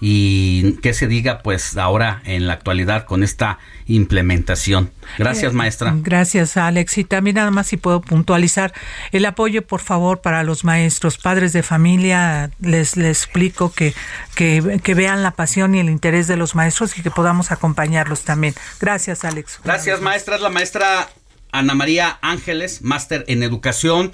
y que se diga pues ahora en la actualidad con esta implementación. Gracias, Eh, maestra. Gracias, Alex. Y también nada más si puedo puntualizar el apoyo, por favor, para los maestros, padres de familia. Les, les explico que, que, que vean la pasión y el interés de los maestros y que podamos acompañarlos también. Gracias, Alex. Gracias, maestra. Es la maestra Ana María Ángeles, máster en educación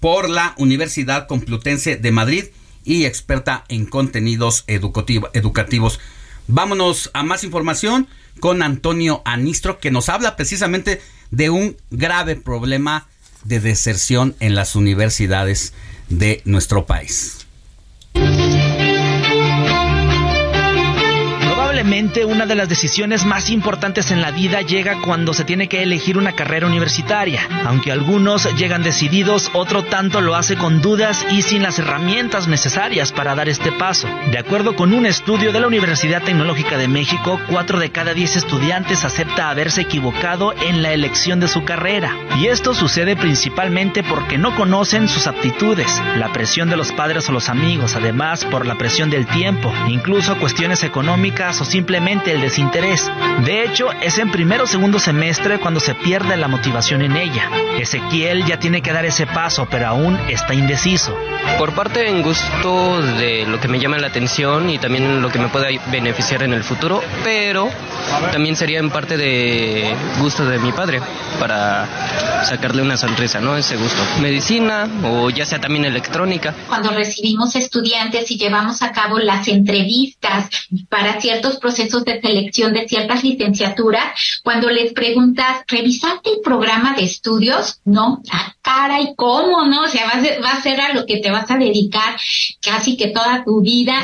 por la Universidad Complutense de Madrid y experta en contenidos educativo- educativos. Vámonos a más información con Antonio Anistro, que nos habla precisamente de un grave problema de deserción en las universidades de nuestro país. Probablemente una de las decisiones más importantes en la vida llega cuando se tiene que elegir una carrera universitaria. Aunque algunos llegan decididos, otro tanto lo hace con dudas y sin las herramientas necesarias para dar este paso. De acuerdo con un estudio de la Universidad Tecnológica de México, 4 de cada 10 estudiantes acepta haberse equivocado en la elección de su carrera. Y esto sucede principalmente porque no conocen sus aptitudes, la presión de los padres o los amigos, además por la presión del tiempo, incluso cuestiones económicas o simplemente el desinterés. De hecho, es en primero o segundo semestre cuando se pierde la motivación en ella. Ezequiel ya tiene que dar ese paso, pero aún está indeciso. Por parte en gusto de lo que me llama la atención y también lo que me pueda beneficiar en el futuro, pero también sería en parte de gusto de mi padre para sacarle una sonrisa, ¿no? Ese gusto. Medicina o ya sea también electrónica. cuando recibimos estudiantes y llevamos a cabo las entrevistas para ciertos procesos de selección de ciertas licenciaturas, cuando les preguntas, ¿revisaste el programa de estudios? No, la cara y cómo, ¿no? O sea, va va a ser a lo que te vas a dedicar casi que toda tu vida.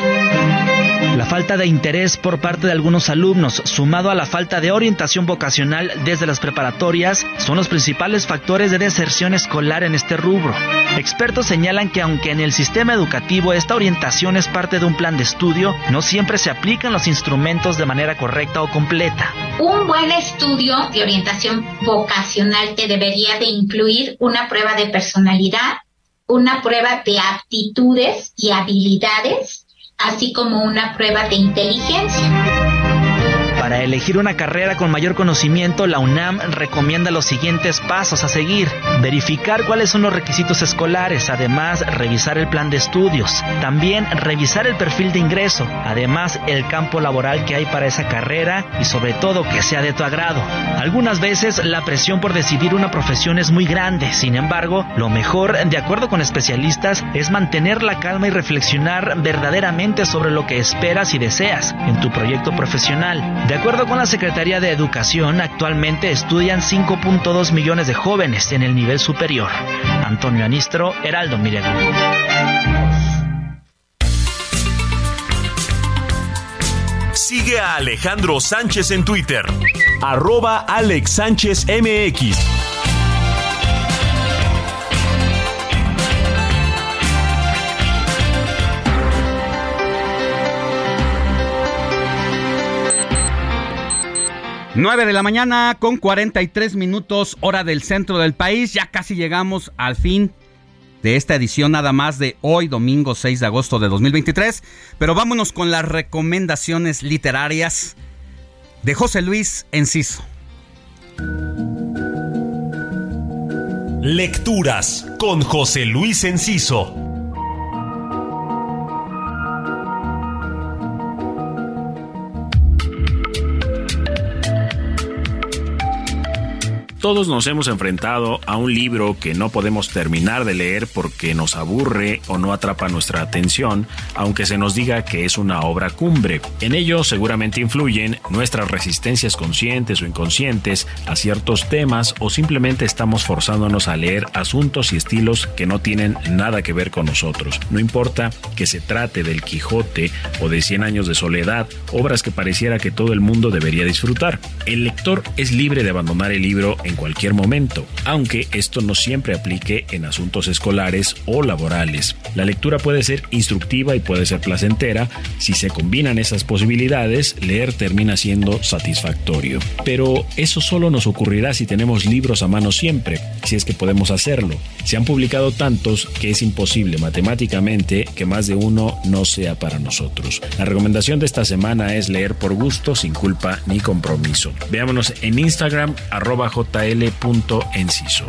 La falta de interés por parte de algunos alumnos, sumado a la falta de orientación vocacional desde las preparatorias, son los principales factores de deserción escolar en este rubro. Expertos señalan que aunque en el sistema educativo esta orientación es parte de un plan de estudio, no siempre se aplican los instrumentos de manera correcta o completa. Un buen estudio de orientación vocacional te debería de incluir una prueba de personalidad, una prueba de aptitudes y habilidades, así como una prueba de inteligencia. Para elegir una carrera con mayor conocimiento, la UNAM recomienda los siguientes pasos a seguir. Verificar cuáles son los requisitos escolares, además revisar el plan de estudios. También revisar el perfil de ingreso, además el campo laboral que hay para esa carrera y sobre todo que sea de tu agrado. Algunas veces la presión por decidir una profesión es muy grande, sin embargo, lo mejor, de acuerdo con especialistas, es mantener la calma y reflexionar verdaderamente sobre lo que esperas y deseas en tu proyecto profesional. Acuerdo con la Secretaría de Educación, actualmente estudian 5.2 millones de jóvenes en el nivel superior. Antonio Anistro, Heraldo Miredo. Sigue a Alejandro Sánchez en Twitter. Arroba Alex. Nueve de la mañana con 43 minutos hora del centro del país. Ya casi llegamos al fin de esta edición nada más de hoy, domingo 6 de agosto de 2023. Pero vámonos con las recomendaciones literarias de José Luis Enciso. Lecturas con José Luis Enciso. Todos nos hemos enfrentado a un libro que no podemos terminar de leer porque nos aburre o no atrapa nuestra atención, aunque se nos diga que es una obra cumbre. En ello seguramente influyen nuestras resistencias conscientes o inconscientes a ciertos temas o simplemente estamos forzándonos a leer asuntos y estilos que no tienen nada que ver con nosotros. No importa que se trate del Quijote o de Cien años de soledad, obras que pareciera que todo el mundo debería disfrutar. El lector es libre de abandonar el libro cualquier momento, aunque esto no siempre aplique en asuntos escolares o laborales. La lectura puede ser instructiva y puede ser placentera. Si se combinan esas posibilidades, leer termina siendo satisfactorio. Pero eso solo nos ocurrirá si tenemos libros a mano siempre, si es que podemos hacerlo. Se han publicado tantos que es imposible matemáticamente que más de uno no sea para nosotros. La recomendación de esta semana es leer por gusto, sin culpa ni compromiso. Veámonos en Instagram, arroba jl.enciso.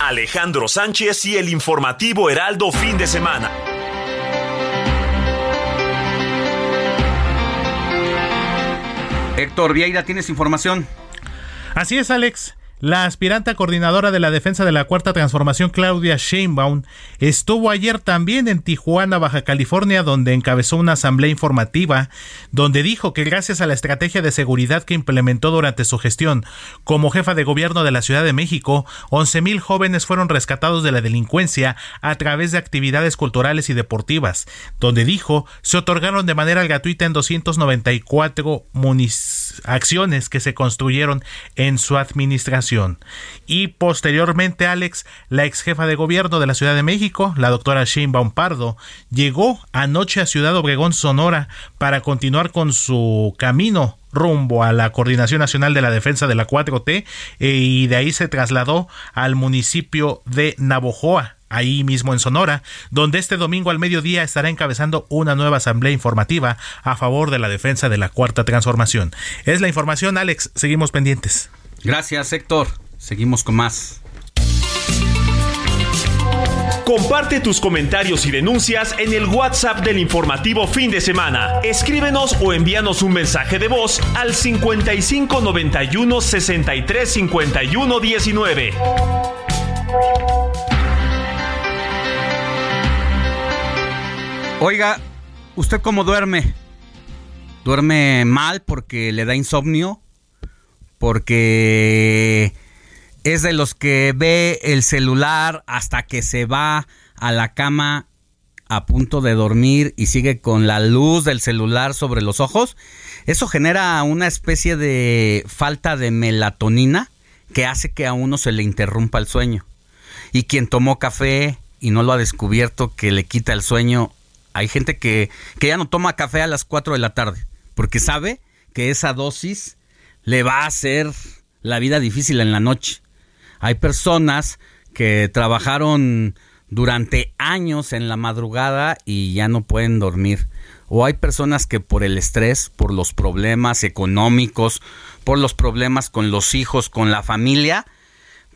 Alejandro Sánchez y el informativo Heraldo fin de semana. Héctor Vieira, ¿tienes información? Así es, Alex. La aspirante coordinadora de la defensa de la Cuarta Transformación, Claudia Sheinbaum, estuvo ayer también en Tijuana, Baja California, donde encabezó una asamblea informativa, donde dijo que gracias a la estrategia de seguridad que implementó durante su gestión como jefa de gobierno de la Ciudad de México, 11.000 jóvenes fueron rescatados de la delincuencia a través de actividades culturales y deportivas, donde dijo se otorgaron de manera gratuita en 294 acciones que se construyeron en su administración. Y posteriormente, Alex, la ex jefa de gobierno de la Ciudad de México, la doctora Sheinbaum Pardo, llegó anoche a Ciudad Obregón, Sonora, para continuar con su camino rumbo a la Coordinación Nacional de la Defensa de la 4T eh, y de ahí se trasladó al municipio de Navojoa, ahí mismo en Sonora, donde este domingo al mediodía estará encabezando una nueva asamblea informativa a favor de la defensa de la Cuarta Transformación. Es la información, Alex, seguimos pendientes. Gracias, Héctor. Seguimos con más. Comparte tus comentarios y denuncias en el WhatsApp del informativo fin de semana. Escríbenos o envíanos un mensaje de voz al 55 91 63 51 19. Oiga, ¿usted cómo duerme? ¿Duerme mal porque le da insomnio? Porque es de los que ve el celular hasta que se va a la cama a punto de dormir y sigue con la luz del celular sobre los ojos, eso genera una especie de falta de melatonina que hace que a uno se le interrumpa el sueño. Y quien tomó café y no lo ha descubierto que le quita el sueño, hay gente que, que ya no toma café a las 4 de la tarde, porque sabe que esa dosis le va a hacer la vida difícil en la noche. Hay personas que trabajaron durante años en la madrugada y ya no pueden dormir. O hay personas que por el estrés, por los problemas económicos, por los problemas con los hijos, con la familia,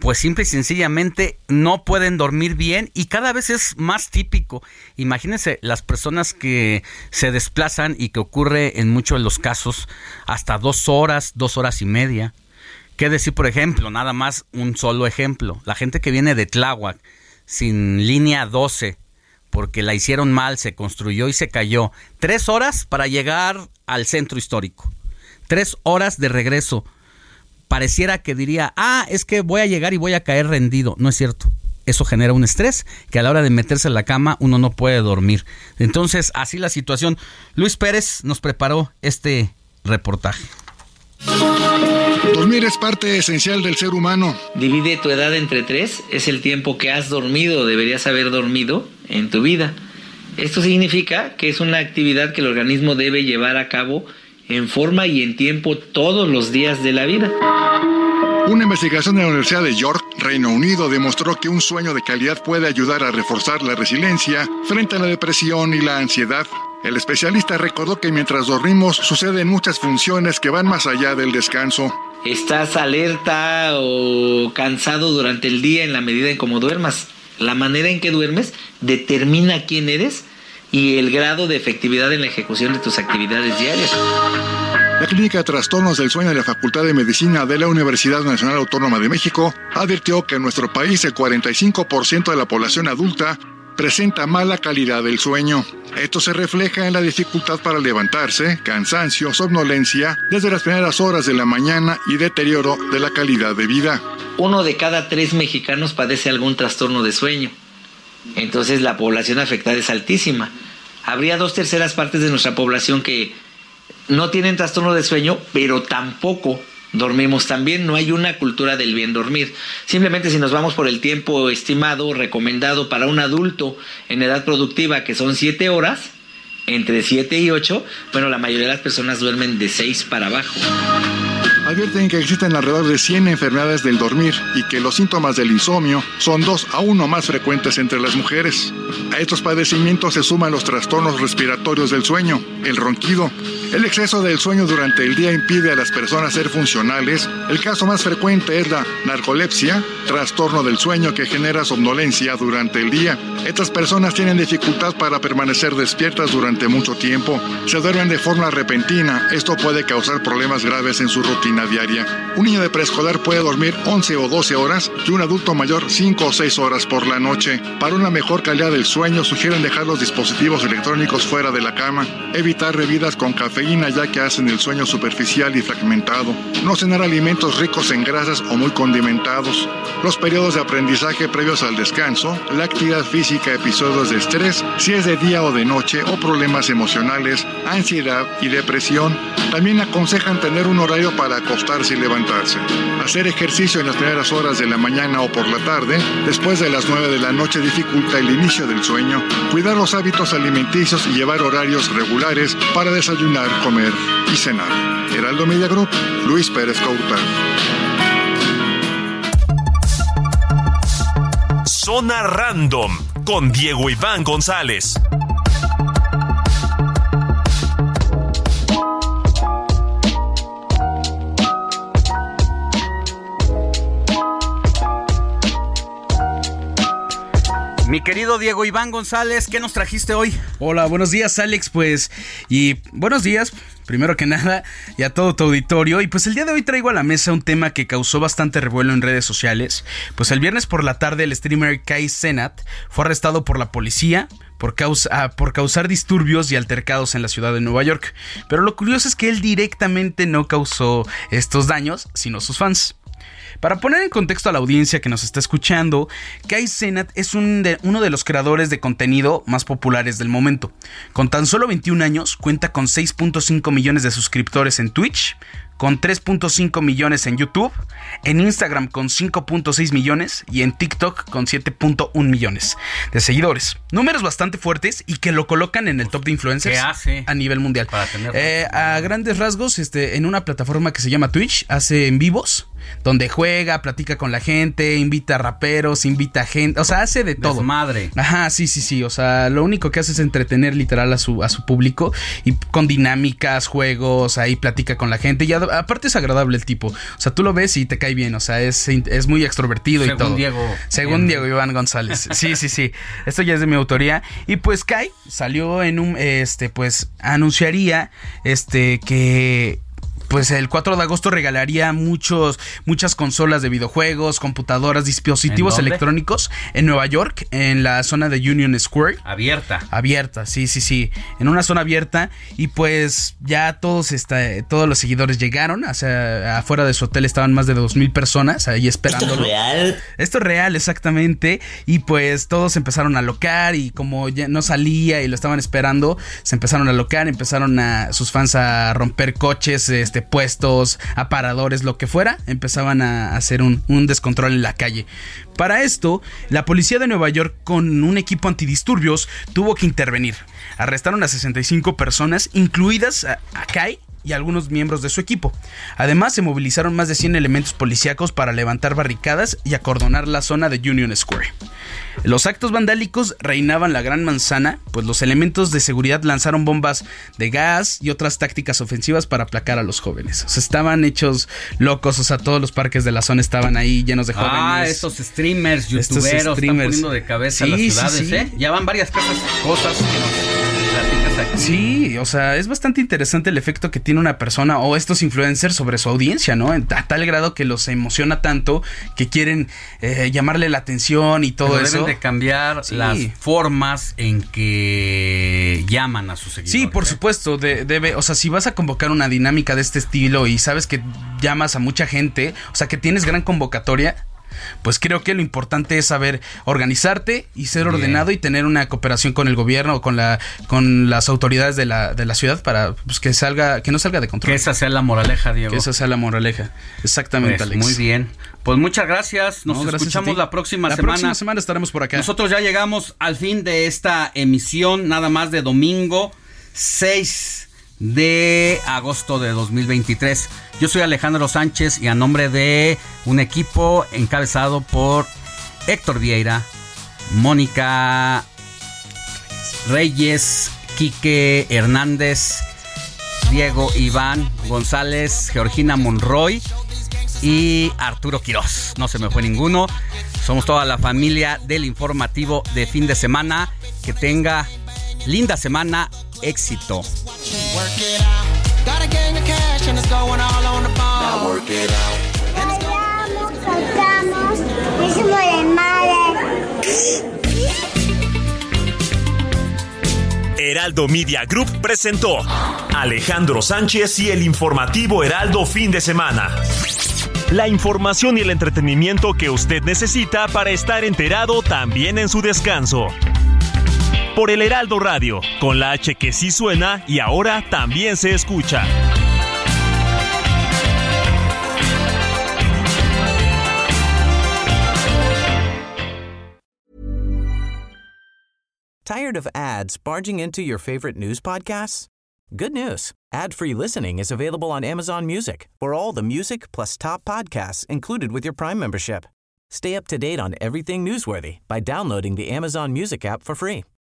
pues simple y sencillamente no pueden dormir bien y cada vez es más típico. Imagínense las personas que se desplazan y que ocurre en muchos de los casos hasta dos horas, dos horas y media. ¿Qué decir, por ejemplo? Nada más un solo ejemplo. La gente que viene de Tláhuac sin línea 12 porque la hicieron mal, se construyó y se cayó. Tres horas para llegar al centro histórico. Tres horas de regreso pareciera que diría, ah, es que voy a llegar y voy a caer rendido. No es cierto. Eso genera un estrés que a la hora de meterse en la cama uno no puede dormir. Entonces, así la situación. Luis Pérez nos preparó este reportaje. Dormir es parte esencial del ser humano. Divide tu edad entre tres, es el tiempo que has dormido, deberías haber dormido en tu vida. Esto significa que es una actividad que el organismo debe llevar a cabo en forma y en tiempo todos los días de la vida. Una investigación de la Universidad de York, Reino Unido, demostró que un sueño de calidad puede ayudar a reforzar la resiliencia frente a la depresión y la ansiedad. El especialista recordó que mientras dormimos suceden muchas funciones que van más allá del descanso. Estás alerta o cansado durante el día en la medida en cómo duermas. La manera en que duermes determina quién eres y el grado de efectividad en la ejecución de tus actividades diarias. La Clínica de Trastornos del Sueño de la Facultad de Medicina de la Universidad Nacional Autónoma de México advirtió que en nuestro país el 45% de la población adulta presenta mala calidad del sueño. Esto se refleja en la dificultad para levantarse, cansancio, somnolencia desde las primeras horas de la mañana y deterioro de la calidad de vida. Uno de cada tres mexicanos padece algún trastorno de sueño. Entonces la población afectada es altísima. Habría dos terceras partes de nuestra población que no tienen trastorno de sueño, pero tampoco dormimos también. No hay una cultura del bien dormir. Simplemente si nos vamos por el tiempo estimado, recomendado para un adulto en edad productiva, que son siete horas, entre siete y ocho, bueno, la mayoría de las personas duermen de seis para abajo advierten que existen alrededor de 100 enfermedades del dormir y que los síntomas del insomnio son dos a uno más frecuentes entre las mujeres. A estos padecimientos se suman los trastornos respiratorios del sueño, el ronquido. El exceso del sueño durante el día impide a las personas ser funcionales. El caso más frecuente es la narcolepsia, trastorno del sueño que genera somnolencia durante el día. Estas personas tienen dificultad para permanecer despiertas durante mucho tiempo. Se duermen de forma repentina. Esto puede causar problemas graves en su rutina diaria. Un niño de preescolar puede dormir 11 o 12 horas y un adulto mayor 5 o 6 horas por la noche. Para una mejor calidad del sueño, sugieren dejar los dispositivos electrónicos fuera de la cama, evitar bebidas con cafeína ya que hacen el sueño superficial y fragmentado, no cenar alimentos ricos en grasas o muy condimentados, los periodos de aprendizaje previos al descanso, la actividad física, episodios de estrés, si es de día o de noche o problemas emocionales, ansiedad y depresión. También aconsejan tener un horario para acostarse y levantarse. Hacer ejercicio en las primeras horas de la mañana o por la tarde, después de las 9 de la noche dificulta el inicio del sueño. Cuidar los hábitos alimenticios y llevar horarios regulares para desayunar, comer y cenar. Heraldo Media Group, Luis Pérez Couta. Zona Random con Diego Iván González. Mi querido Diego Iván González, ¿qué nos trajiste hoy? Hola, buenos días Alex, pues, y buenos días, primero que nada, y a todo tu auditorio. Y pues el día de hoy traigo a la mesa un tema que causó bastante revuelo en redes sociales. Pues el viernes por la tarde el streamer Kai Senat fue arrestado por la policía por, causa, ah, por causar disturbios y altercados en la ciudad de Nueva York. Pero lo curioso es que él directamente no causó estos daños, sino sus fans. Para poner en contexto a la audiencia que nos está escuchando, Kai Senat es uno de los creadores de contenido más populares del momento. Con tan solo 21 años, cuenta con 6.5 millones de suscriptores en Twitch, con 3.5 millones en YouTube, en Instagram con 5.6 millones y en TikTok con 7.1 millones de seguidores. Números bastante fuertes y que lo colocan en el top de influencers a nivel mundial. Eh, a grandes rasgos, este, en una plataforma que se llama Twitch, hace en vivos donde juega, platica con la gente, invita a raperos, invita a gente, o sea, hace de todo. Madre. Ajá, sí, sí, sí, o sea, lo único que hace es entretener literal a su, a su público y con dinámicas, juegos, ahí platica con la gente y aparte es agradable el tipo, o sea, tú lo ves y te cae bien, o sea, es, es muy extrovertido y todo. Según Diego. Según Diego Iván González. Sí, sí, sí. Esto ya es de mi autoría y pues Kai salió en un este pues anunciaría este que pues el 4 de agosto regalaría muchos, muchas consolas de videojuegos, computadoras, dispositivos electrónicos en Nueva York, en la zona de Union Square. Abierta. Abierta, sí, sí, sí. En una zona abierta. Y pues ya todos, todos los seguidores llegaron. O sea, afuera de su hotel estaban más de dos mil personas ahí esperando. ¿Esto es real? Esto es real, exactamente. Y pues todos empezaron a locar. Y como ya no salía y lo estaban esperando, se empezaron a locar, empezaron a sus fans a romper coches, este puestos, aparadores, lo que fuera, empezaban a hacer un, descontrol en la calle. Para esto, la policía de Nueva York con un equipo antidisturbios tuvo que intervenir. Arrestaron a 65 personas, incluidas a, a Kai, y algunos miembros de su equipo. Además, se movilizaron más de 100 elementos policíacos para levantar barricadas y acordonar la zona de Union Square. Los actos vandálicos reinaban la Gran Manzana, pues los elementos de seguridad lanzaron bombas de gas y otras tácticas ofensivas para aplacar a los jóvenes. O sea, estaban hechos locos, o sea, todos los parques de la zona estaban ahí llenos de jóvenes. Ah, estos streamers, youtuberos, están poniendo de cabeza las ciudades, ¿eh? Ya van varias cosas, cosas que nos Sí, o sea, es bastante interesante el efecto que tiene una persona o estos influencers sobre su audiencia, ¿no? A tal grado que los emociona tanto que quieren eh, llamarle la atención y todo Pero eso. Deben de cambiar Sí. las formas en que llaman a sus seguidores. Sí, por ¿eh? supuesto, de- debe, o sea, si vas a convocar una dinámica de este estilo y sabes que llamas a mucha gente, o sea, que tienes gran convocatoria, pues creo que lo importante es saber organizarte y ser Bien. ordenado y tener una cooperación con el gobierno o con la con las autoridades de la, de la ciudad para pues, que salga que no salga de control. Que esa sea la moraleja, Diego. Que esa sea la moraleja. Exactamente, Pues, Alex. Muy bien. Pues muchas gracias. Nos No, gracias a escuchamos la próxima La semana. próxima semana estaremos por acá. Nosotros ya llegamos al fin de esta emisión, nada más de domingo 6 de agosto de 2023. Yo soy Alejandro Sánchez y a nombre de un equipo encabezado por Héctor Vieira, Mónica Reyes, Quique Hernández, Diego Iván González, Georgina Monroy y Arturo Quirós. No se me fue ninguno. Somos toda la familia del informativo de fin de semana. Que tenga linda semana, éxito. Heraldo Media Group presentó Alejandro Sánchez y el informativo Heraldo fin de semana. La información y el entretenimiento que usted necesita para estar enterado también en su descanso. Por el Heraldo Radio, con la H que sí suena y ahora también se escucha. Tired of ads barging into your favorite news podcasts? Good news. Ad-free listening is available on Amazon Music for all the music plus top podcasts included with your Prime membership. Stay up to date on everything newsworthy by downloading the Amazon Music app for free